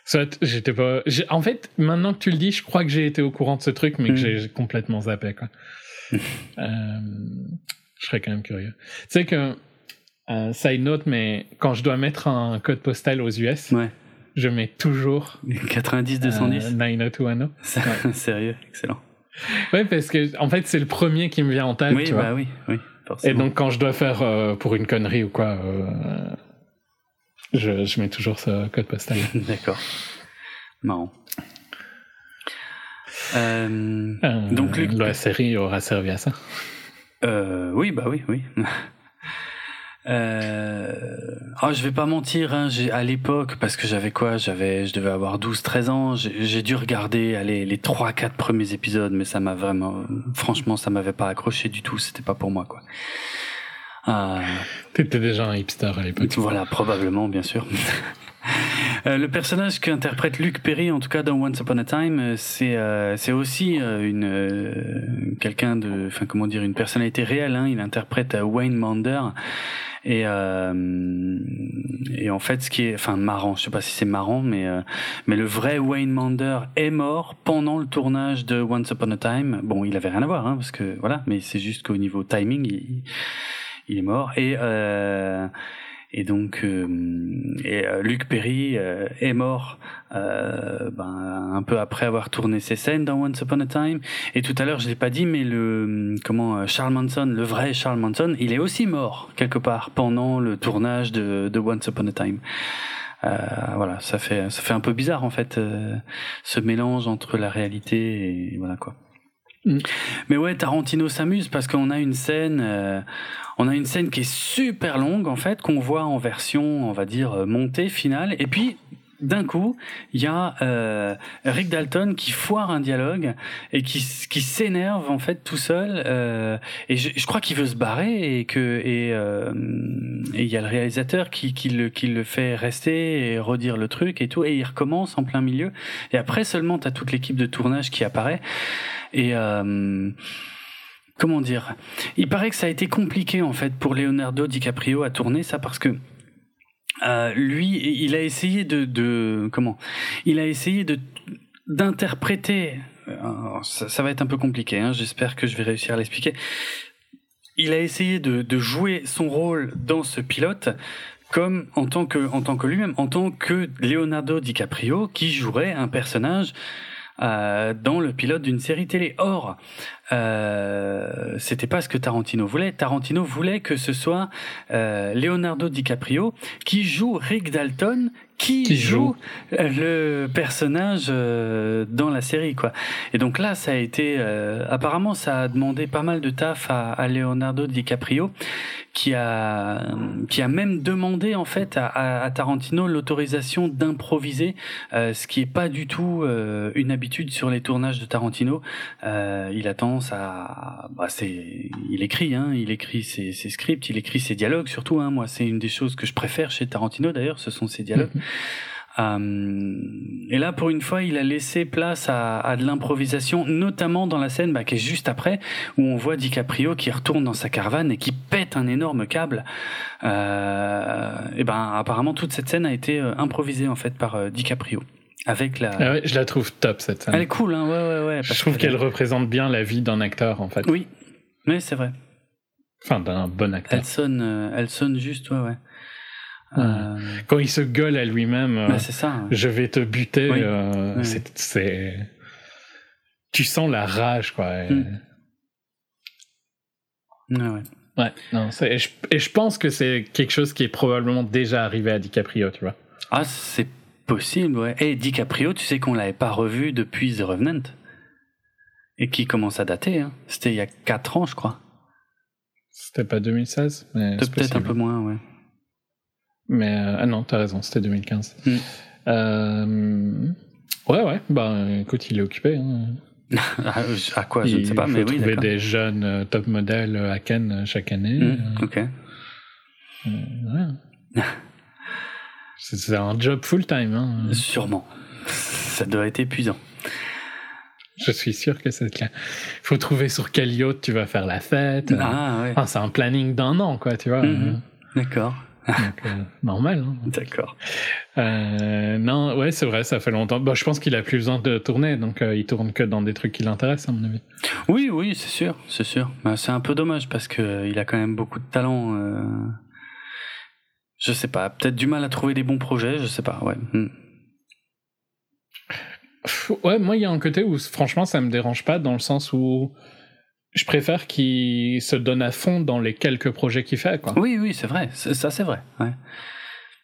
Soit, j'étais pas. En fait, maintenant que tu le dis, je crois que j'ai été au courant de ce truc, mais que Mm. j'ai j'ai complètement zappé, quoi. Euh, je serais quand même curieux. Tu sais que, euh, side note, mais quand je dois mettre un code postal aux US, Ouais. Je mets toujours 90, euh, 210. 90210. C'est- Sérieux, excellent. Ouais, parce que, en fait, c'est le premier qui me vient en tête, oui, tu bah vois. oui, oui, Et forcément. donc, quand je dois faire euh, pour une connerie ou quoi, euh, je, je mets toujours ce code postal. D'accord. Marrant. Euh, Euh, Donc, Luc- la série aura servi à ça. euh, oui, bah oui, oui. Euh... Oh, je vais pas mentir, hein, à l'époque, parce que j'avais quoi? J'avais, je devais avoir 12-13 ans, j'ai, j'ai dû regarder allez, les 3-4 premiers épisodes, mais ça m'a vraiment... Franchement, ça m'avait pas accroché du tout, c'était pas pour moi, quoi. Euh, T'étais déjà un hipster à l'époque. Voilà, probablement, bien sûr. Euh, le personnage qu'interprète Luc Perry, en tout cas dans Once Upon a Time, euh, c'est euh, c'est aussi euh, une euh, quelqu'un de, enfin comment dire, une personnalité réelle. Hein, il interprète Wayne Mander. Et, et en fait, ce qui est, enfin, marrant, je sais pas si c'est marrant, mais mais le vrai Wayne Mander est mort pendant le tournage de Once Upon a Time. Bon, il avait rien à voir, hein, parce que voilà, mais c'est juste qu'au niveau timing, il, il est mort. Et et donc, euh, et, euh, Luc Perry euh, est mort ben, un peu après avoir tourné ses scènes dans Once Upon a Time. Et tout à l'heure, je l'ai pas dit, mais le comment Charles Manson, le vrai Charles Manson, il est aussi mort quelque part pendant le tournage de, de Once Upon a Time. Euh, voilà, ça fait ça fait un peu bizarre en fait euh, ce mélange entre la réalité et voilà quoi. Mm. Mais ouais, Tarantino s'amuse parce qu'on a une scène, euh, on a une scène qui est super longue en fait, qu'on voit en version, on va dire euh, montée finale, et puis d'un coup, il y a euh, Rick Dalton qui foire un dialogue et qui, s'énerve en fait tout seul. euh, et je, je crois qu'il veut se barrer et que et euh, et il y a le réalisateur qui, qui le qui le fait rester et redire le truc et tout et il recommence en plein milieu. Et après seulement t'as toute l'équipe de tournage qui apparaît et euh, comment dire? Il paraît que ça a été compliqué en fait pour Leonardo DiCaprio à tourner ça parce que euh, lui, il a essayé de, comment? Il a essayé de d'interpréter. Ça, ça va être un peu compliqué. Hein, J'espère que je vais réussir à l'expliquer. Il a essayé de, de jouer son rôle dans ce pilote comme en tant que en tant que lui-même, en tant que Leonardo DiCaprio qui jouerait un personnage euh, dans le pilote d'une série télé. Or, euh, c'était pas ce que Tarantino voulait. Tarantino voulait que ce soit euh, Leonardo DiCaprio qui joue Rick Dalton, qui, Qui joue, joue. le personnage euh, dans la série, quoi. Et donc là, ça a été, euh, apparemment, ça a demandé pas mal de taf à, à Leonardo DiCaprio, qui a, qui a même demandé en fait à, à- à Tarantino l'autorisation d'improviser, euh, ce qui est pas du tout euh, une habitude sur les tournages de Tarantino. Euh, il a tendance à, bah, c'est, il écrit, hein, il écrit ses, ses scripts, il écrit ses dialogues surtout. Hein, moi, c'est une des choses que je préfère chez Tarantino d'ailleurs, ce sont ses dialogues. Euh, et là, pour une fois, il a laissé place à, à de l'improvisation, notamment dans la scène bah, qui est juste après, où on voit DiCaprio qui retourne dans sa caravane et qui pète un énorme câble. Euh, et ben, apparemment, toute cette scène a été euh, improvisée en fait par euh, DiCaprio. Avec la... Ah ouais, je la trouve top cette scène. Elle est cool, hein, ouais, ouais, ouais. je trouve qu'elle- représente bien la vie d'un acteur en fait. Oui, mais c'est vrai. Enfin, d'un bon acteur. Elle sonne, elle sonne juste, ouais, ouais. Euh, Quand il se gueule à lui-même, euh, ça. ouais. je vais te buter, Oui. euh, Oui. c'est, c'est- Tu sens la rage, quoi. et- Mm. Ouais, ouais. Non, et, je, et je pense que c'est quelque chose qui est probablement déjà arrivé à DiCaprio, tu vois. Ah, c'est possible, ouais. Et DiCaprio, tu sais qu'on l'avait pas revu depuis The Revenant. Et qui commence à dater, hein. C'était il y a 4 ans, je crois. C'était pas 2016, mais Peut-être un peu moins, ouais. Mais euh, ah non, t'as raison, c'était 2015. Mm. Euh, ouais, ouais. Bah, écoute, il est occupé. Hein. à, à quoi, je ne il sais pas, mais oui, trouver des jeunes euh, top modèles à Cannes euh, chaque année. Hmm, ok. Euh, ouais. c'est, un job full time. Hein. Sûrement. Ça doit être épuisant. Je suis sûr que c'est clair. faut trouver sur quel yacht tu vas faire la fête. euh. Ah, ouais. Enfin, c'est un planning d'un an, quoi, tu vois. Mhm. D'accord. Donc, euh, normal. Hein. D'accord. Euh, non, ouais, c'est vrai, ça fait longtemps. Bah, je pense qu'il a plus besoin de tourner, donc euh, il tourne que dans des trucs qui l'intéressent, à mon avis. Oui, oui, c'est sûr, c'est sûr. Bah, c'est un peu dommage parce que il a quand même beaucoup de talent. Je sais pas, peut-être du mal à trouver des bons projets, je sais pas, ouais. Hmm. Ouais, moi, il y a un côté où, franchement, ça me dérange pas, dans le sens où je préfère qu'il se donne à fond dans les quelques projets qu'il fait, quoi. Oui, oui, c'est vrai, ça c'est vrai. Ouais.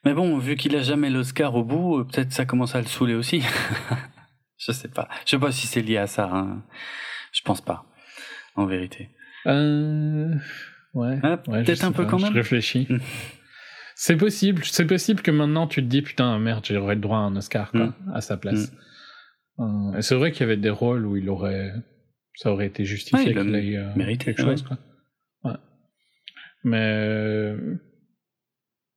Mais bon, vu qu'il a jamais l'Oscar au bout, euh, peut-être ça commence à le saouler aussi. je sais pas. Je sais pas si c'est lié à ça. Hein. Je pense pas, en vérité. Euh... Ouais. Ah, ouais, je peut-être un peu pas, quand Je même. réfléchis. Mm. C'est possible, c'est possible que maintenant tu te dis putain merde j'aurais le droit à un Oscar quoi, Mm. à sa place. Euh, et c'est vrai qu'il y avait des rôles où il aurait, ça aurait été justifié Ouais, qu'il ait euh, mérité, quelque chose quoi. Ouais. Mais euh,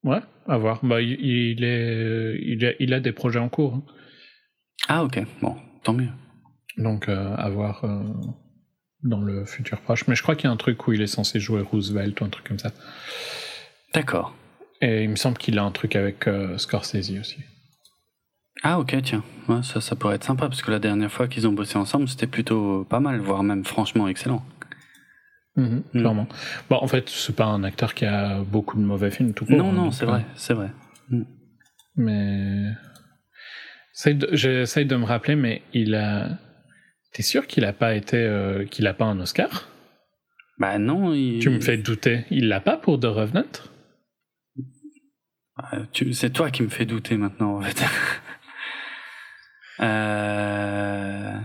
ouais, à voir. Bah il, il est, il a, il a des projets en cours, hein. Ah ok, bon, tant mieux. donc euh, à voir euh, dans le futur proche. Mais je crois qu'il y a un truc où il est censé jouer Roosevelt ou un truc comme ça. D'accord. Et il me semble qu'il a un truc avec euh, Scorsese aussi. Ah ok, tiens, ouais, ça, ça pourrait être sympa parce que la dernière fois qu'ils ont bossé ensemble, c'était plutôt pas mal, voire même franchement excellent. Mhm, Mm. Clairement. Bon, en fait, c'est pas un acteur qui a beaucoup de mauvais films tout court. non, hein, non, donc, c'est euh, vrai, c'est vrai. Mais. J'essaie de- J'essaye de me rappeler, mais il a. T'es sûr qu'il a pas été. euh, qu'il a pas un Oscar? Bah non, il... Tu me fais douter. Il l'a pas pour The Revenant? Ah, tu- C'est toi qui me fais douter maintenant, en fait. euh...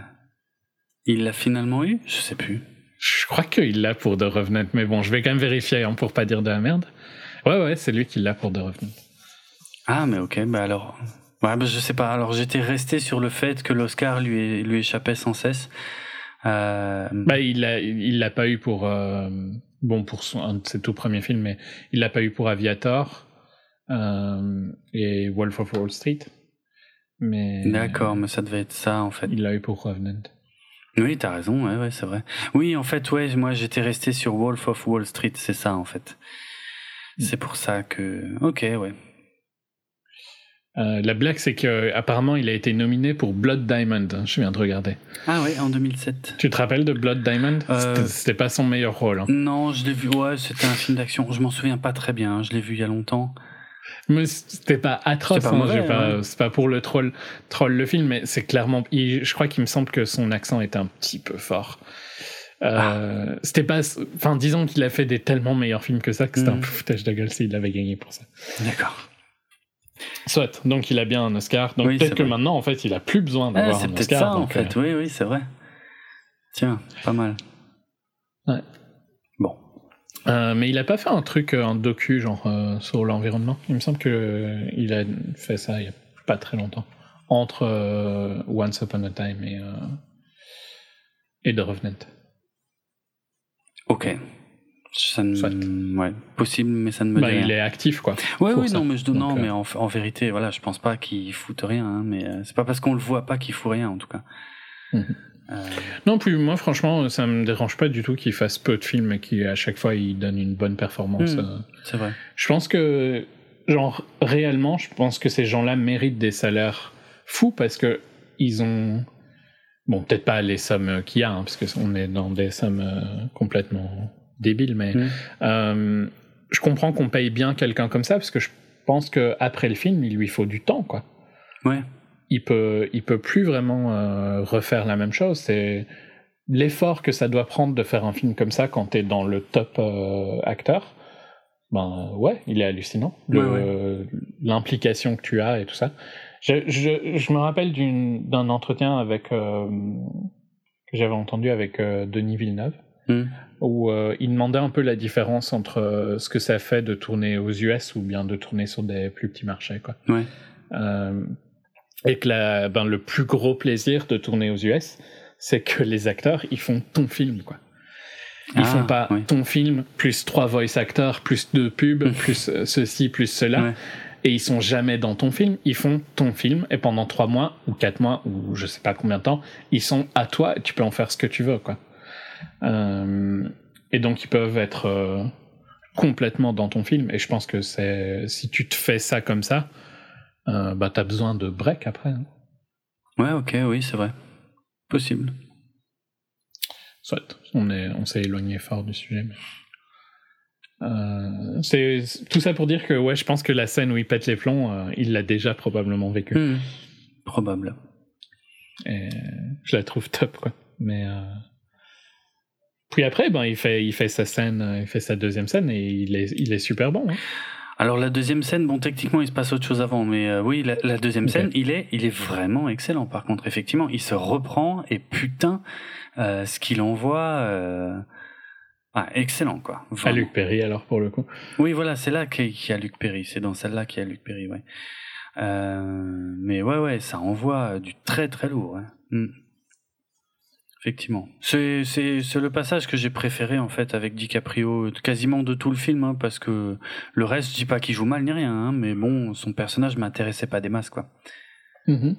Il l'a finalement eu? Je sais plus. Je crois qu'il l'a pour The Revenant, mais bon, je vais quand même vérifier hein, pour pas dire de la merde. Ouais, ouais, c'est lui qui l'a pour The Revenant. Ah, mais ok, bah alors. Ouais, bah je sais pas. Alors j'étais resté sur le fait que l'Oscar lui, lui échappait sans cesse. Euh... Bah, il l'a il l'a pas eu pour. euh, bon, pour son, un de ses tout premiers films, mais il l'a pas eu pour Aviator euh, et Wolf of Wall Street. Mais. D'accord, mais ça devait être ça en fait. Il l'a eu pour Revenant. Oui, t'as raison, ouais, ouais, c'est vrai. Oui, en fait, ouais, moi j'étais resté sur Wolf of Wall Street, c'est ça en fait. C'est pour ça que. Ok, ouais. Euh, la blague, c'est que apparemment, il a été nominé pour Blood Diamond. hein, je viens de regarder. Ah ouais, en 2007. Tu te rappelles de Blood Diamond? Euh, C'était- C'était pas son meilleur rôle. hein. Non, je l'ai vu, ouais, c'était un film d'action. Je m'en souviens pas très bien, hein, je l'ai vu il y a longtemps. Mais c'était pas atroce. C'est pas hein, pas- ouais. C'est pas pour le troll, troll le film, mais c'est clairement. il- je crois qu'il me semble que son accent est un petit peu fort. Euh, Ah. C'était pas. Enfin, disons qu'il a fait des tellement meilleurs films que ça que c'était un Mhm. peu foutage de gueule s'il avait gagné pour ça. D'accord. Soit. Donc il a bien un Oscar. Donc Oui, peut-être c'est que vrai. maintenant, en fait, il a plus besoin Ah, d'avoir c'est un peut-être Oscar. ça en fait, euh, oui, oui, c'est vrai. Tiens, pas mal. Ouais. Euh, mais il a pas fait un truc, euh, un docu genre euh, sur l'environnement. Il me semble que euh, il a fait ça il y a pas très longtemps, entre Once Upon a Time et et The Revenant. Ok. Ça ne... Soit. Ouais, possible, mais ça ne me Bah, dit il rien. est actif, quoi. Ouais, oui, ça. non, mais je non, mais en, en vérité, voilà, je pense pas qu'il foute rien, hein, mais c'est pas parce qu'on le voit pas qu'il fout rien, en tout cas. Euh, Non, plus moi, franchement, ça me dérange pas du tout qu'il fasse peu de films et qu'à chaque fois il donne une bonne performance. Mm. euh. c'est vrai. Je pense que, genre, réellement, je pense que ces gens-là méritent des salaires fous parce que ils ont. Bon, peut-être pas les sommes qu'il y a, hein, parce qu'on est dans des sommes euh, complètement débiles, mais Mm. euh, je comprends qu'on paye bien quelqu'un comme ça parce que je pense qu'après le film, il lui faut du temps, quoi. Ouais. Il peut, il peut plus vraiment euh, refaire la même chose. C'est l'effort que ça doit prendre de faire un film comme ça quand t'es dans le top euh, acteur. Ben ouais, il est hallucinant. Ouais, L'implication que tu as et tout ça. Je, je, je me rappelle d'un entretien avec euh, que j'avais entendu avec Denis Villeneuve Mm. où il demandait un peu la différence entre ce que ça fait de tourner aux US ou bien de tourner sur des plus petits marchés quoi. Ouais. Euh, et que la, ben, le plus gros plaisir de tourner aux US, c'est que les acteurs, ils font ton film, quoi. Ils Ah, font pas oui. ton film plus trois voice actors, plus deux pubs, plus euh, ceci, plus cela. Ouais. Et ils sont jamais dans ton film. Ils font ton film et pendant trois mois ou quatre mois ou je sais pas combien de temps, ils sont à toi et tu peux en faire ce que tu veux, quoi. Euh, et donc ils peuvent être euh, complètement dans ton film. Et je pense que c'est si tu te fais ça comme ça, euh, bah t'as besoin de break après. hein. Ouais, ok, oui, c'est vrai. Possible. Soit. On est, on s'est éloigné fort du sujet. Mais... Euh, c'est tout ça pour dire que ouais, je pense que la scène où il pète les plombs, euh, il l'a déjà probablement vécu. Hmm. Probable. Et je la trouve top, quoi. Mais euh, puis après, ben il fait, il fait sa scène, il fait sa deuxième scène et il est, il est super bon. hein. Alors la deuxième scène, bon techniquement il se passe autre chose avant, mais euh, oui la, la deuxième scène, il est, il est vraiment excellent. Par contre, effectivement, il se reprend et putain, euh, ce qu'il envoie, euh... ah, excellent quoi. À Vraiment. Luc Perry alors pour le coup. Oui, voilà, c'est là qu'il y a Luc Perry. C'est dans celle-là qu'il y a Luc Perry, ouais. Euh, mais ouais, ouais, ça envoie du très très lourd. ouais. Mm. Effectivement. C'est, le passage que j'ai préféré en fait avec DiCaprio, quasiment de tout le film, hein, parce que le reste, je dis pas qu'il joue mal ni rien, hein, mais bon, son personnage m'intéressait pas des masses, quoi. Mhm.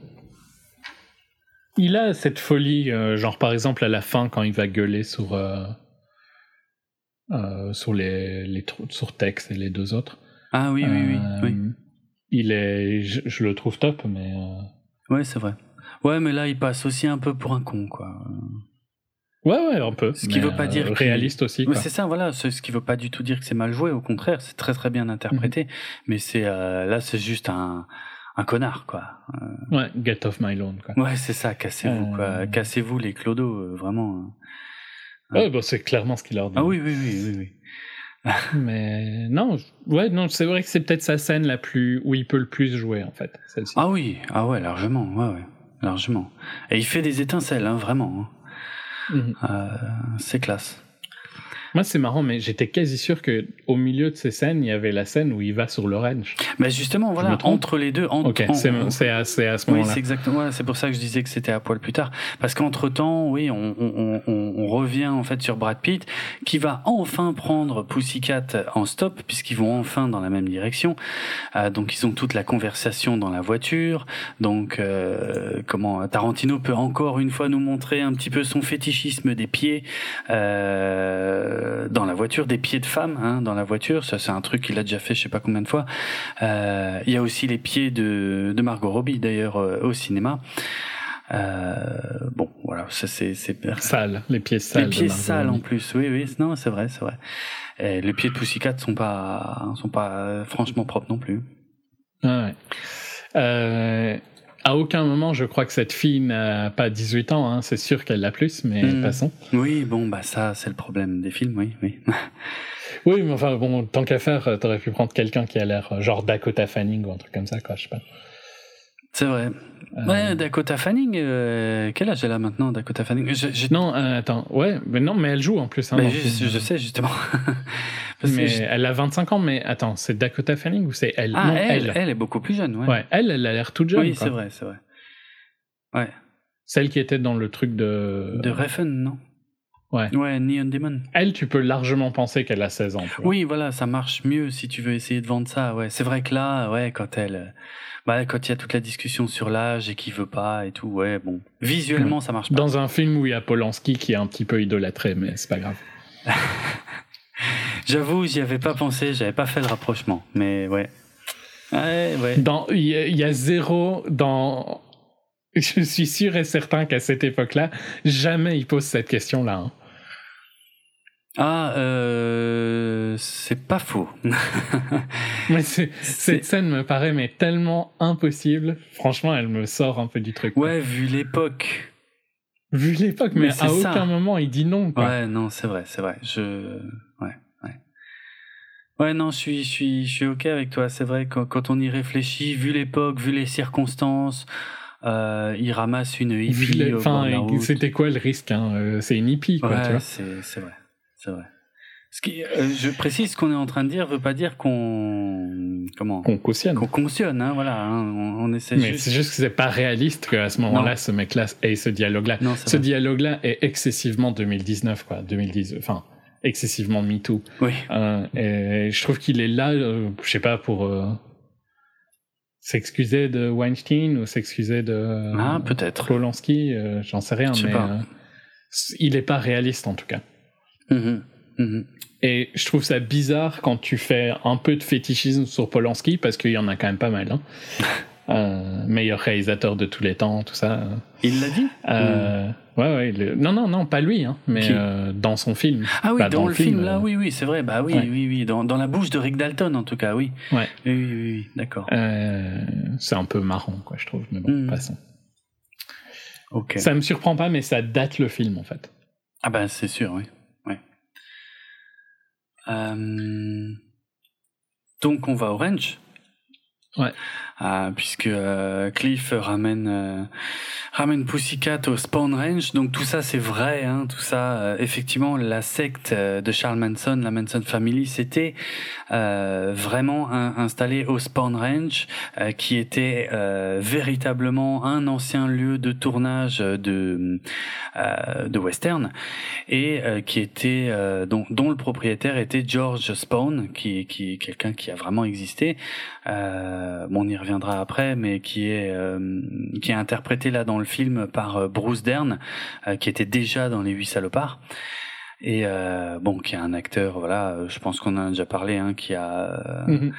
Il a cette folie, euh, genre par exemple à la fin quand il va gueuler sur euh, euh, sur les, sur Tex et les deux autres. Ah oui, oui, oui, oui. Il est, je, je le trouve top, mais Ouais, c'est vrai. Ouais, mais là, il passe aussi un peu pour un con, quoi. ouais, ouais, un peu. Ce qui mais, veut pas dire qu'il- réaliste aussi. Quoi. c'est ça, voilà. C'est ce qui veut pas du tout dire que c'est mal joué. Au contraire, c'est très très bien interprété. Mhm. Mais c'est euh, là, c'est juste un un connard, quoi. Ouais, get off my lawn. Quoi. Ouais, c'est ça. Cassez-vous, Euh. quoi. Cassez-vous les clodos, euh, vraiment. Ouais, bon, c'est clairement ce qu'il leur dit. Ah oui, oui, oui, oui, oui. Mais non, ouais, non, c'est vrai que c'est peut-être sa scène la plus où il peut le plus jouer en fait, celle-ci. Ah oui, ah ouais, largement, ouais, ouais, largement. Et il fait des étincelles, hein, vraiment. hein. Mhm. Euh, c'est classe. Moi, c'est marrant, mais j'étais quasi sûr que au milieu de ces scènes, il y avait la scène où il va sur le ranch. Mais justement, voilà, entre les deux, entre, Ok, c'est c'est à, à ce Oui, moment-là. c'est exactement. voilà, c'est pour ça que je disais que c'était à poil plus tard, parce qu'entre temps, oui, on, on, on, on revient en fait sur Brad Pitt, qui va enfin prendre Pussycat en stop, puisqu'ils vont enfin dans la même direction. Euh, donc ils ont toute la conversation dans la voiture. Donc euh, comment Tarantino peut encore une fois nous montrer un petit peu son fétichisme des pieds euh, dans la voiture, des pieds de femmes hein, dans la voiture. Ça, c'est un truc qu'il a déjà fait, je sais pas combien de fois. Euh, Il y a aussi les pieds de, de Margot Robbie d'ailleurs euh, au cinéma. Euh, bon, voilà, ça c'est c'est Sale, les pieds sales. les pieds sales en plus. Oui, oui, non, c'est vrai, c'est vrai. Et les pieds de Pussycat sont pas sont pas euh, franchement propres non plus. Ah ouais. Euh, à aucun moment, je crois que cette fille n'a pas 18 ans. Hein. C'est sûr qu'elle l'a plus, mais Mm. passons. Oui, bon, bah ça, c'est le problème des films, oui, oui. Oui, mais enfin, bon, tant qu'à faire, t'aurais pu prendre quelqu'un qui a l'air genre Dakota Fanning ou un truc comme ça, quoi, je sais pas. C'est vrai. Euh, Ouais, Dakota Fanning, euh, quel âge elle a maintenant, Dakota Fanning? Je, je- Non, euh, attends, ouais, mais non, mais elle joue en plus. Hein, bah, je, je sais justement. Parce mais elle a 25 ans, mais attends, c'est Dakota Fanning ou c'est elle? Ah, Non, elle, elle, est beaucoup plus jeune, ouais. Ouais, elle, elle a l'air toute jeune. oui, c'est vrai, c'est vrai. Ouais. Celle qui était dans le truc de. De Refn, non? Ouais. Ouais, Neon Demon. Elle, tu peux largement penser qu'elle a 16 ans. Oui, voilà, ça marche mieux si tu veux essayer de vendre ça. Ouais, c'est vrai que là, ouais, quand elle, euh, bah, quand il y a toute la discussion sur l'âge et qui veut pas et tout, ouais, bon, visuellement, ça marche pas. Dans un film où il y a Polanski qui est un petit peu idolâtré, mais c'est pas grave. J'avoue, j'y avais pas pensé, j'avais pas fait le rapprochement, mais ouais. Ouais, ouais. Dans, il y, a- il y a zéro dans. Je suis sûr et certain qu'à cette époque-là, jamais il pose cette question-là. hein. Ah, euh, c'est pas faux. Mais cette scène me paraît mais tellement impossible. Franchement, elle me sort un peu du truc. quoi. ouais, vu l'époque. Vu l'époque, mais, à ça. aucun moment il dit non. Quoi. Ouais, non, c'est vrai, c'est vrai. Je, ouais, ouais. Ouais, non, je suis, je suis, je suis ok avec toi. C'est vrai quand, quand on y réfléchit, vu l'époque, vu les circonstances, euh, il ramasse une hippie. Enfin, c'était quoi le risque hein Euh, C'est une hippie, quoi. Ouais, c'est vrai, c'est vrai. Ce qui, euh, je précise ce qu'on est en train de dire veut pas dire qu'on, comment, Qu'on cautionne. qu'on cautionne, hein, voilà. hein, on, on essaie Mais juste. c'est juste que c'est pas réaliste qu'à ce moment-là, ce mec-là ait ce dialogue-là. Ce dialogue-là est excessivement 2019, quoi. 2010, enfin, excessivement MeToo. Oui. Euh, et je trouve qu'il est là, euh, je sais pas, pour euh, s'excuser de Weinstein ou s'excuser de Ah, peut-être. Polanski, j'en sais rien, Je sais mais pas. il est pas réaliste en tout cas. Mhm, mhm. Et je trouve ça bizarre quand tu fais un peu de fétichisme sur Polanski, parce qu'il y en a quand même pas mal. Hein. Euh, meilleur réalisateur de tous les temps, tout ça. Il l'a dit? Euh, Ouais, ouais. le- Non, non, non, pas lui, hein, mais euh, dans son film. Ah oui, Bah, dans, le film, là, euh, oui, oui, c'est vrai. Bah oui, ouais. oui, oui. Dans, dans la bouche de Rick Dalton, en tout cas, oui. Ouais. Oui, oui, oui, oui, d'accord. Euh, c'est un peu marrant, quoi, je trouve. Mais bon, Mm. passons. Ok. Ça me surprend pas, mais ça date le film, en fait. Ah bah c'est sûr, oui. Euh, Donc on va ranch. Ouais. Ah, puisque euh, Cliff ramène euh, ramène Pussycat au Spawn Ranch. Donc tout ça c'est vrai, hein, tout ça. euh, effectivement, la secte de Charles Manson, la Manson Family, c'était vraiment un- installé au Spawn Ranch, qui était véritablement un ancien lieu de tournage de de western et qui était dont, dont le propriétaire était George Spawn, qui qui est quelqu'un qui a vraiment existé. Bon, on y reviendra après, mais qui est euh, qui est interprété là dans le film par euh, Bruce Dern, euh, qui était déjà dans Les Huit Salopards. Et euh, bon, qui est un acteur, voilà, je pense qu'on en a déjà parlé, hein, qui a Mhm.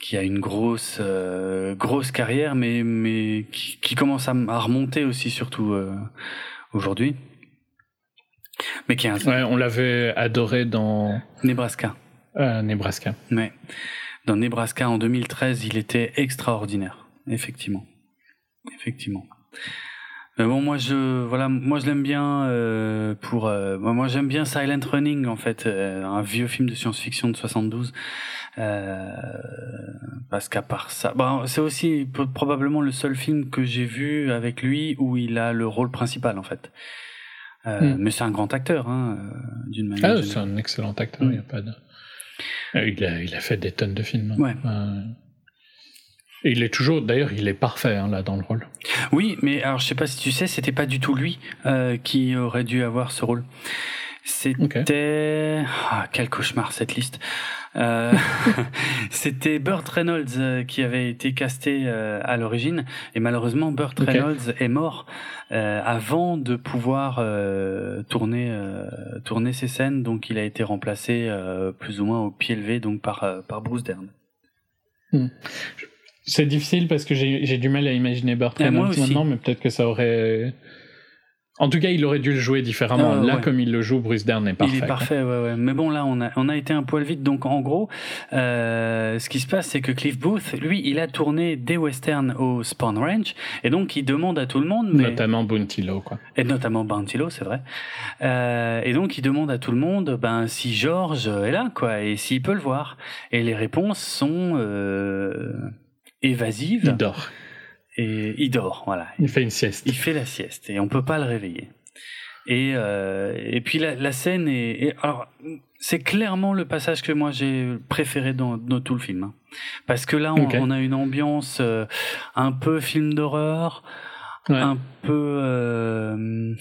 qui a une grosse euh, grosse carrière, mais mais qui, qui commence à, remonter aussi, surtout euh, aujourd'hui. Mais qui est un Ouais, on l'avait adoré dans Nebraska. Nebraska. Ouais. Dans Nebraska en 2013, il était extraordinaire, effectivement, effectivement. Mais bon, moi je voilà, moi je l'aime bien euh, pour euh, moi j'aime bien Silent Running en fait, euh, un vieux film de science-fiction de 72. Euh, parce qu'à part ça, bon, c'est aussi probablement le seul film que j'ai vu avec lui où il a le rôle principal en fait. Euh, Mm. Mais c'est un grand acteur, hein, d'une manière. Ah, c'est un excellent acteur, Mm. il y a pas de. Euh, il, a, il a fait des tonnes de films. Ouais. Euh, il est toujours, d'ailleurs, il est parfait hein, là dans le rôle. Oui, mais alors je sais pas si tu sais, c'était pas du tout lui euh, qui aurait dû avoir ce rôle. C'était ah, quel cauchemar cette liste. Euh, c'était Burt Reynolds euh, qui avait été casté euh, à l'origine et malheureusement Burt. Reynolds est mort avant de pouvoir tourner tourner ses scènes donc il a été remplacé plus ou moins au pied levé donc par par Bruce Dern. C'est difficile parce que j'ai du mal à imaginer Burt Ah, Reynolds maintenant, mais peut-être que ça aurait. En tout cas, il aurait dû le jouer différemment. Ah, là, ouais. comme il le joue, Bruce Dern est parfait. Il est parfait, ouais, ouais. Mais bon, là, on a, on a été un poil vite. Donc, en gros, euh, ce qui se passe, c'est que Cliff Booth, lui, il a tourné des westerns au Spawn Ranch. Et donc, il demande à tout le monde, mais, Notamment Bounty Law, quoi. et notamment Bounty Law, c'est vrai. Euh, et donc, il demande à tout le monde, ben, si George est là, quoi, et s'il peut le voir. Et les réponses sont, euh, évasives. Il dort. Et il dort, voilà. Il fait une sieste. Il fait la sieste et on peut pas le réveiller. Et euh, et puis la, la scène est, est- alors c'est clairement le passage que moi j'ai préféré dans, dans tout le film hein. parce que là on, a une ambiance euh, un peu film d'horreur, Ouais. un peu euh, hmm,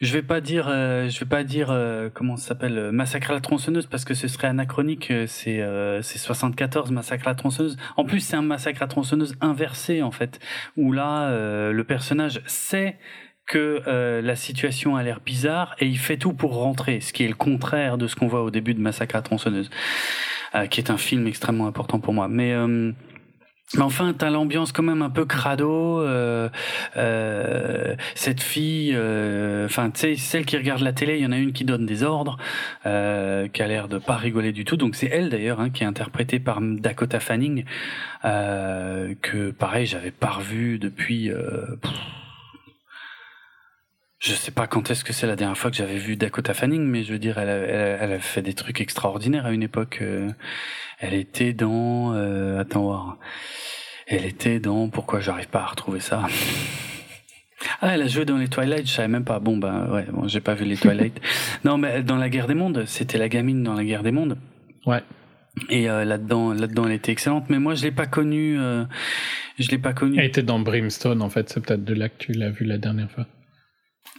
Je vais pas dire, euh, je vais pas dire euh, comment ça s'appelle euh, Massacre à la tronçonneuse parce que ce serait anachronique. euh, C'est euh, c'est 74 Massacre à la tronçonneuse. En plus, c'est un Massacre à la tronçonneuse inversé en fait, où là euh, le personnage sait que euh, la situation a l'air bizarre et il fait tout pour rentrer, ce qui est le contraire de ce qu'on voit au début de Massacre à la tronçonneuse, euh, qui est un film extrêmement important pour moi. Mais euh, mais enfin, t'as l'ambiance quand même un peu crado. euh, euh, cette fille, euh, enfin, tu sais, celle qui regarde la télé, il y en a une qui donne des ordres, qui a l'air de pas rigoler du tout. Donc c'est elle d'ailleurs, hein, qui est interprétée par Dakota Fanning, que pareil, j'avais pas revu depuis. Je sais pas quand est-ce que c'est la dernière fois que j'avais vu Dakota Fanning, mais je veux dire, elle a, elle a, elle a fait des trucs extraordinaires à une époque. euh, elle était dans, euh, attends voir. Elle était dans, pourquoi j'arrive pas à retrouver ça? Ah, elle a joué dans les Twilight, je savais même pas. Bon, ben ouais, bon, j'ai pas vu les Twilight. non, mais dans la Guerre des Mondes, c'était la gamine dans la Guerre des Mondes. Ouais. Et euh, là-dedans, là-dedans, elle était excellente. Mais moi, je l'ai pas connue. euh, je l'ai pas connue. Elle était dans Brimstone, en fait. C'est peut-être de là que tu l'as vu la dernière fois.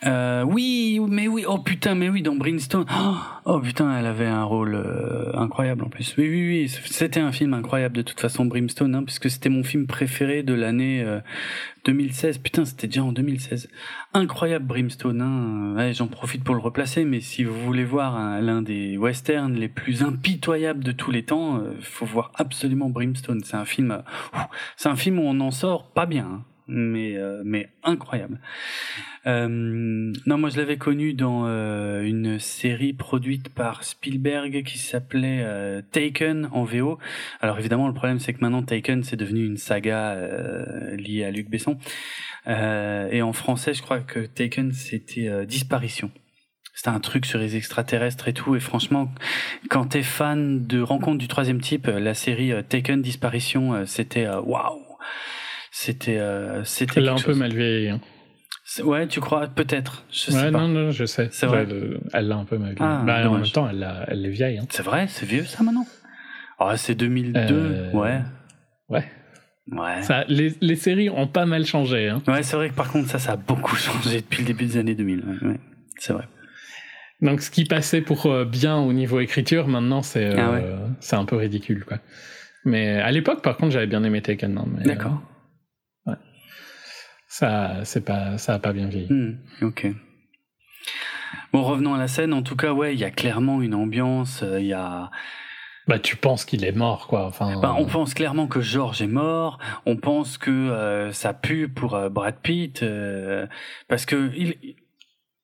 Euh, oui, mais oui, oh putain, mais oui, dans Brimstone. Oh, oh, putain, elle avait un rôle euh, incroyable en plus. Oui, oui, oui, c'était un film incroyable de toute façon, Brimstone, hein, puisque c'était mon film préféré de l'année euh, 2016. Putain, c'était déjà en 2016. Incroyable Brimstone, hein. J'en profite pour le replacer, mais si vous voulez voir hein, l'un des westerns les plus impitoyables de tous les temps, euh, faut voir absolument Brimstone. C'est un film, euh, c'est un film où on en sort pas bien. hein mais euh, mais incroyable. Euh, non, moi je l'avais connu dans euh, une série produite par Spielberg qui s'appelait Taken en VO. Alors évidemment le problème c'est que maintenant Taken c'est devenu une saga liée à Luc Besson. Et en français je crois que Taken c'était Disparition. C'était un truc sur les extraterrestres et tout. Et franchement, quand t'es fan de Rencontre du troisième type, la série Taken Disparition, c'était waouh. C'était euh, c'était un peu mal vieilli. hein. Ouais, tu crois peut-être. Je sais Ouais, pas. non, non, je sais. C'est vrai Elle- Elle l'a un peu mal vieilli. Ah, bah, en même temps, elle, a- elle est vieille. Hein. C'est vrai, c'est vieux ça maintenant. Ah, c'est 2002. Euh, Ouais. Ouais. Ouais. Ça, les, les séries ont pas mal changé. Hein. Ouais, c'est vrai que par contre ça, ça a beaucoup changé depuis le début des années 2000. Ouais, ouais. c'est vrai. Donc, ce qui passait pour euh, bien au niveau écriture, maintenant, c'est euh, Ah ouais. c'est un peu ridicule. quoi. Mais à l'époque, par contre, j'avais bien aimé Taken. hein, mais, D'accord. Euh, ça, c'est pas, ça a pas bien vieilli. Hmm, ok. Bon, revenons à la scène. En tout cas, ouais, il y a clairement une ambiance. euh, Il y a. Bah, tu penses qu'il est mort, quoi. Enfin, Ben, on pense clairement que George est mort. On pense que euh, ça pue pour euh, Brad Pitt euh, parce que il, il-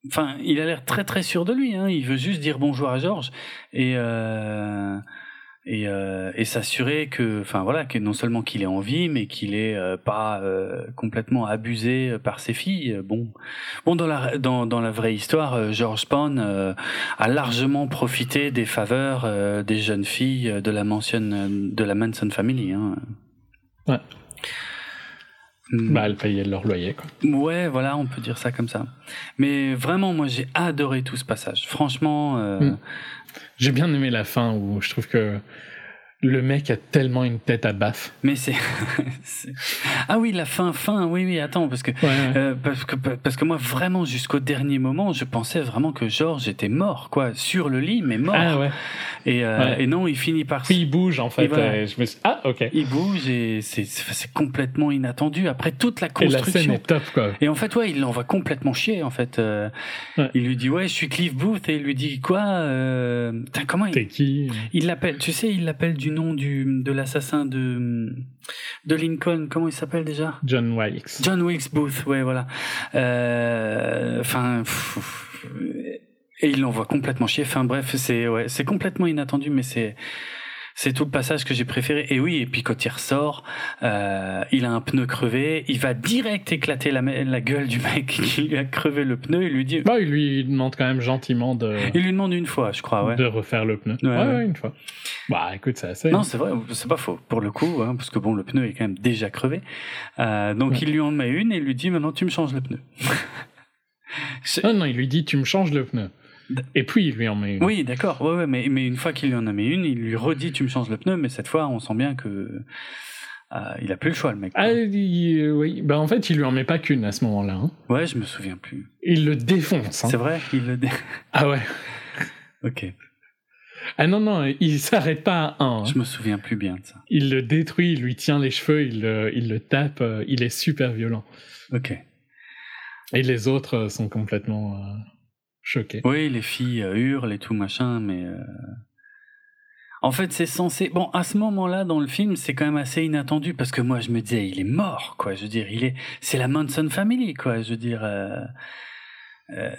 enfin, il a l'air très très sûr de lui. Hein. Il veut juste dire bonjour à George et euh, et, euh, et s'assurer que, enfin voilà, que non seulement qu'il est en vie, mais qu'il est euh, pas euh, complètement abusé par ses filles. Bon, bon dans la dans, dans la vraie histoire, George euh, a largement profité des faveurs des jeunes filles de la Manson de la Manson Family. Hein. Ouais. Hmm. bah, elle payait leur loyer, quoi. Ouais, voilà, on peut dire ça comme ça. Mais vraiment, moi, j'ai adoré tout ce passage. Franchement, euh, Mm. J'ai bien aimé la fin où je trouve que le mec a tellement une tête à baffe. mais c'est, ah oui, la fin, fin, oui, oui, attends, parce que Ouais, ouais. Euh, parce que parce que moi vraiment jusqu'au dernier moment je pensais vraiment que George était mort quoi sur le lit mais mort ah ouais. et, euh, et non il finit par Puis il bouge, en fait. Et voilà. et je me suis... Ah, ok. Et il bouge et c'est c'est complètement inattendu après toute la la scène construction est top, quoi. et en fait ouais il l'envoie complètement chier en fait Euh, il lui dit ouais je suis Cliff Booth et il lui dit quoi euh, comment il, T'es qui? Il l'appelle tu sais il l'appelle du nom du de l'assassin de de Lincoln comment il s'appelle déjà? John Wilkes. John Wilkes Booth, ouais, voilà. Euh, Enfin, et il l'envoie complètement chier. Enfin, bref, c'est ouais, c'est complètement inattendu, mais c'est c'est tout le passage que j'ai préféré. Et oui, et puis quand il ressort, euh, il a un pneu crevé, il va direct éclater la, gueule du mec qui lui a crevé le pneu. Il lui dit, Bah, il lui demande quand même gentiment de, il lui demande une fois, je crois, ouais. de refaire le pneu. Ouais, Ouais, ouais. ouais, une fois. Bah, écoute, c'est assez. Non, c'est vrai, c'est pas faux pour le coup, hein, parce que bon, le pneu est quand même déjà crevé. Euh, donc il lui en met une et il lui dit maintenant tu me changes le pneu. Non, non, il lui dit, tu me changes le pneu. Et puis, il lui en met une. Oui, d'accord. Ouais, ouais, mais, mais une fois qu'il lui en a mis une, il lui redit tu me changes le pneu, mais cette fois, on sent bien que Euh, il a plus le choix, le mec. Ah, il- euh, oui. Bah, en fait, il lui en met pas qu'une à ce moment-là. hein. Ouais, je me souviens plus. Il le défonce. hein. C'est vrai qu'il le. dé- Ah ouais. ok. Ah non, non, il s'arrête pas à un. hein. Je me souviens plus bien de ça. Il le détruit, il lui tient les cheveux, il le, il le tape, euh, il est super violent. Ok. Et les autres euh, sont complètement euh, choqués. Oui, les filles euh, hurlent et tout machin, mais. euh, En fait, c'est censé. Bon, à ce moment-là, dans le film, c'est quand même assez inattendu parce que moi, je me disais, il est mort, quoi. Je veux dire, il est. C'est la Manson Family, quoi. Je veux dire. euh, euh,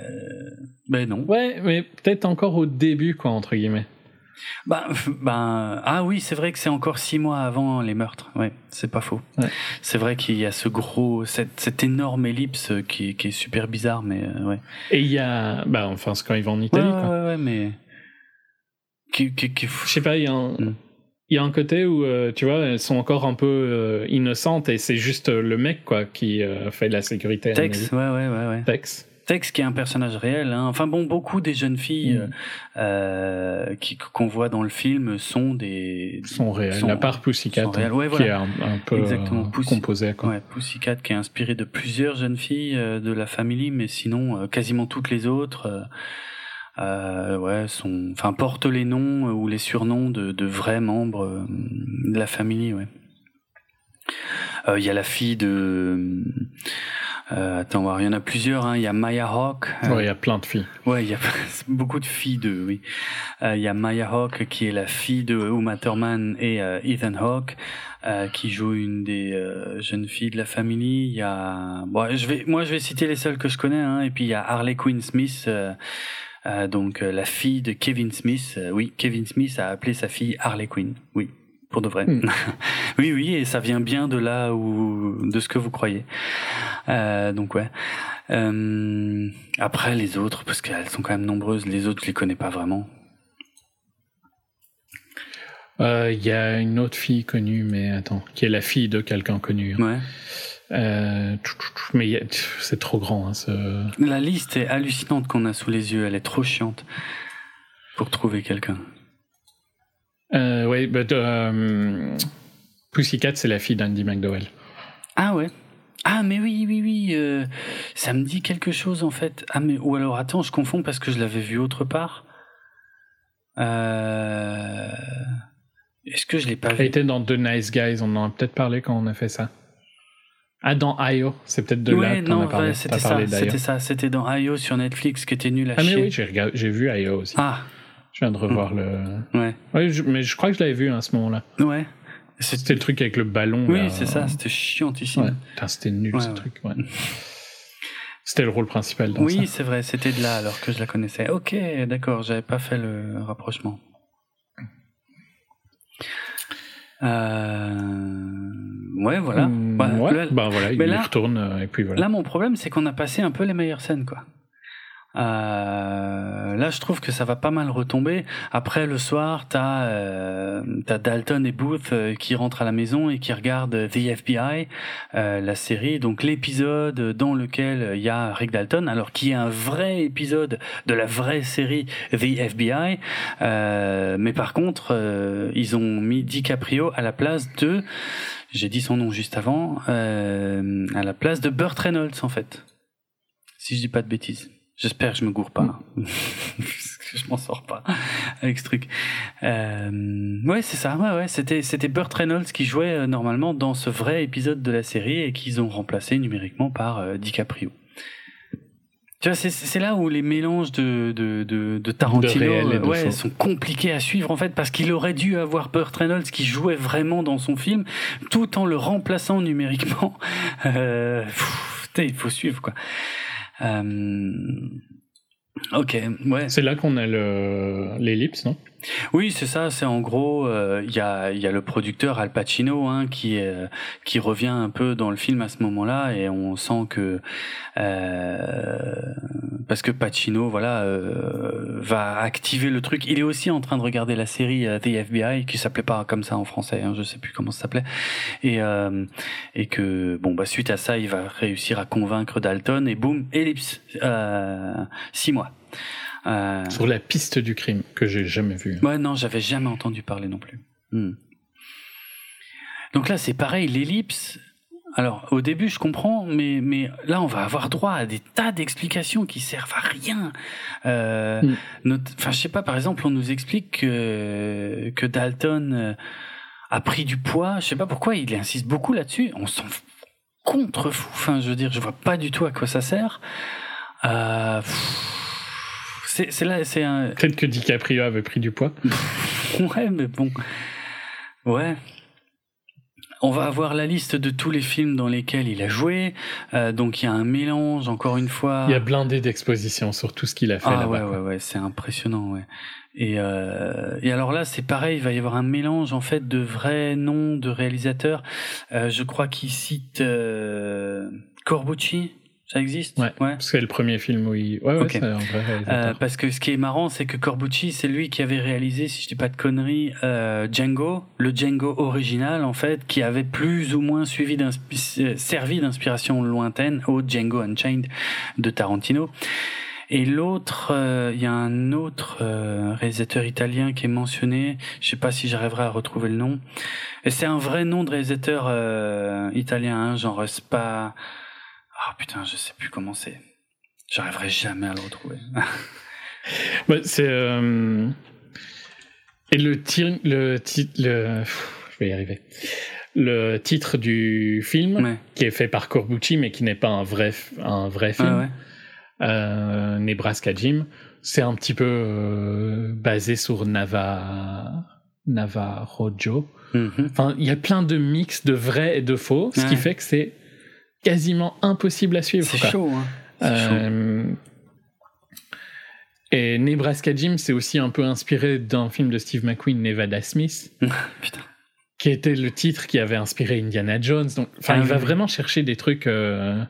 Ben non. Ouais, mais peut-être encore au début, quoi, entre guillemets. Ben, ben, ah oui, c'est vrai que c'est encore six mois avant les meurtres. Ouais, c'est pas faux. Ouais. C'est vrai qu'il y a ce gros, cette, cette énorme ellipse qui, est- qui est super bizarre, mais euh, ouais. Et il y a, bah, enfin, c'est quand ils vont en Italie, ouais, quoi. ouais, ouais, mais qui, qui, qui- Je sais pas, il y a un, Mm. il y a un côté où, euh, tu vois, elles sont encore un peu euh, innocentes et c'est juste le mec, quoi, qui euh, fait de la sécurité. Tex, ouais, ouais, ouais, ouais. Tex. Tex qui est un personnage réel. Hein. Enfin bon, beaucoup des jeunes filles Mm. euh, qui qu'on voit dans le film sont des Sont réels. sont- à part Pussycat, hein, Ouais, qui est un, un peu Exactement, euh, Pussy- composé, quoi. Ouais, Pussycat qui est inspiré de plusieurs jeunes filles de la famille, mais sinon quasiment toutes les autres, euh, ouais, sont, enfin portent les noms ou les surnoms de, de vrais membres de la famille, ouais. Euh, Il y a la fille de, euh, attends, voir, il y en a plusieurs. hein. Il y a Maya Hawke. euh, Ouais, il y a plein de filles. Ouais, il y a beaucoup de filles de, oui. Euh, Il y a Maya Hawke qui est la fille de Uma Thurman et Ethan Hawke euh, qui joue une des euh, jeunes filles de la famille. Il y a, bon, je vais, moi je vais citer les seules que je connais, hein. Et puis il y a Harley Quinn Smith, euh, donc la fille de Kevin Smith. Oui, Kevin Smith a appelé sa fille Harley Quinn. Oui. Pour de vrai. Hmm. oui, oui, et ça vient bien de là où, de ce que vous croyez. Euh, donc ouais. Euh, après les autres, parce qu'elles sont quand même nombreuses, les autres je les connais pas vraiment. Euh, Il y a une autre fille connue, mais attends, qui est la fille de quelqu'un connu. hein. Ouais. Euh, mais c'est trop grand. Hein, ce... La liste est hallucinante qu'on a sous les yeux, elle est trop chiante pour trouver quelqu'un. Euh, bah, de, euh, Pussycat, c'est la fille d'Andy McDowell. Ah ouais. Ah mais oui oui oui, euh, ça me dit quelque chose en fait. Ah mais ou alors attends, je confonds parce que je l'avais vu autre part. Euh... Est-ce que je l'ai pas Elle vu? était dans The Nice Guys, on en a peut-être parlé quand on a fait ça. Ah, dans IO, c'est peut-être de là Ouais qu'on non, a parlé. ouais, c'était ça, c'était ça, c'était dans IO sur Netflix qui était nul à Ah, mais chier. oui, j'ai regardé- j'ai vu IO aussi. Ah Je viens de revoir le. ouais Ouais, je- mais je crois que je l'avais vu à ce moment-là. ouais. C'était le truc avec le ballon. Oui c'est ça, c'était chiantissime. Ouais. Putain, c'était nul Ouais, ce ouais. truc. Ouais. C'était le rôle principal dans Oui, c'est vrai, c'était de là alors que je la connaissais. Ok, d'accord, j'avais pas fait le rapprochement. Euh... Ouais, voilà. Mm, Ouais, ouais, bah voilà, il mais y là- retourne euh, et puis voilà. là, mon problème, c'est qu'on a passé un peu les meilleures scènes, quoi. Euh, là, je trouve que ça va pas mal retomber. Après, le soir, t'as euh, Dalton et Booth euh, qui rentrent à la maison et qui regardent The FBI, euh, la série. Donc l'épisode dans lequel il y a Rick Dalton, alors qui est un vrai épisode de la vraie série The FBI. Mais par contre, ils ont mis DiCaprio à la place de, j'ai dit son nom juste avant, à la place de Burt Reynolds en fait. Si je dis pas de bêtises. J'espère que je me gourre pas. Parce que je m'en sors pas avec ce truc. Euh, ouais, c'est ça. Ouais, ouais. C'était, c'était Burt Reynolds qui jouait euh, normalement dans ce vrai épisode de la série et qu'ils ont remplacé numériquement par euh, DiCaprio. Tu vois, c'est, c'est là où les mélanges de, de, de, de Tarantino De réel et de euh, ouais, sont compliqués à suivre en fait parce qu'il aurait dû avoir Burt Reynolds qui jouait vraiment dans son film tout en le remplaçant numériquement. Euh, pff, putain, il faut suivre quoi. Euh, ok, ouais. C'est là qu'on a le l'ellipse, non? Oui, c'est ça. C'est en gros, euh, il y a y a le producteur Al Pacino hein, qui est, qui revient un peu dans le film à ce moment-là et on sent que euh, parce que Pacino voilà euh, va activer le truc. Il est aussi en train de regarder la série euh, The FBI qui s'appelait pas comme ça en français. Hein, je sais plus comment ça s'appelait et euh, et que bon bah suite à ça il va réussir à convaincre Dalton et boum ellipse euh, six mois. Sur la piste du crime, que j'ai jamais vu. Ouais, non, j'avais jamais entendu parler non plus. Hmm. Donc là, c'est pareil, l'ellipse. Alors, au début, je comprends, mais, mais là, on va avoir droit à des tas d'explications qui servent à rien. Euh, Mm. notre- Enfin, je sais pas, par exemple, on nous explique que, que Dalton euh, a pris du poids. Je sais pas pourquoi, il insiste beaucoup là-dessus. On s'en f- contre fou. Enfin, je veux dire, je vois pas du tout à quoi ça sert. Euh, c'est là, c'est un, Peut-être que DiCaprio avait pris du poids. Ouais, mais bon. Ouais. On va avoir la liste de tous les films dans lesquels il a joué. Euh, donc il y a un mélange, encore une fois. Il y a blindé d'expositions sur tout ce qu'il a fait ah là-bas. ouais, ouais, ouais, c'est impressionnant, ouais. Et, euh, et alors là, c'est pareil, il va y avoir un mélange en fait de vrais noms de réalisateurs. Euh, je crois qu'il cite euh, Corbucci, ça existe? Ouais. Parce que c'est le premier film où il. Ouais, ouais, Ok. c'est un vrai réalisateur. Euh, parce que ce qui est marrant, c'est que Corbucci, c'est lui qui avait réalisé, si je dis pas de conneries, euh, Django, le Django original, en fait, qui avait plus ou moins suivi servi d'inspiration lointaine au Django Unchained de Tarantino. Et l'autre, euh, il y a un autre euh, réalisateur italien qui est mentionné. Je sais pas si j'arriverai à retrouver le nom. Et c'est un vrai nom de réalisateur euh, italien, hein, genre c'est Ah putain, je sais plus comment c'est. J'arriverai jamais à le retrouver. Ouais, c'est. euh, Et le tir... le titre. Le... Je vais y arriver. Le titre du film, Ouais. qui est fait par Corbucci, mais qui n'est pas un vrai, un vrai film, Ah ouais. euh, Nebraska Jim, c'est un petit peu euh, basé sur Nava. Navajo. Mhm. Enfin, il y a plein de mix de vrai et de faux, ce qui fait que c'est quasiment impossible à suivre. C'est chaud, hein. Chaud. Euh, Et Nebraska Jim, c'est aussi un peu inspiré d'un film de Steve McQueen, Nevada Smith, Putain. qui était le titre qui avait inspiré Indiana Jones. Donc, enfin, Ah il va vraiment chercher des trucs euh,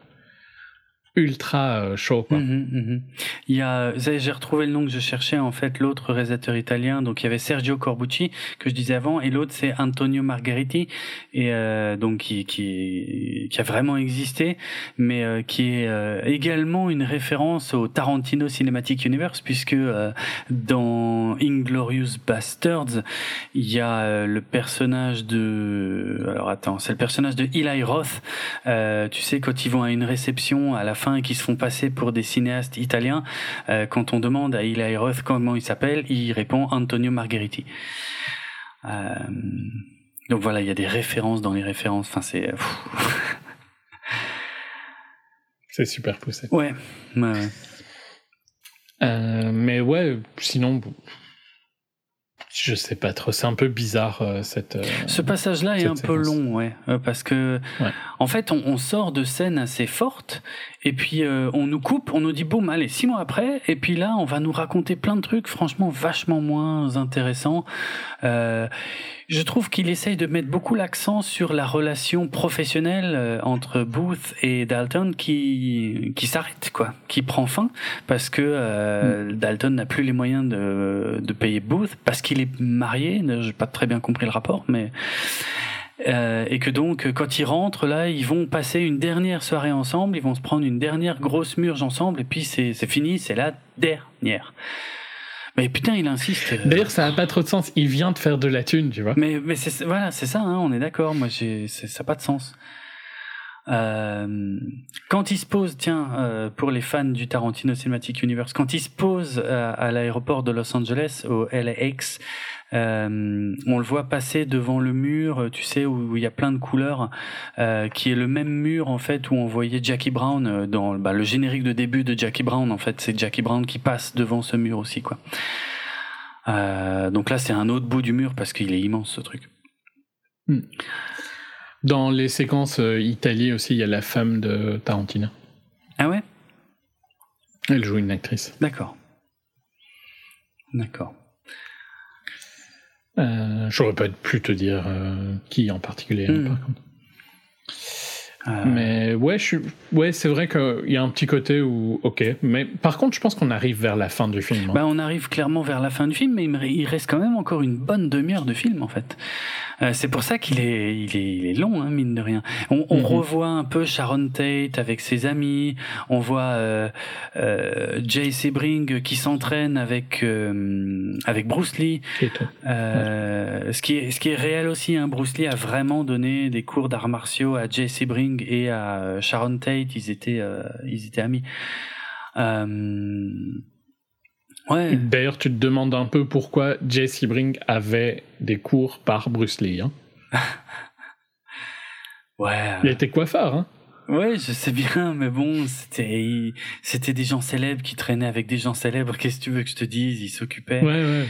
ultra euh, chauds. Quoi. Mhm, mhm. Il y a, j'ai retrouvé le nom que je cherchais en fait, l'autre réalisateur italien. Donc il y avait Sergio Corbucci que je disais avant, et l'autre c'est Antonio Margheriti, et euh, donc qui, qui a vraiment existé, mais euh, qui est également une référence au Tarantino Cinematic Universe puisque dans Inglorious Bastards il y a le personnage de, alors attends, c'est le personnage de Eli Roth. Tu sais quand ils vont à une réception à la fin et qu'ils se font passer pour des cinéastes italiens, euh, quand on demande à Eli Roth comment il s'appelle, il répond Antonio Margheriti. Euh, donc voilà, il y a des références dans les références. Enfin, c'est. pff, C'est super poussé. Ouais. ouais, ouais. Euh, mais ouais, sinon, je sais pas trop. C'est un peu bizarre euh, cette. euh, Ce passage-là est un peu long, ouais, euh, parce que Ouais. en fait, on, on sort de scènes assez fortes, et puis euh, on nous coupe, on nous dit boum, allez, six mois après, et puis là, on va nous raconter plein de trucs, franchement, vachement moins intéressants. Euh, je trouve qu'il essaye de mettre beaucoup l'accent sur la relation professionnelle euh, entre Booth et Dalton qui qui s'arrête, quoi, qui prend fin, parce que euh, Dalton n'a plus les moyens de de payer Booth parce qu'il est marié. J'ai pas très bien compris le rapport, mais euh, et que donc quand ils rentrent là, ils vont passer une dernière soirée ensemble, ils vont se prendre une dernière grosse murge ensemble, et puis c'est c'est fini, c'est la dernière. Mais putain, il insiste. euh, D'ailleurs, ça a pas trop de sens. Il vient de faire de la thune, tu vois. mais, mais voilà, c'est ça, hein, on est d'accord. Moi, j'ai, c'est, ça n'a pas de sens. Euh, quand il se pose, tiens, euh, pour les fans du Tarantino Cinematic Universe, quand il se pose à, à l'aéroport de Los Angeles, au LAX, euh, on le voit passer devant le mur, tu sais, où il y a plein de couleurs, euh, qui est le même mur en fait où on voyait Jackie Brown euh, dans bah, le générique de début de Jackie Brown. En fait, c'est Jackie Brown qui passe devant ce mur aussi, quoi. Euh, donc là, c'est un autre bout du mur parce qu'il est immense ce truc. Dans les séquences euh, Italie aussi, il y a la femme de Tarantino. Ah ouais? Elle joue une actrice. D'accord. D'accord. Euh, J'aurais pas pu te dire euh, qui en particulier, hein, Hmm. par contre. Euh, Mais ouais, je suis... ouais, c'est vrai qu'il y a un petit côté où, ok. Mais par contre, je pense qu'on arrive vers la fin du film. hein. bah, on arrive clairement vers la fin du film, mais il reste quand même encore une bonne demi-heure de film en fait. Euh, c'est pour ça qu'il est, il est, il est long, hein, mine de rien. On, on Mhm. revoit un peu Sharon Tate avec ses amis. On voit euh, euh, Jay Sebring qui s'entraîne avec euh, avec Bruce Lee. Euh, ce qui est ce qui est réel aussi. Hein, Bruce Lee a vraiment donné des cours d'arts martiaux à Jay Sebring et à Sharon Tate. Ils étaient euh, ils étaient amis. Euh, ouais. D'ailleurs, tu te demandes un peu pourquoi Jay Sebring avait des cours par Bruce Lee. Hein. Ouais. Il était coiffeur. Hein. Ouais, je sais bien, mais bon, c'était c'était des gens célèbres qui traînaient avec des gens célèbres. Qu'est-ce que tu veux que je te dise? Ils s'occupaient. Ouais, ouais.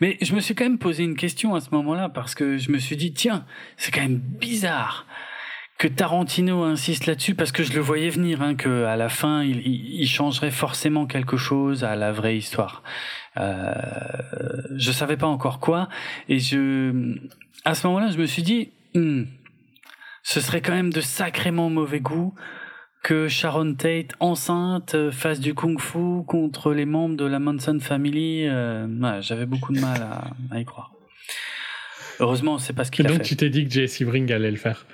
Mais je me suis quand même posé une question à ce moment-là parce que je me suis dit tiens, c'est quand même bizarre que Tarantino insiste là-dessus parce que je le voyais venir, hein, que à la fin il, il, il changerait forcément quelque chose à la vraie histoire. Euh, je savais pas encore quoi et je à ce moment-là je me suis dit hmm, ce serait quand même de sacrément mauvais goût que Sharon Tate, enceinte, euh, fasse du kung-fu contre les membres de la Manson Family. Euh, ouais, J'avais beaucoup de mal à, à y croire. Heureusement, c'est pas ce qu'il a donc, fait. tu t'es dit que Jay Sebring allait le faire.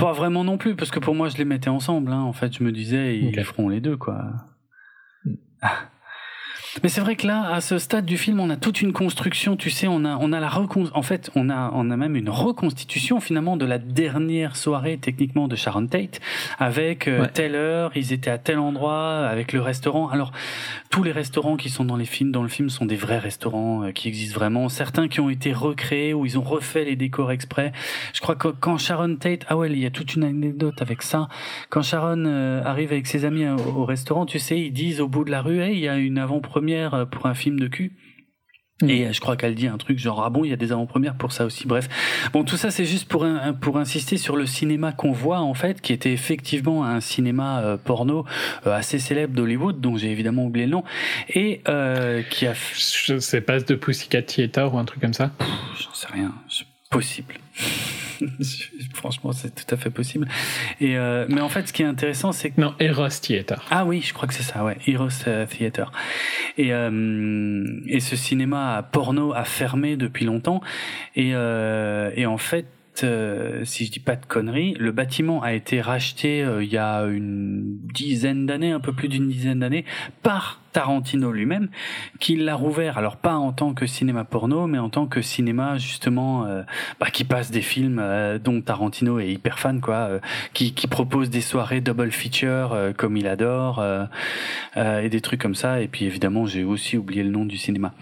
Pas vraiment non plus, parce que pour moi, je les mettais ensemble. Hein. En fait, je me disais, ils les feront les deux, quoi. Ah. Mais c'est vrai que là, à ce stade du film, on a toute une construction. Tu sais, on a, on a la recon... En fait, on a, on a même une reconstitution finalement de la dernière soirée techniquement de Sharon Tate, avec euh, Ouais. telle heure, ils étaient à tel endroit, avec le restaurant. Alors, tous les restaurants qui sont dans les films, dans le film, sont des vrais restaurants euh, qui existent vraiment. Certains qui ont été recréés ou ils ont refait les décors exprès. Je crois que quand Sharon Tate, ah ouais, il y a toute une anecdote avec ça. Quand Sharon euh, arrive avec ses amis au, au restaurant, tu sais, ils disent au bout de la rue, hey, il y a une avant-première euh, pour un film de cul. Et euh, je crois qu'elle dit un truc genre ah bon il y a des avant-premières pour ça aussi. Bref. Bon tout ça c'est juste pour un, pour insister sur le cinéma qu'on voit en fait qui était effectivement un cinéma euh, porno euh, assez célèbre d'Hollywood dont j'ai évidemment oublié le nom et euh, qui a Je sais pas de Pussycat Theater ou un truc comme ça. j'en sais rien. C'est possible franchement c'est tout à fait possible et euh, mais en fait ce qui est intéressant c'est que Non, Eros Theater. Ah oui, je crois que c'est ça, ouais, Heroes euh, Theater. Et, euh, et ce cinéma porno a fermé depuis longtemps. Et, euh, et en fait, euh, si je dis pas de conneries, le bâtiment a été racheté euh, il y a une dizaine d'années, un peu plus d'une dizaine d'années, par Tarantino lui-même, qui l'a rouvert. Alors pas en tant que cinéma porno, mais en tant que cinéma justement euh, bah, qui passe des films euh, dont Tarantino est hyper fan, quoi, euh, qui, qui propose des soirées double feature comme il adore et des trucs comme ça. Et puis évidemment, j'ai aussi oublié le nom du cinéma.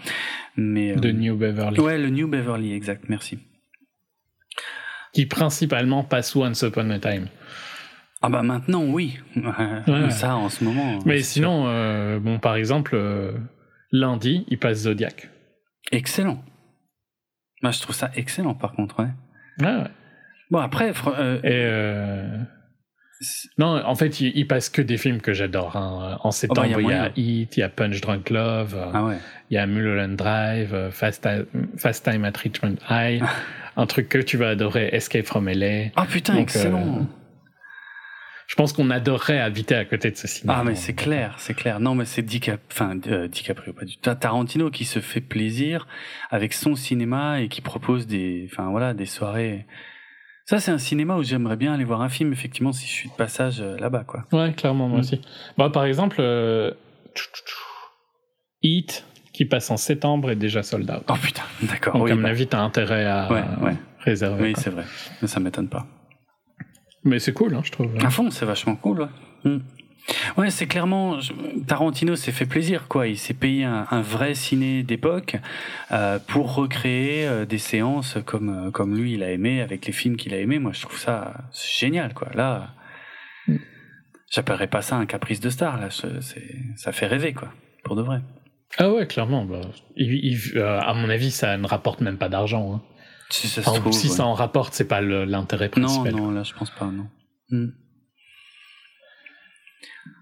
Mais de New Beverly. ouais, le New Beverly, exact. Merci. Qui principalement passe Once Upon a Time. Ah bah maintenant oui, Ouais. ça en ce moment. Mais sinon, euh, bon, par exemple, euh, lundi, il passe Zodiac. excellent. Bah, je trouve ça excellent par contre. Ouais. Ouais, ouais. Bon après, fr- euh, Et euh, non, en fait, il, il passe que des films que j'adore. hein. En septembre, Oh, bah, a il y a. Heat, il y a Punch Drunk Love, ah ouais. il y a Mulholland Drive, Fast, Fast Time at Richmond High, un truc que tu vas adorer, Escape from LA. Ah putain, Donc, excellent. euh, Je pense qu'on adorerait habiter à côté de ce cinéma. Ah mais c'est clair, c'est clair. Non mais c'est Dicap... enfin euh, DiCaprio pas du tout. Tarantino qui se fait plaisir avec son cinéma et qui propose des, enfin voilà, des soirées. Ça c'est un cinéma où j'aimerais bien aller voir un film effectivement si je suis de passage euh, là-bas quoi. Ouais, clairement, moi Mm. aussi. Bon, par exemple, euh, Heat, qui passe en septembre, est déjà sold out. Oh putain, d'accord. Donc, oui, à mon bah, avis, t'as intérêt à Ouais, ouais. réserver. oui quoi. c'est vrai, mais ça m'étonne pas. Mais c'est cool, hein, je trouve. À fond, c'est vachement cool. Ouais, Hmm. Ouais, c'est clairement Tarantino s'est fait plaisir quoi. Il s'est payé un, un vrai ciné d'époque euh, pour recréer euh, des séances comme euh, comme lui il a aimé avec les films qu'il a aimé. Moi, je trouve ça génial quoi. Là, Mm. j'appellerais pas ça un caprice de star. Là, c'est ça fait rêver quoi, pour de vrai. Ah ouais, clairement. bah, il- il- euh, à mon avis, ça ne rapporte même pas d'argent. hein. Si ça se Enfin, trouve. si ouais. ça en rapporte, c'est pas l'intérêt Non, principal. non, là, je pense pas. Non. Hmm.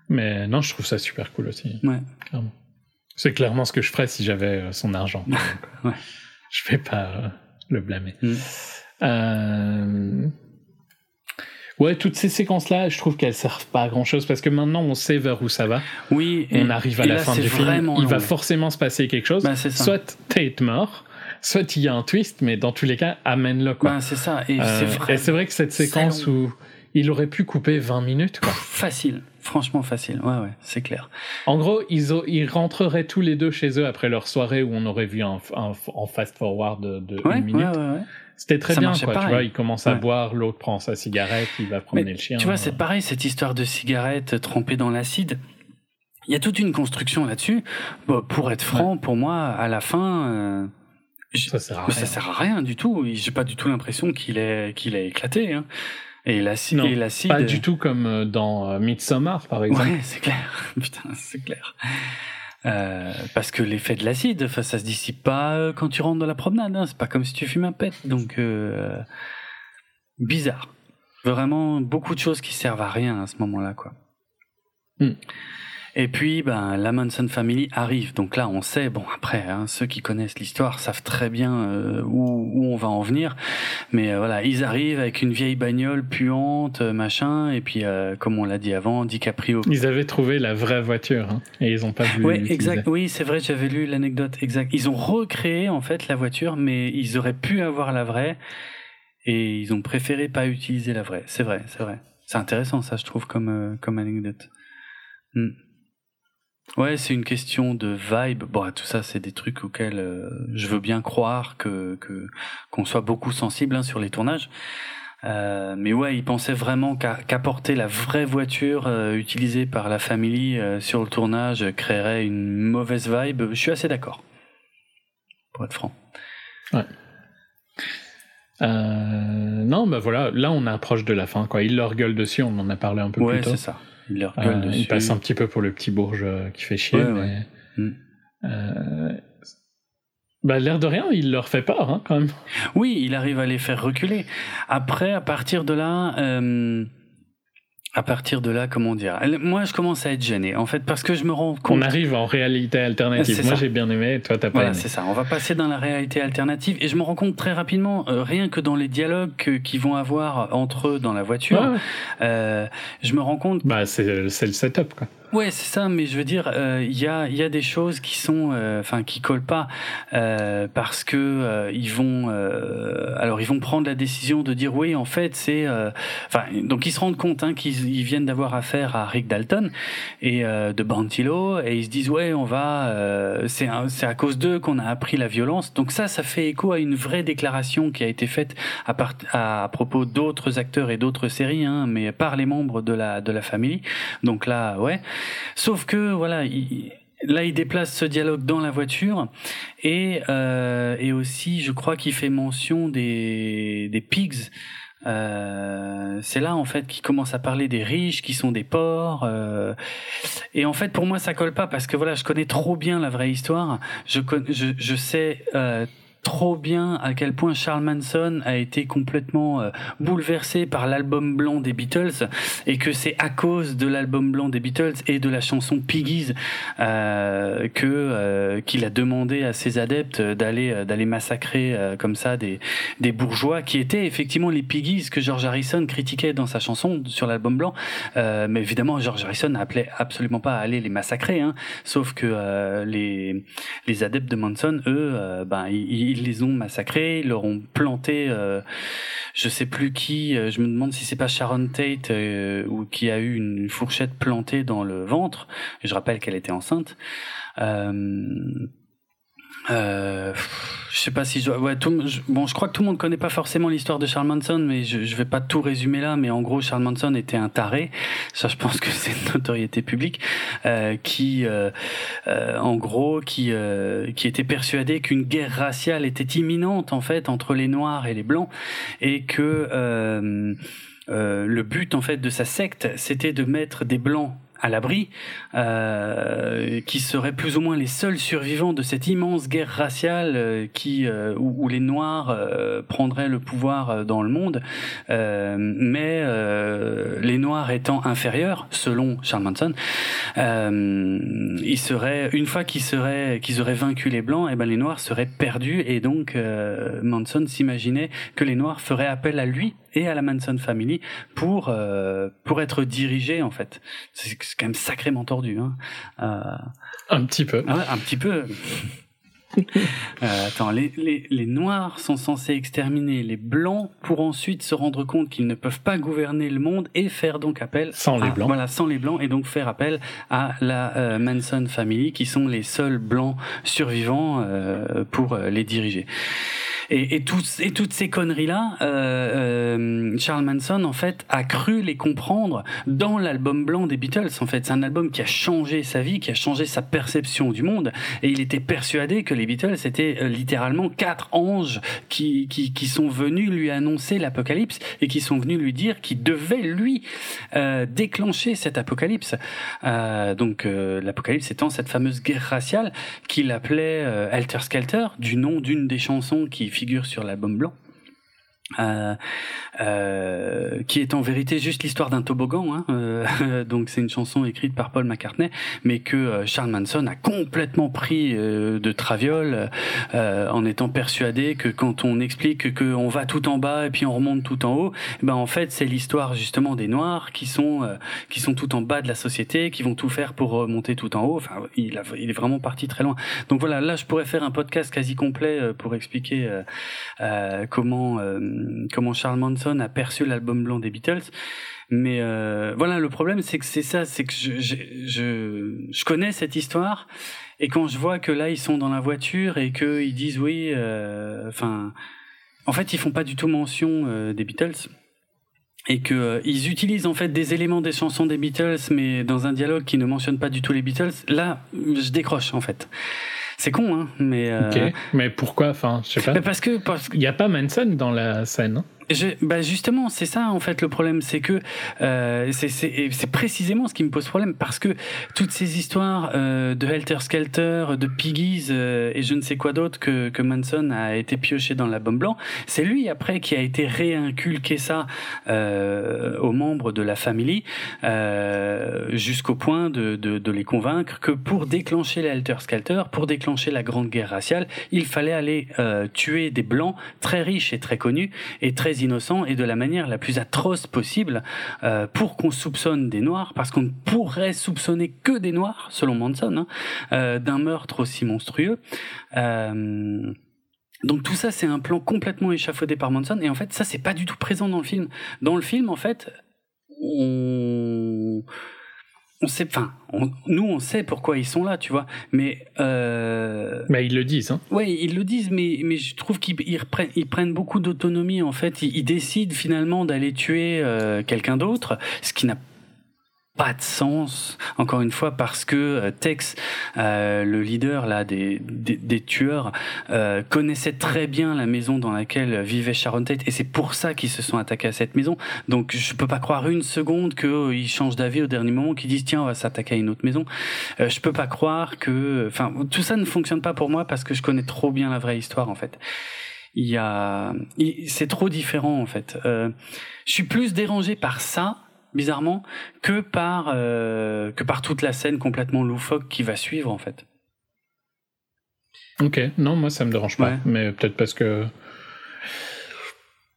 Mais non, je trouve ça super cool aussi. Ouais. Clairement. C'est clairement ce que je ferais si j'avais euh, son argent. Ouais. Je vais pas euh, le blâmer. Mm. Euh, Ouais, toutes ces séquences-là, je trouve qu'elles servent pas à grand-chose parce que maintenant on sait vers où ça va. Oui. et- on arrive à la là, fin du film. Il va forcément se passer quelque chose. Ça. Soit Tate mort, soit il y a un twist, mais dans tous les cas, amène-le quoi. Ben, c'est ça. Et Euh, c'est vrai. que cette séquence où il aurait pu couper 20 minutes quoi. Facile. Franchement facile. Ouais, ouais, c'est clair. En gros, ils, ils rentreraient tous les deux chez eux après leur soirée où on aurait vu un, un- en fast forward de, de Ouais, une minute. ouais, ouais, ouais. C'était très Ça bien quoi. Tu vois, il commence à Ouais. boire, l'autre prend sa cigarette, il va promener Mais le chien. Tu vois, c'est pareil, cette histoire de cigarette trempée dans l'acide. Il y a toute une construction là-dessus. Bon, pour être franc, pour moi, à la fin, euh, ça sert à ça sert à rien du tout. J'ai pas du tout l'impression qu'il est qu'il a éclaté. Hein. Et l'acide, et l'acide. Pas du tout comme euh, dans euh, Midsommar par exemple. Ouais, c'est clair. Putain, c'est clair. Euh, parce que l'effet de l'acide, enfin, ça se dissipe pas euh, quand tu rentres dans la promenade. Hein. C'est pas comme si tu fumes un pet. Donc, euh, bizarre. Vraiment, beaucoup de choses qui servent à rien à ce moment-là, quoi. Hmm. Et puis, ben, la Manson Family arrive. Donc là, on sait, bon, après, hein, ceux qui connaissent l'histoire savent très bien euh, où, où on va en venir. Mais euh, voilà, ils arrivent avec une vieille bagnole puante, euh, machin. Et puis, euh, comme on l'a dit avant, DiCaprio Ils avaient trouvé la vraie voiture hein, et ils ont pas voulu Ouais, exact. Oui, c'est vrai, j'avais lu l'anecdote. Exact. Ils ont recréé en fait la voiture, mais ils auraient pu avoir la vraie et ils ont préféré pas utiliser la vraie. C'est vrai, c'est vrai. C'est intéressant ça, je trouve comme comme anecdote. Hmm. Ouais, c'est une question de vibe. Bon, tout ça, c'est des trucs auxquels euh, je veux bien croire que qu'on soit beaucoup sensible hein, sur les tournages. Euh, mais ouais, ils pensaient vraiment qu'apporter la vraie voiture euh, utilisée par la famille sur le tournage créerait une mauvaise vibe. Je suis assez d'accord, pour être franc. Euh, non, bah voilà, là on approche de la fin. Quoi. Ils leur gueulent dessus, on en a parlé un peu Ouais, plus tôt. c'est ça. Leur Euh, dessus. il passe un petit peu pour le petit bourge euh, qui fait chier. Ouais, mais, ouais. Mm. euh, bah, l'air de rien, il leur fait peur hein, quand même. Oui, il arrive à les faire reculer. Après, à partir de là, euh, à partir de là, comment dire Moi, je commence à être gêné, en fait, parce que je me rends compte. On arrive en réalité alternative. Moi j'ai bien aimé, toi t'as pas Voilà, c'est ça. On va passer dans la réalité alternative et je me rends compte très rapidement, euh, rien que dans les dialogues qu'ils vont avoir entre eux dans la voiture, Ouais, euh, je me rends compte Bah, c'est c'est le setup quoi. Ouais, c'est ça, mais je veux dire, euh, il y a y a des choses qui sont, euh, enfin, qui collent pas euh, parce que euh, ils vont, alors ils vont prendre la décision de dire oui, en fait, c'est, enfin, donc ils se rendent compte hein, qu'ils ils viennent d'avoir affaire à Rick Dalton et de Bantillo et ils se disent ouais, on va, c'est c'est à cause d'eux qu'on a appris la violence. Donc ça, ça fait écho à une vraie déclaration qui a été faite à, part, à propos d'autres acteurs et d'autres séries, hein, mais par les membres de la de la famille. Donc là, ouais. Sauf que voilà, il- là il déplace ce dialogue dans la voiture et euh, et aussi, je crois qu'il fait mention des des pigs. Euh, c'est là en fait qu'il commence à parler des riches qui sont des porcs euh, et en fait pour moi ça colle pas parce que voilà je connais trop bien la vraie histoire je je, je sais trop bien à quel point Charles Manson a été complètement euh, bouleversé par l'album blanc des Beatles et que c'est à cause de l'album blanc des Beatles et de la chanson Piggies euh, que euh, qu'il a demandé à ses adeptes d'aller d'aller massacrer comme ça des des bourgeois qui étaient effectivement les Piggies que George Harrison critiquait dans sa chanson sur l'album blanc. Mais évidemment George Harrison n'appelait absolument pas à aller les massacrer hein, sauf que les les adeptes de Manson eux ben ils les ont massacrés ils leur ont planté euh, je sais plus qui euh, je me demande si c'est pas Sharon Tate euh, ou qui a eu une fourchette plantée dans le ventre. Je rappelle qu'elle était enceinte. Euh, euh, je sais pas si je, ouais, tout, je- bon, je crois que tout le monde connaît pas forcément l'histoire de Charles Manson, mais je, je vais pas tout résumer là. Mais en gros, Charles Manson était un taré. Ça, je pense que c'est une notoriété publique euh, qui, euh, euh, en gros, qui, euh, qui était persuadé qu'une guerre raciale était imminente en fait entre les Noirs et les Blancs, et que le but en fait de sa secte, c'était de mettre des Blancs à l'abri, euh, qui seraient plus ou moins les seuls survivants de cette immense guerre raciale euh, qui euh, où, où les Noirs euh, prendraient le pouvoir euh, dans le monde, mais les Noirs étant inférieurs, selon Charles Manson, ils seraient une fois qu'ils seraient qu'ils auraient vaincu les Blancs, et ben les Noirs seraient perdus et donc Manson s'imaginait que les Noirs feraient appel à lui et à la Manson Family pour pour être dirigés en fait. C'est quand même sacrément tordu. Hein. Euh, Un petit peu. ah ouais, un petit peu. Euh, attends, les, les, les noirs sont censés exterminer les blancs pour ensuite se rendre compte qu'ils ne peuvent pas gouverner le monde et faire donc appel Sans les à- blancs. Voilà, sans les blancs et donc faire appel à la euh, Manson Family qui sont les seuls blancs survivants euh, pour les diriger. Et, et, tous- et toutes ces conneries-là, euh, euh, Charles Manson, en fait, a cru les comprendre dans l'album blanc des Beatles. En fait, c'est un album qui a changé sa vie, qui a changé sa perception du monde. Et il était persuadé que les Beatles étaient euh, littéralement quatre anges qui, qui, qui sont venus lui annoncer l'apocalypse et qui sont venus lui dire qu'il devait, lui, euh, déclencher cet apocalypse. Euh, donc, euh, l'apocalypse étant cette fameuse guerre raciale qu'il appelait Helter Skelter, du nom d'une des chansons qui figure sur l'album blanc. Euh, euh, qui est en vérité juste l'histoire d'un toboggan. Hein, euh, donc c'est une chanson écrite par Paul McCartney, mais que euh, Charles Manson a complètement pris euh, de traviole en étant persuadé que quand on explique que on va tout en bas et puis on remonte tout en haut, ben en fait c'est l'histoire justement des Noirs qui sont qui sont tout en bas de la société, qui vont tout faire pour remonter tout en haut. Enfin, il, a, il est vraiment parti très loin. Donc voilà, là je pourrais faire un podcast quasi complet pour expliquer comment comment Charles Manson a perçu l'album blanc des Beatles. Mais euh, voilà, le problème c'est que c'est ça, c'est que je, connais cette histoire et quand je vois que là ils sont dans la voiture et qu'ils disent oui, euh, enfin, en fait ils font pas du tout mention euh, des Beatles et que euh, ils utilisent en fait des éléments des chansons des Beatles mais dans un dialogue qui ne mentionne pas du tout les Beatles. Là, je décroche en fait. C'est con, hein, mais euh, Ok. Mais pourquoi? Enfin, je sais pas. mais parce que parce que Il n'y a pas Manson dans la scène. hein? Je, bah justement, c'est ça en fait le problème, c'est que euh, c'est précisément ce qui me pose problème. Parce que toutes ces histoires euh, de Helter Skelter, de Piggies euh, et je ne sais quoi d'autre que que Manson a été pioché dans l'album blanc, c'est lui après qui a été réinculqué ça euh, aux membres de la famille euh, jusqu'au point de, de de les convaincre que pour déclencher les Helter Skelter, pour déclencher la grande guerre raciale, il fallait aller euh, tuer des blancs très riches et très connus et très innocents et de la manière la plus atroce possible euh, pour qu'on soupçonne des noirs parce qu'on ne pourrait soupçonner que des noirs selon Manson hein, euh, d'un meurtre aussi monstrueux. Euh, donc tout ça c'est un plan complètement échafaudé par Manson et en fait ça c'est pas du tout présent dans le film. Dans le film en fait on on sait enfin on- nous on sait pourquoi ils sont là tu vois mais euh, Mais ils le disent. Hein. Ouais, ils le disent, mais, mais je trouve qu'ils ils reprennent- ils prennent beaucoup d'autonomie. En fait, ils, ils décident finalement d'aller tuer euh, quelqu'un d'autre, ce qui n'a pas de sens. Encore une fois, parce que euh, Tex, euh, le leader là des, des, des tueurs, euh, connaissait très bien la maison dans laquelle vivait Sharon Tate, et c'est pour ça qu'ils se sont attaqués à cette maison. Donc, je peux pas croire une seconde qu'ils changent d'avis au dernier moment, qu'ils disent tiens, on va s'attaquer à une autre maison. Euh, je peux pas croire que, enfin, tout ça ne fonctionne pas pour moi parce que je connais trop bien la vraie histoire en fait. Il y a, c'est trop différent en fait. Euh, je suis plus dérangé par ça, bizarrement, que par euh, que par toute la scène complètement loufoque qui va suivre en fait. Ok. Non, moi ça me dérange pas. Ouais. Mais peut-être parce que.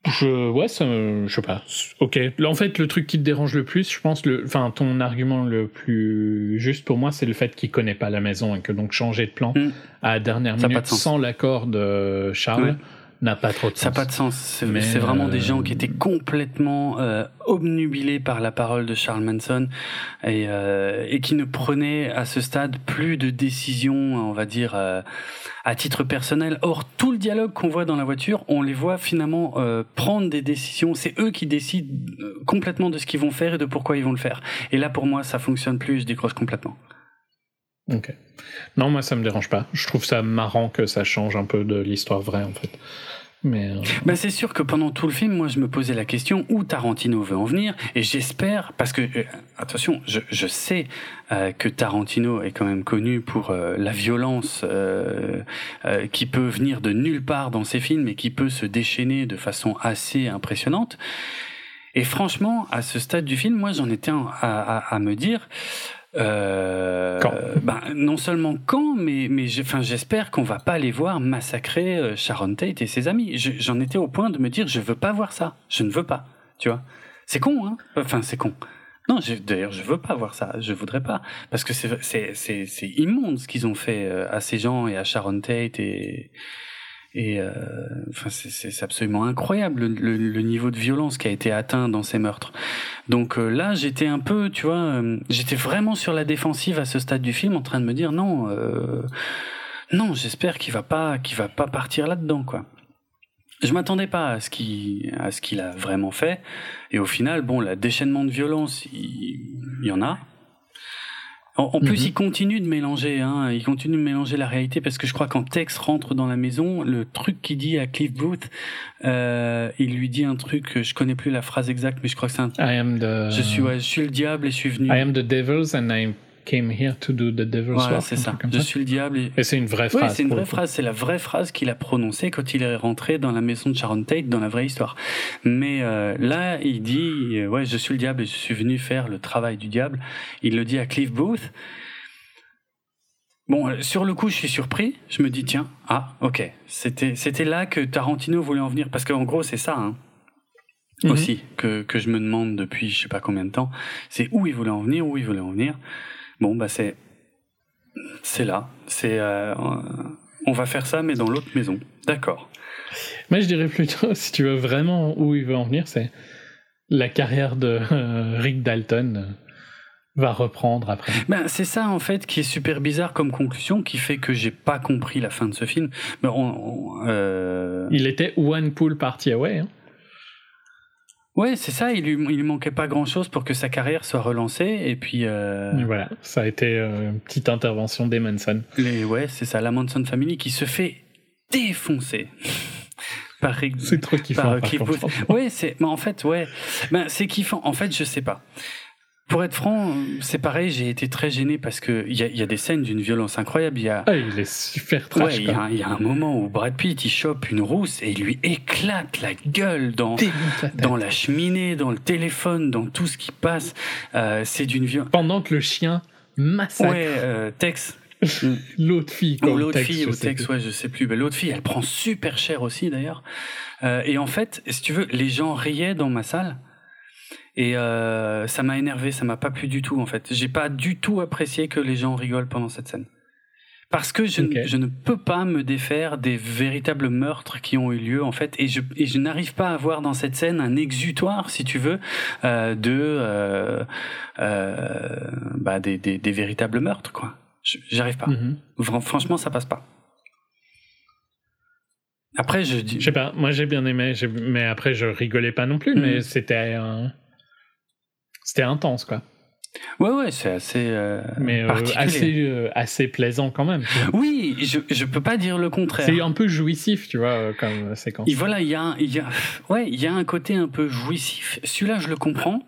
Je, ouais, ça, me- je sais pas. Ok. Là, en fait, le truc qui te dérange le plus, je pense, le, enfin, ton argument le plus juste pour moi, c'est le fait qu'il connaît pas la maison et que donc changer de plan Mm. à la dernière minute sans l'accord de Charles Ouais. N'a pas trop de sens. Ça n'a pas de sens. C'est vraiment euh, des gens qui étaient complètement euh, obnubilés par la parole de Charles Manson et, euh, et qui ne prenaient à ce stade plus de décisions, on va dire, euh, à titre personnel. Or, tout le dialogue qu'on voit dans la voiture, on les voit finalement euh, prendre des décisions. C'est eux qui décident euh, complètement de ce qu'ils vont faire et de pourquoi ils vont le faire. Et là, pour moi, ça fonctionne plus. Je décroche complètement. Ok. Non, moi ça me dérange pas. Je trouve ça marrant que ça change un peu de l'histoire vraie en fait. Mais euh, Ben c'est sûr que pendant tout le film, moi, je me posais la question où Tarantino veut en venir, et j'espère, parce que euh, attention, je, sais euh, que Tarantino est quand même connu pour la violence qui peut venir de nulle part dans ses films et qui peut se déchaîner de façon assez impressionnante. Et franchement, à ce stade du film, moi, j'en étais à me dire. Euh, Quand? ben, non seulement quand, mais, mais j'espère qu'on va pas les voir massacrer euh, Sharon Tate et ses amis. Je- J'en étais au point de me dire, je veux pas voir ça. Je ne veux pas. Tu vois C'est con, hein Enfin, c'est con. Non, d'ailleurs, je veux pas voir ça. Je voudrais pas parce que c'est c'est c'est c'est immonde ce qu'ils ont fait euh, à ces gens et à Sharon Tate et et euh, enfin c'est absolument incroyable le, niveau de violence qui a été atteint dans ces meurtres. Donc euh, là, j'étais un peu, tu vois, euh, j'étais vraiment sur la défensive à ce stade du film, en train de me dire non, euh, non, j'espère qu'il va pas qu'il va pas partir là-dedans quoi. Je m'attendais pas à ce qu'il ce qu'il a vraiment fait. Et au final, bon, la déchaînement de violence, il y en a. En, en plus, Mhm. il continue de mélanger, hein, il continue de mélanger la réalité parce que je crois quand Tex rentre dans la maison, le truc qu'il dit à Cliff Booth, euh, il lui dit un truc, je connais plus la phrase exacte, mais je crois que c'est un. I am the. Je suis, ouais, je suis le diable et je suis venu. I am the devils and I came here to do the devil's Voilà, work. c'est ça. comme Je ça. suis le diable et, Et c'est une vraie Ouais, phrase. c'est une vraie phrase. C'est la vraie phrase qu'il a prononcée quand il est rentré dans la maison de Sharon Tate, dans la vraie histoire. Mais euh, là, il dit, euh, ouais, je suis le diable et je suis venu faire le travail du diable. Il le dit à Cliff Booth. Bon, euh, sur le coup, je suis surpris. Je me dis, tiens, ah, ok, c'était c'était là que Tarantino voulait en venir, parce qu'en gros, c'est ça. Hein Mhm. aussi que, que je me demande depuis je sais pas combien de temps. C'est où il voulait en venir, où il voulait en venir. Bon, bah c'est c'est là. C'est euh, on va faire ça, mais dans l'autre maison. D'accord. Mais je dirais plutôt, si tu veux vraiment où il veut en venir, c'est la carrière de euh, Rick Dalton euh, va reprendre après. Ben c'est ça en fait qui est super bizarre comme conclusion, qui fait que j'ai pas compris la fin de ce film. Mais on, on, euh, Il était one pool party away. Hein. Ouais, c'est ça. Il lui, il manquait pas grand chose pour que sa carrière soit relancée. Et puis euh, Voilà, ça a été euh, une petite intervention des Manson. les ouais, c'est ça, la Manson Family qui se fait défoncer par. C'est trop kiffant. par par. Ouais, c'est, mais en fait, ouais, ben c'est kiffant. En fait, je sais pas. Pour être franc, c'est pareil. J'ai été très gêné parce que il y a, il y a des scènes d'une violence incroyable. Il y a, Ah, il est super trash. il y, a, il y a un moment où Brad Pitt il chope une rousse et il lui éclate la gueule dans dans la cheminée, dans le téléphone, dans tout ce qui passe. Euh, c'est d'une violence. Pendant que le chien massacre Ouais, euh, Tex. l'autre fille. Ou l'autre fille, sais Tex, ouais, je sais plus. Mais l'autre fille, elle prend super cher aussi d'ailleurs. Euh, et en fait, si tu veux, les gens riaient dans ma salle. Et euh, ça m'a énervé, ça m'a pas plu du tout en fait. J'ai pas du tout apprécié que les gens rigolent pendant cette scène. Parce que je, ne, je ne peux pas me défaire des véritables meurtres qui ont eu lieu en fait, et je, et je n'arrive pas à voir dans cette scène un exutoire, si tu veux, euh, de euh, bah, des, des, des véritables meurtres quoi. J'arrive pas. Mhm. Fran- Franchement, ça passe pas. Après, je dis. Je sais pas, moi j'ai bien aimé, mais après je rigolais pas non plus, Mhm. mais c'était euh, c'était intense quoi. Ouais, ouais, c'est assez. euh, Mais euh, assez euh, assez plaisant quand même. Oui, je, je peux pas dire le contraire. C'est un peu jouissif, tu vois, comme séquence. Et voilà, il y a, y a, ouais, il y a un côté un peu jouissif. Celui-là, je le comprends.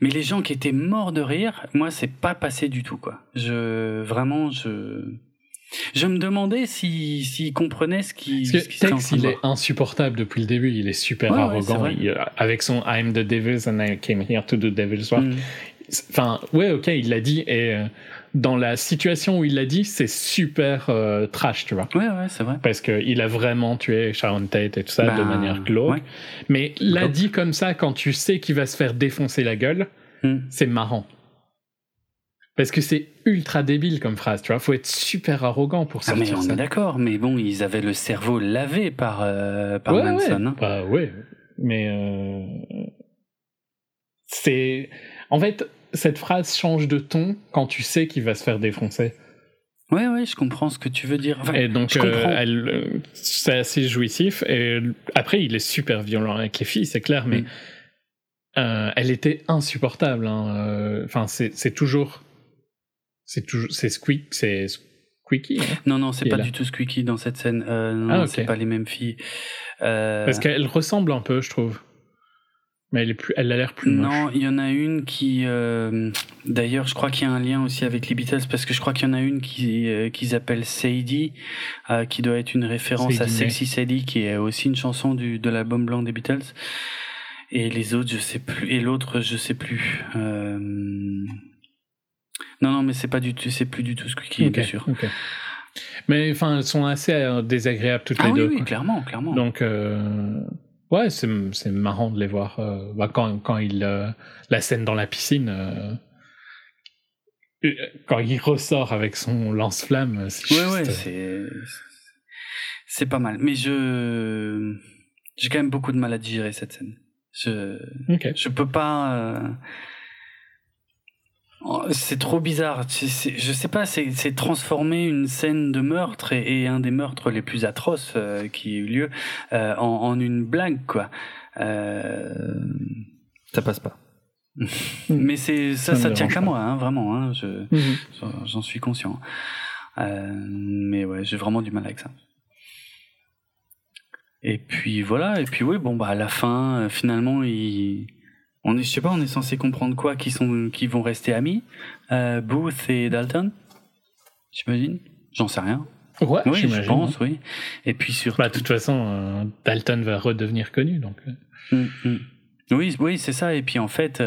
Mais les gens qui étaient morts de rire, moi, c'est pas passé du tout, quoi. Je, vraiment, je, je me demandais si, s'ils comprenaient ce qui, Parce ce que Tex, il est insupportable depuis le début. Il est super Ouais, ouais, c'est arrogant. Il, euh, avec son I'm the devil's and I came here to do devil's work. Mm. Enfin, ouais, ok, il l'a dit. Et euh, dans la situation où il l'a dit, c'est super euh, trash, tu vois. Ouais, ouais, c'est vrai. Parce qu'il a vraiment tué Sharon Tate et tout ça de Ben, manière glauque. ouais. Mais l'a dit comme ça, quand tu sais qu'il va se faire défoncer la gueule, Mm. c'est marrant. Parce que c'est ultra débile comme phrase, tu vois. Faut être super arrogant pour Ah, mais sortir on ça. est d'accord, mais bon, ils avaient le cerveau lavé par, euh, par ouais, Manson. ouais. hein. Bah ouais. Mais euh, c'est en fait cette phrase change de ton quand tu sais qu'il va se faire défoncer. Ouais, ouais, je comprends ce que tu veux dire. Enfin, Et donc euh, euh, c'est assez jouissif. Et après il est super violent avec les filles, c'est clair, mais Mm. euh, elle était insupportable. hein. Enfin c'est toujours c'est toujours c'est squeak c'est squeaky. hein. Non, non, c'est pas du tout Squeaky dans cette scène. Euh, non, Ah, non, ok. c'est pas les mêmes filles. Euh, Parce qu'elle ressemble un peu, je trouve. Mais elle est plus, elle a l'air plus moche. Non, il y en a une qui. euh, D'ailleurs, je crois qu'il y a un lien aussi avec les Beatles parce que je crois qu'il y en a une qui euh, qu'ils appellent Sadie, euh, qui doit être une référence à Sadie. Sexy Sadie, qui est aussi une chanson du de l'album blanc des Beatles. Et les autres, je sais plus. Et l'autre, je sais plus. Non, non, mais c'est pas du tout, c'est plus du tout Squeaky, Ok, bien sûr. ok. Mais enfin, elles sont assez euh, désagréables toutes Ah les oui, deux. oui, quoi. clairement, clairement. Donc, euh, Ouais, c'est c'est marrant de les voir. euh, bah, quand, quand il. euh, la scène dans la piscine. quand il ressort avec son lance-flamme. c'est Ouais, juste, ouais, c'est c'est pas mal. Mais je j'ai quand même beaucoup de mal à digérer cette scène. Je je peux pas. Oh, C'est trop bizarre. Je sais pas. C'est transformer une scène de meurtre et, et un des meurtres les plus atroces euh, qui ait eu lieu euh, en, en une blague, quoi. Euh, Ça passe pas. Mais c'est ça, Ça ça tient qu'à moi, hein, vraiment. Hein, je Mhm. J'en- J'en suis conscient. Euh, mais ouais, j'ai vraiment du mal avec ça. Et puis voilà, et puis oui, bon bah à la fin, finalement, il... on est, je sais pas, on est censé comprendre quoi, qui sont, qui vont rester amis, euh, Booth et Dalton, j'imagine. J'en sais rien. Ouais, Oui, je pense, hein. oui. Et puis surtout. Bah, de toute façon, euh, Dalton va redevenir connu, donc. euh, Mm, mm. Oui, oui, c'est ça. Et puis en fait,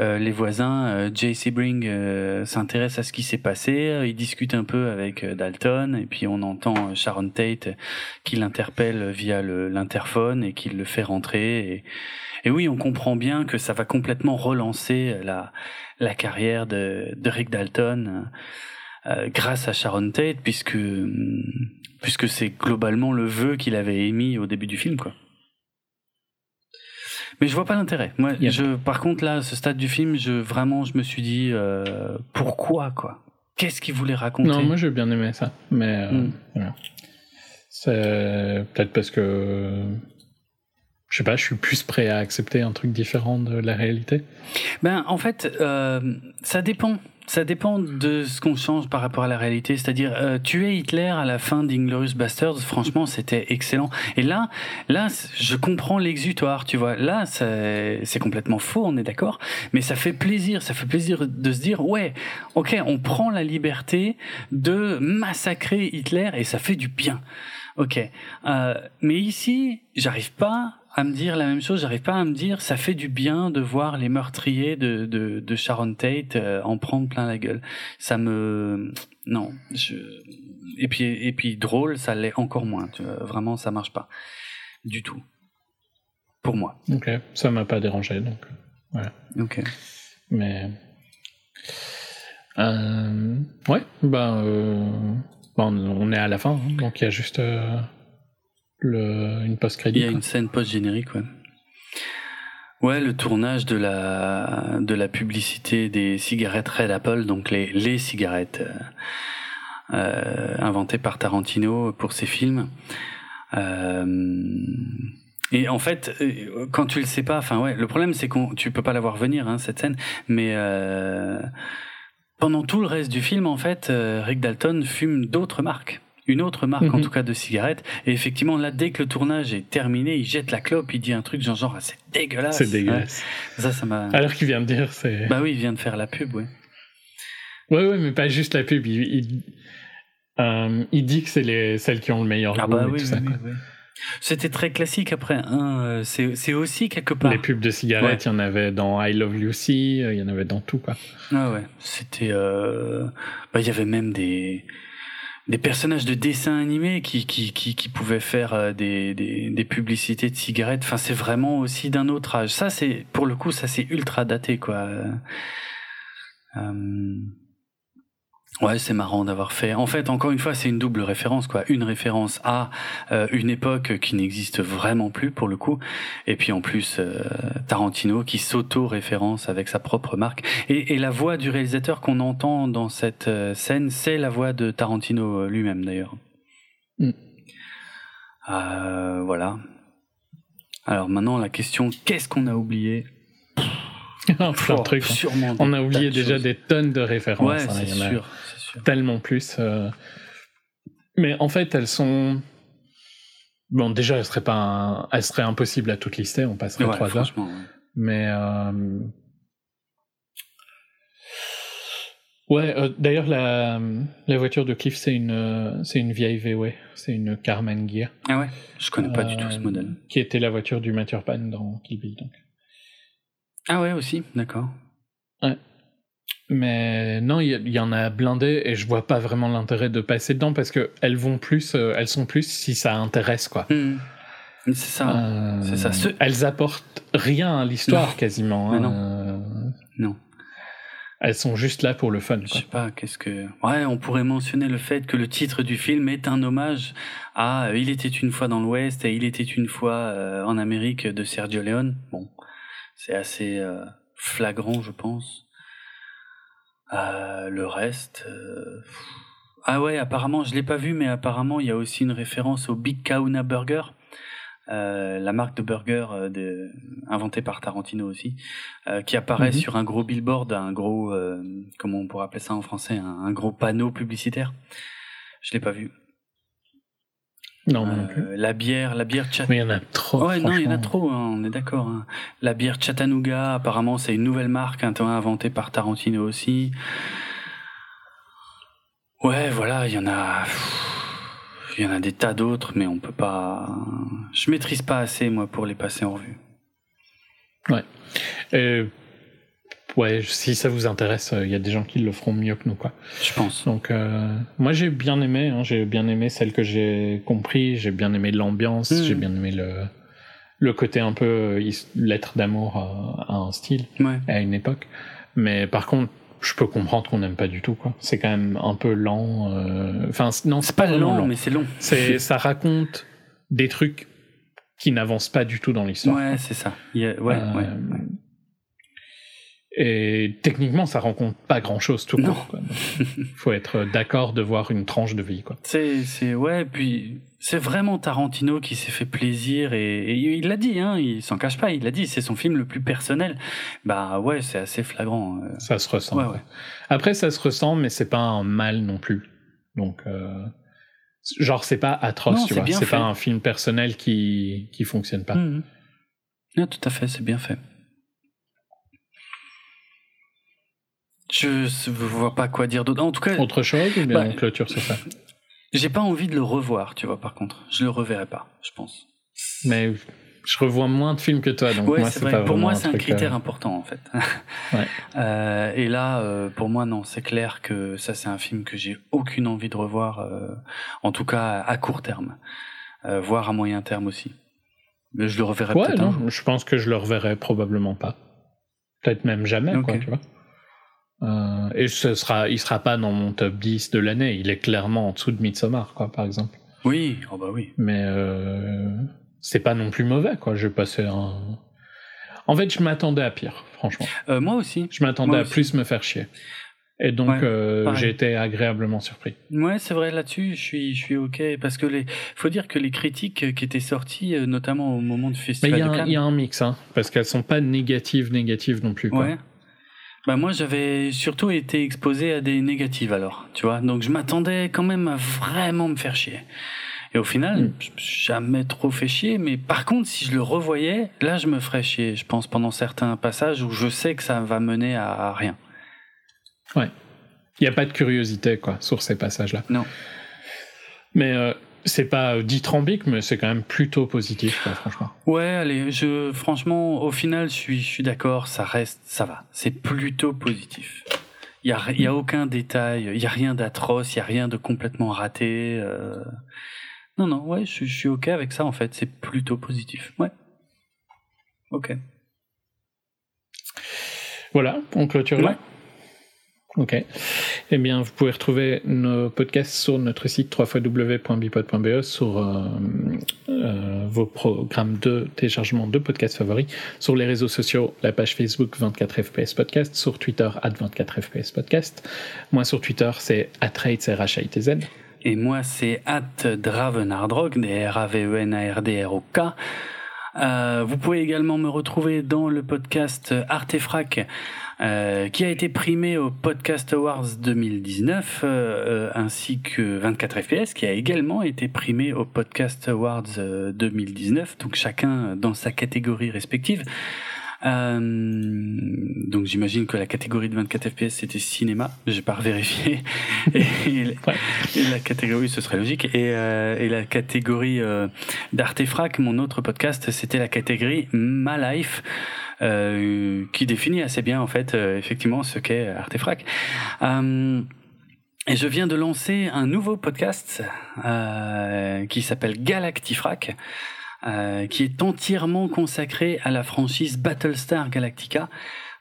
euh, les voisins, euh, Jay Sebring euh, s'intéresse à ce qui s'est passé. Il discute un peu avec euh, Dalton, et puis on entend euh, Sharon Tate euh, qui l'interpelle via l'interphone et qui le fait rentrer. Et, et oui, on comprend bien que ça va complètement relancer la la carrière de, de Rick Dalton euh, grâce à Sharon Tate, puisque hum, puisque c'est globalement le vœu qu'il avait émis au début du film, quoi. Mais je vois pas l'intérêt. Moi, Yeah. je, par contre, là, ce stade du film, je vraiment, je me suis dit, euh, pourquoi, quoi? Qu'est-ce qu'il voulait raconter? Non, moi j'ai bien aimé ça, mais euh, Mm. voilà. c'est peut-être parce que je sais pas, je suis plus prêt à accepter un truc différent de la réalité. Ben, en fait, euh, ça dépend. Ça dépend de ce qu'on change par rapport à la réalité. C'est-à-dire, euh, tuer Hitler à la fin d'Inglorious Bastards, franchement, c'était excellent. Et là, là, je comprends l'exutoire, tu vois. Là, c'est complètement faux, on est d'accord. Mais ça fait plaisir, ça fait plaisir de se dire, ouais, ok, on prend la liberté de massacrer Hitler et ça fait du bien. Ok. Euh, mais ici, j'arrive pas à me dire la même chose. J'arrive pas à me dire ça fait du bien de voir les meurtriers de, de, de Sharon Tate euh, en prendre plein la gueule. Ça me non. Je... Et puis et puis drôle, ça l'est encore moins. tu vois. Vraiment, ça marche pas du tout pour moi. Ok, ça m'a pas dérangé, donc. Ok. Mais euh, ouais, bah, euh, bah, on on est à la fin, hein, donc il y a juste euh, le, une Il y a une scène post-générique, ouais. Ouais, le tournage de la de la publicité des cigarettes Red Apple, donc les les cigarettes euh, euh, inventées par Tarantino pour ses films. Euh, et en fait, quand tu le sais pas, enfin ouais, le problème c'est qu'on tu peux pas la voir venir hein, cette scène, mais euh, pendant tout le reste du film, en fait, Rick Dalton fume d'autres marques. Une autre marque, en Mhm. tout cas, de cigarettes. Et effectivement, là, dès que le tournage est terminé, il jette la clope, il dit un truc genre, genre ah, c'est dégueulasse. C'est dégueulasse. Ouais, ça, ça m'a. Alors qu'il vient de dire, c'est. Bah oui, il vient de faire la pub, ouais. Ouais, ouais, mais pas juste la pub. Il, il, euh, il dit que c'est les celles qui ont le meilleur Ah goût bah et oui, tout ça. oui, oui. C'était très classique après. Hein, euh, c'est aussi quelque part. Les pubs de cigarettes, il y en avait dans I Love Lucy, euh, il y en avait dans tout, quoi. Ah ouais, c'était. euh, Bah, il y avait même des des personnages de dessins animés qui qui qui, pouvaient faire euh, des, des des publicités de cigarettes. Enfin, c'est vraiment aussi d'un autre âge. Ça, c'est pour le coup, ça c'est ultra daté, quoi. Euh, Ouais, c'est marrant d'avoir fait. En fait, encore une fois, c'est une double référence, quoi. Une référence à euh, une époque qui n'existe vraiment plus pour le coup, et puis en plus euh, Tarantino qui s'auto-référence avec sa propre marque. Et, et la voix du réalisateur qu'on entend dans cette euh, scène, c'est la voix de Tarantino lui-même d'ailleurs. Mm. Voilà. Alors maintenant, la question qu'est-ce qu'on a oublié? Plein de Oh, trucs. hein. Sûrement. On a oublié de déjà des tonnes de références. Ouais, hein, a c'est sûr. Tellement plus. euh. Mais en fait, elles sont. Bon, déjà, elles seraient pas, un- elles seraient impossibles à toutes lister. On passerait Ouais, trois heures. ouais. Mais euh, ouais. euh, D'ailleurs, la la voiture de Cliff, c'est une euh, c'est une vieille VW. C'est une Carman Gear. Ah ouais, je connais pas du tout ce modèle. Qui était la voiture du Mathieu Pan dans Kill Bill. Donc. Ah ouais aussi, d'accord. Mais non, il y, en a blindé et je vois pas vraiment l'intérêt de passer dedans parce que elles vont plus, euh, elles sont plus si ça intéresse quoi. Hmm. C'est ça. Euh, c'est ça. Ce- Elles apportent rien à l'histoire quasiment. Mais hein. non. Euh, Non. Elles sont juste là pour le fun. Je Quoi. sais pas, qu'est-ce que. Ouais, on pourrait mentionner le fait que le titre du film est un hommage à Il était une fois dans l'Ouest et Il était une fois en Amérique de Sergio Leone. Bon, c'est assez flagrant, je pense. Euh, le reste. euh. Ah ouais, apparemment, je l'ai pas vu, mais apparemment, il y a aussi une référence au Big Kahuna Burger. Euh, la marque de burger euh, de, inventée par Tarantino aussi, euh, qui apparaît Mhm. sur un gros billboard, un gros, euh, comment on pourrait appeler ça en français, un, un gros panneau publicitaire. Je l'ai pas vu. Non, non plus. Euh, la bière, la bière chat. Mais il y en a trop. Ouais, non, il y en a trop, hein, on est d'accord. hein. La bière Chattanooga, apparemment, c'est une nouvelle marque hein, inventée par Tarantino aussi. Ouais, voilà, il y en a. Il y en a des tas d'autres, mais on peut pas. Je maîtrise pas assez, moi, pour les passer en revue. Euh, ouais, si ça vous intéresse, euh, il y a des gens qui le feront mieux que nous, quoi. Je pense. Donc, euh, moi j'ai bien aimé, hein, j'ai bien aimé celle que j'ai compris, j'ai bien aimé l'ambiance, Mhm. j'ai bien aimé le, le côté un peu euh, lettre d'amour à, à un style, Ouais. à une époque. Mais par contre, je peux comprendre qu'on n'aime pas du tout, quoi. C'est quand même un peu lent. euh, Enfin, non, C'est pas lent, mais c'est long. C'est, ça raconte des trucs qui n'avancent pas du tout dans l'histoire. Ouais, c'est ça. Ouais, ouais. Et techniquement, ça raconte pas grand chose tout Non. court. quoi. Faut être d'accord de voir une tranche de vie, quoi. C'est, c'est, ouais, puis c'est vraiment Tarantino qui s'est fait plaisir et, et il l'a dit, hein, il s'en cache pas, il l'a dit, c'est son film le plus personnel. Bah ouais, c'est assez flagrant. euh. Ça se ressent. Ouais, quoi. ouais. Après, ça se ressent, mais c'est pas un mal non plus. Donc, euh, genre, c'est pas atroce, Non, tu c'est vois. C'est pas un film personnel qui qui fonctionne pas. Mhm. Ah, tout à fait, c'est bien fait. Je s- vois pas quoi dire d'autre. En tout cas, Autre chose ou bien Bah, on clôture sur ça? j'ai pas envie de le revoir, tu vois, par contre. Je le reverrai pas, je pense. Mais je revois moins de films que toi, donc ouais, moi, c'est vrai. pas Pour moi, c'est un critère euh, important, en fait. Ouais. Euh, et là, euh, pour moi, non, c'est clair que ça, c'est un film que j'ai aucune envie de revoir, en tout cas à court terme, voire à moyen terme aussi. Mais je le reverrai Ouais, peut-être je pense que je le reverrai probablement pas. Peut-être même jamais, Ok. quoi, tu vois. Euh, et ce sera, il sera pas dans mon top 10 de l'année. Il est clairement en dessous de Midsommar, quoi, par exemple. Oui, oh bah oui. Mais euh, c'est pas non plus mauvais, quoi. J'ai passé un. En fait, je m'attendais à pire, franchement. Euh, moi aussi. Je m'attendais à aussi. plus me faire chier. Et donc, Ouais, euh, j'ai été agréablement surpris. Ouais, c'est vrai là-dessus, je suis, je suis ok parce que les, faut dire que les critiques qui étaient sorties, notamment au moment du Mais festival il y, a de un- Cannes, il y a un mix, hein, parce qu'elles sont pas négatives, négatives non plus. Quoi. Ouais. Bah moi j'avais surtout été exposé à des négatives alors, tu vois. Donc je m'attendais quand même à vraiment me faire chier. Et au final, je me suis jamais trop fait chier, mais par contre si je le revoyais, là je me ferais chier, je pense pendant certains passages où je sais que ça va mener à, rien. Il n'y a pas de curiosité quoi sur ces passages-là. Non. Mais euh, c'est pas dithyrambique, mais c'est quand même plutôt positif, quoi, franchement. Ouais, allez, je franchement au final je suis je suis d'accord, ça reste ça va, c'est plutôt positif. Il y a y a aucun détail, il y a rien d'atroce, il y a rien de complètement raté. euh. Non non, ouais, je, suis- je suis ok avec ça en fait, c'est plutôt positif. Ouais. Ok. Voilà, on clôture là? Ok. Eh bien, vous pouvez retrouver nos podcasts sur notre site www.bipod.be sur euh, euh, vos programmes de téléchargement de podcasts favoris, sur les réseaux sociaux, la page Facebook 24fps podcast, sur Twitter 24fps podcast. Moi sur Twitter c'est atrates. Et moi, c'est at Dravenardrog, D-R-A-V-E-N-A-R-D-R-O-K. Euh, vous pouvez également me retrouver dans le podcast Artefrac, euh, qui a été primé au Podcast Awards 2019, euh, euh, ainsi que 24 FPS, qui a également été primé au Podcast Awards euh, 2019, donc chacun dans sa catégorie respective. Euh, donc j'imagine que la catégorie de 24 FPS c'était cinéma, j'ai pas revérifié. Et, Ouais. et la catégorie, ce serait logique. Et, euh, et la catégorie euh, d'Artefrac, mon autre podcast, c'était la catégorie Ma Life, euh, qui définit assez bien en fait euh, effectivement ce qu'est Artefrac. Euh, et je viens de lancer un nouveau podcast qui s'appelle Galactifrac. Euh, qui est entièrement consacré à la franchise Battlestar Galactica.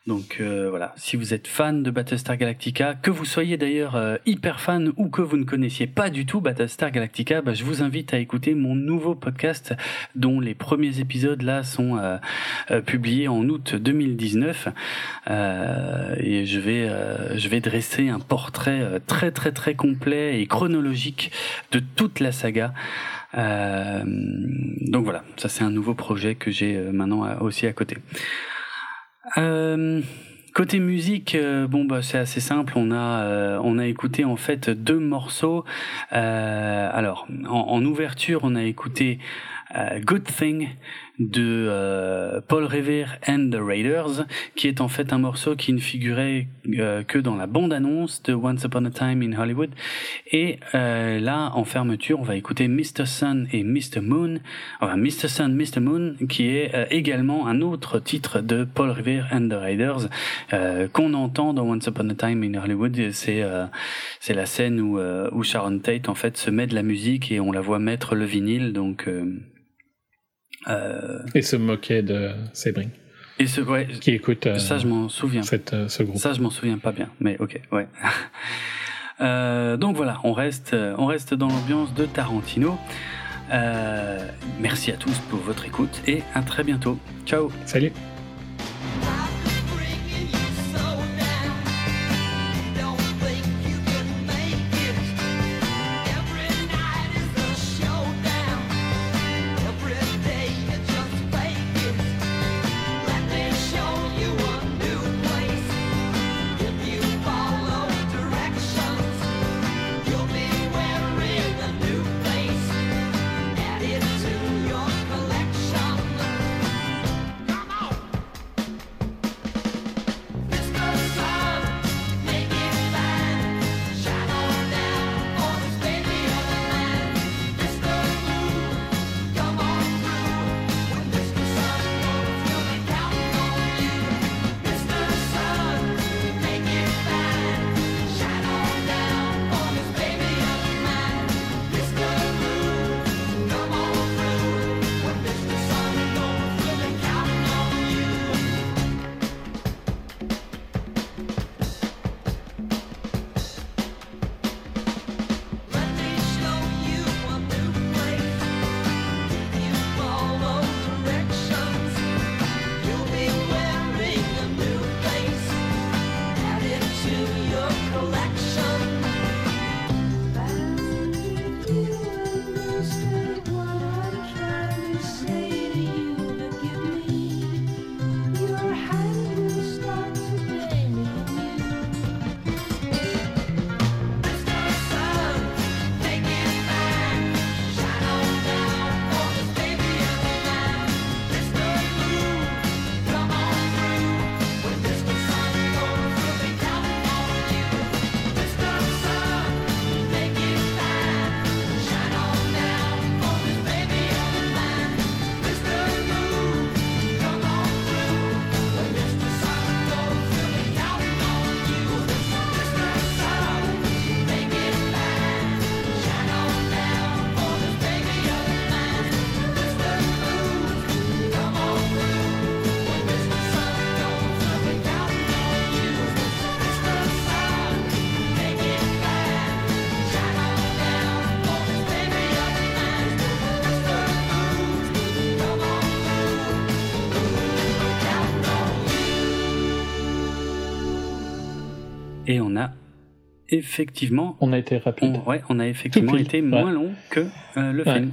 Donc euh, voilà, si vous êtes fan de Battlestar Galactica, que vous soyez d'ailleurs euh, hyper fan ou que vous ne connaissiez pas du tout Battlestar Galactica, bah, je vous invite à écouter mon nouveau podcast dont les premiers épisodes là sont euh, euh, publiés en août 2019 Euh, et je vais je vais dresser un portrait très très très complet et chronologique de toute la saga. Euh, donc voilà, ça c'est un nouveau projet que j'ai euh, maintenant aussi à côté. Euh, côté musique, bon bah c'est assez simple. On a on a écouté en fait deux morceaux. Alors en, ouverture, on a écouté Good Thing de euh, Paul Revere and the Raiders, qui est en fait un morceau qui ne figurait euh, que dans la bande-annonce de Once Upon a Time in Hollywood. Et euh, là, en fermeture, on va écouter Mr. Sun et Mr. Moon, enfin Mr. Sun, Mr. Moon, qui est euh, également un autre titre de Paul Revere and the Raiders euh, qu'on entend dans Once Upon a Time in Hollywood. C'est c'est la scène où, où Sharon Tate en fait se met de la musique et on la voit mettre le vinyle. Donc Et se moquer de Sebring, et ce, ouais, qui écoute euh, ça je m'en souviens. cette, euh, ce groupe. Ça, je m'en souviens pas bien, mais ok, ouais. Euh, donc voilà, on reste, on reste dans l'ambiance de Tarantino. Euh, merci à tous pour votre écoute et à très bientôt. Ciao. Salut effectivement, On a été rapide. on, ouais, on a effectivement été moins long que euh, le Ouais. film.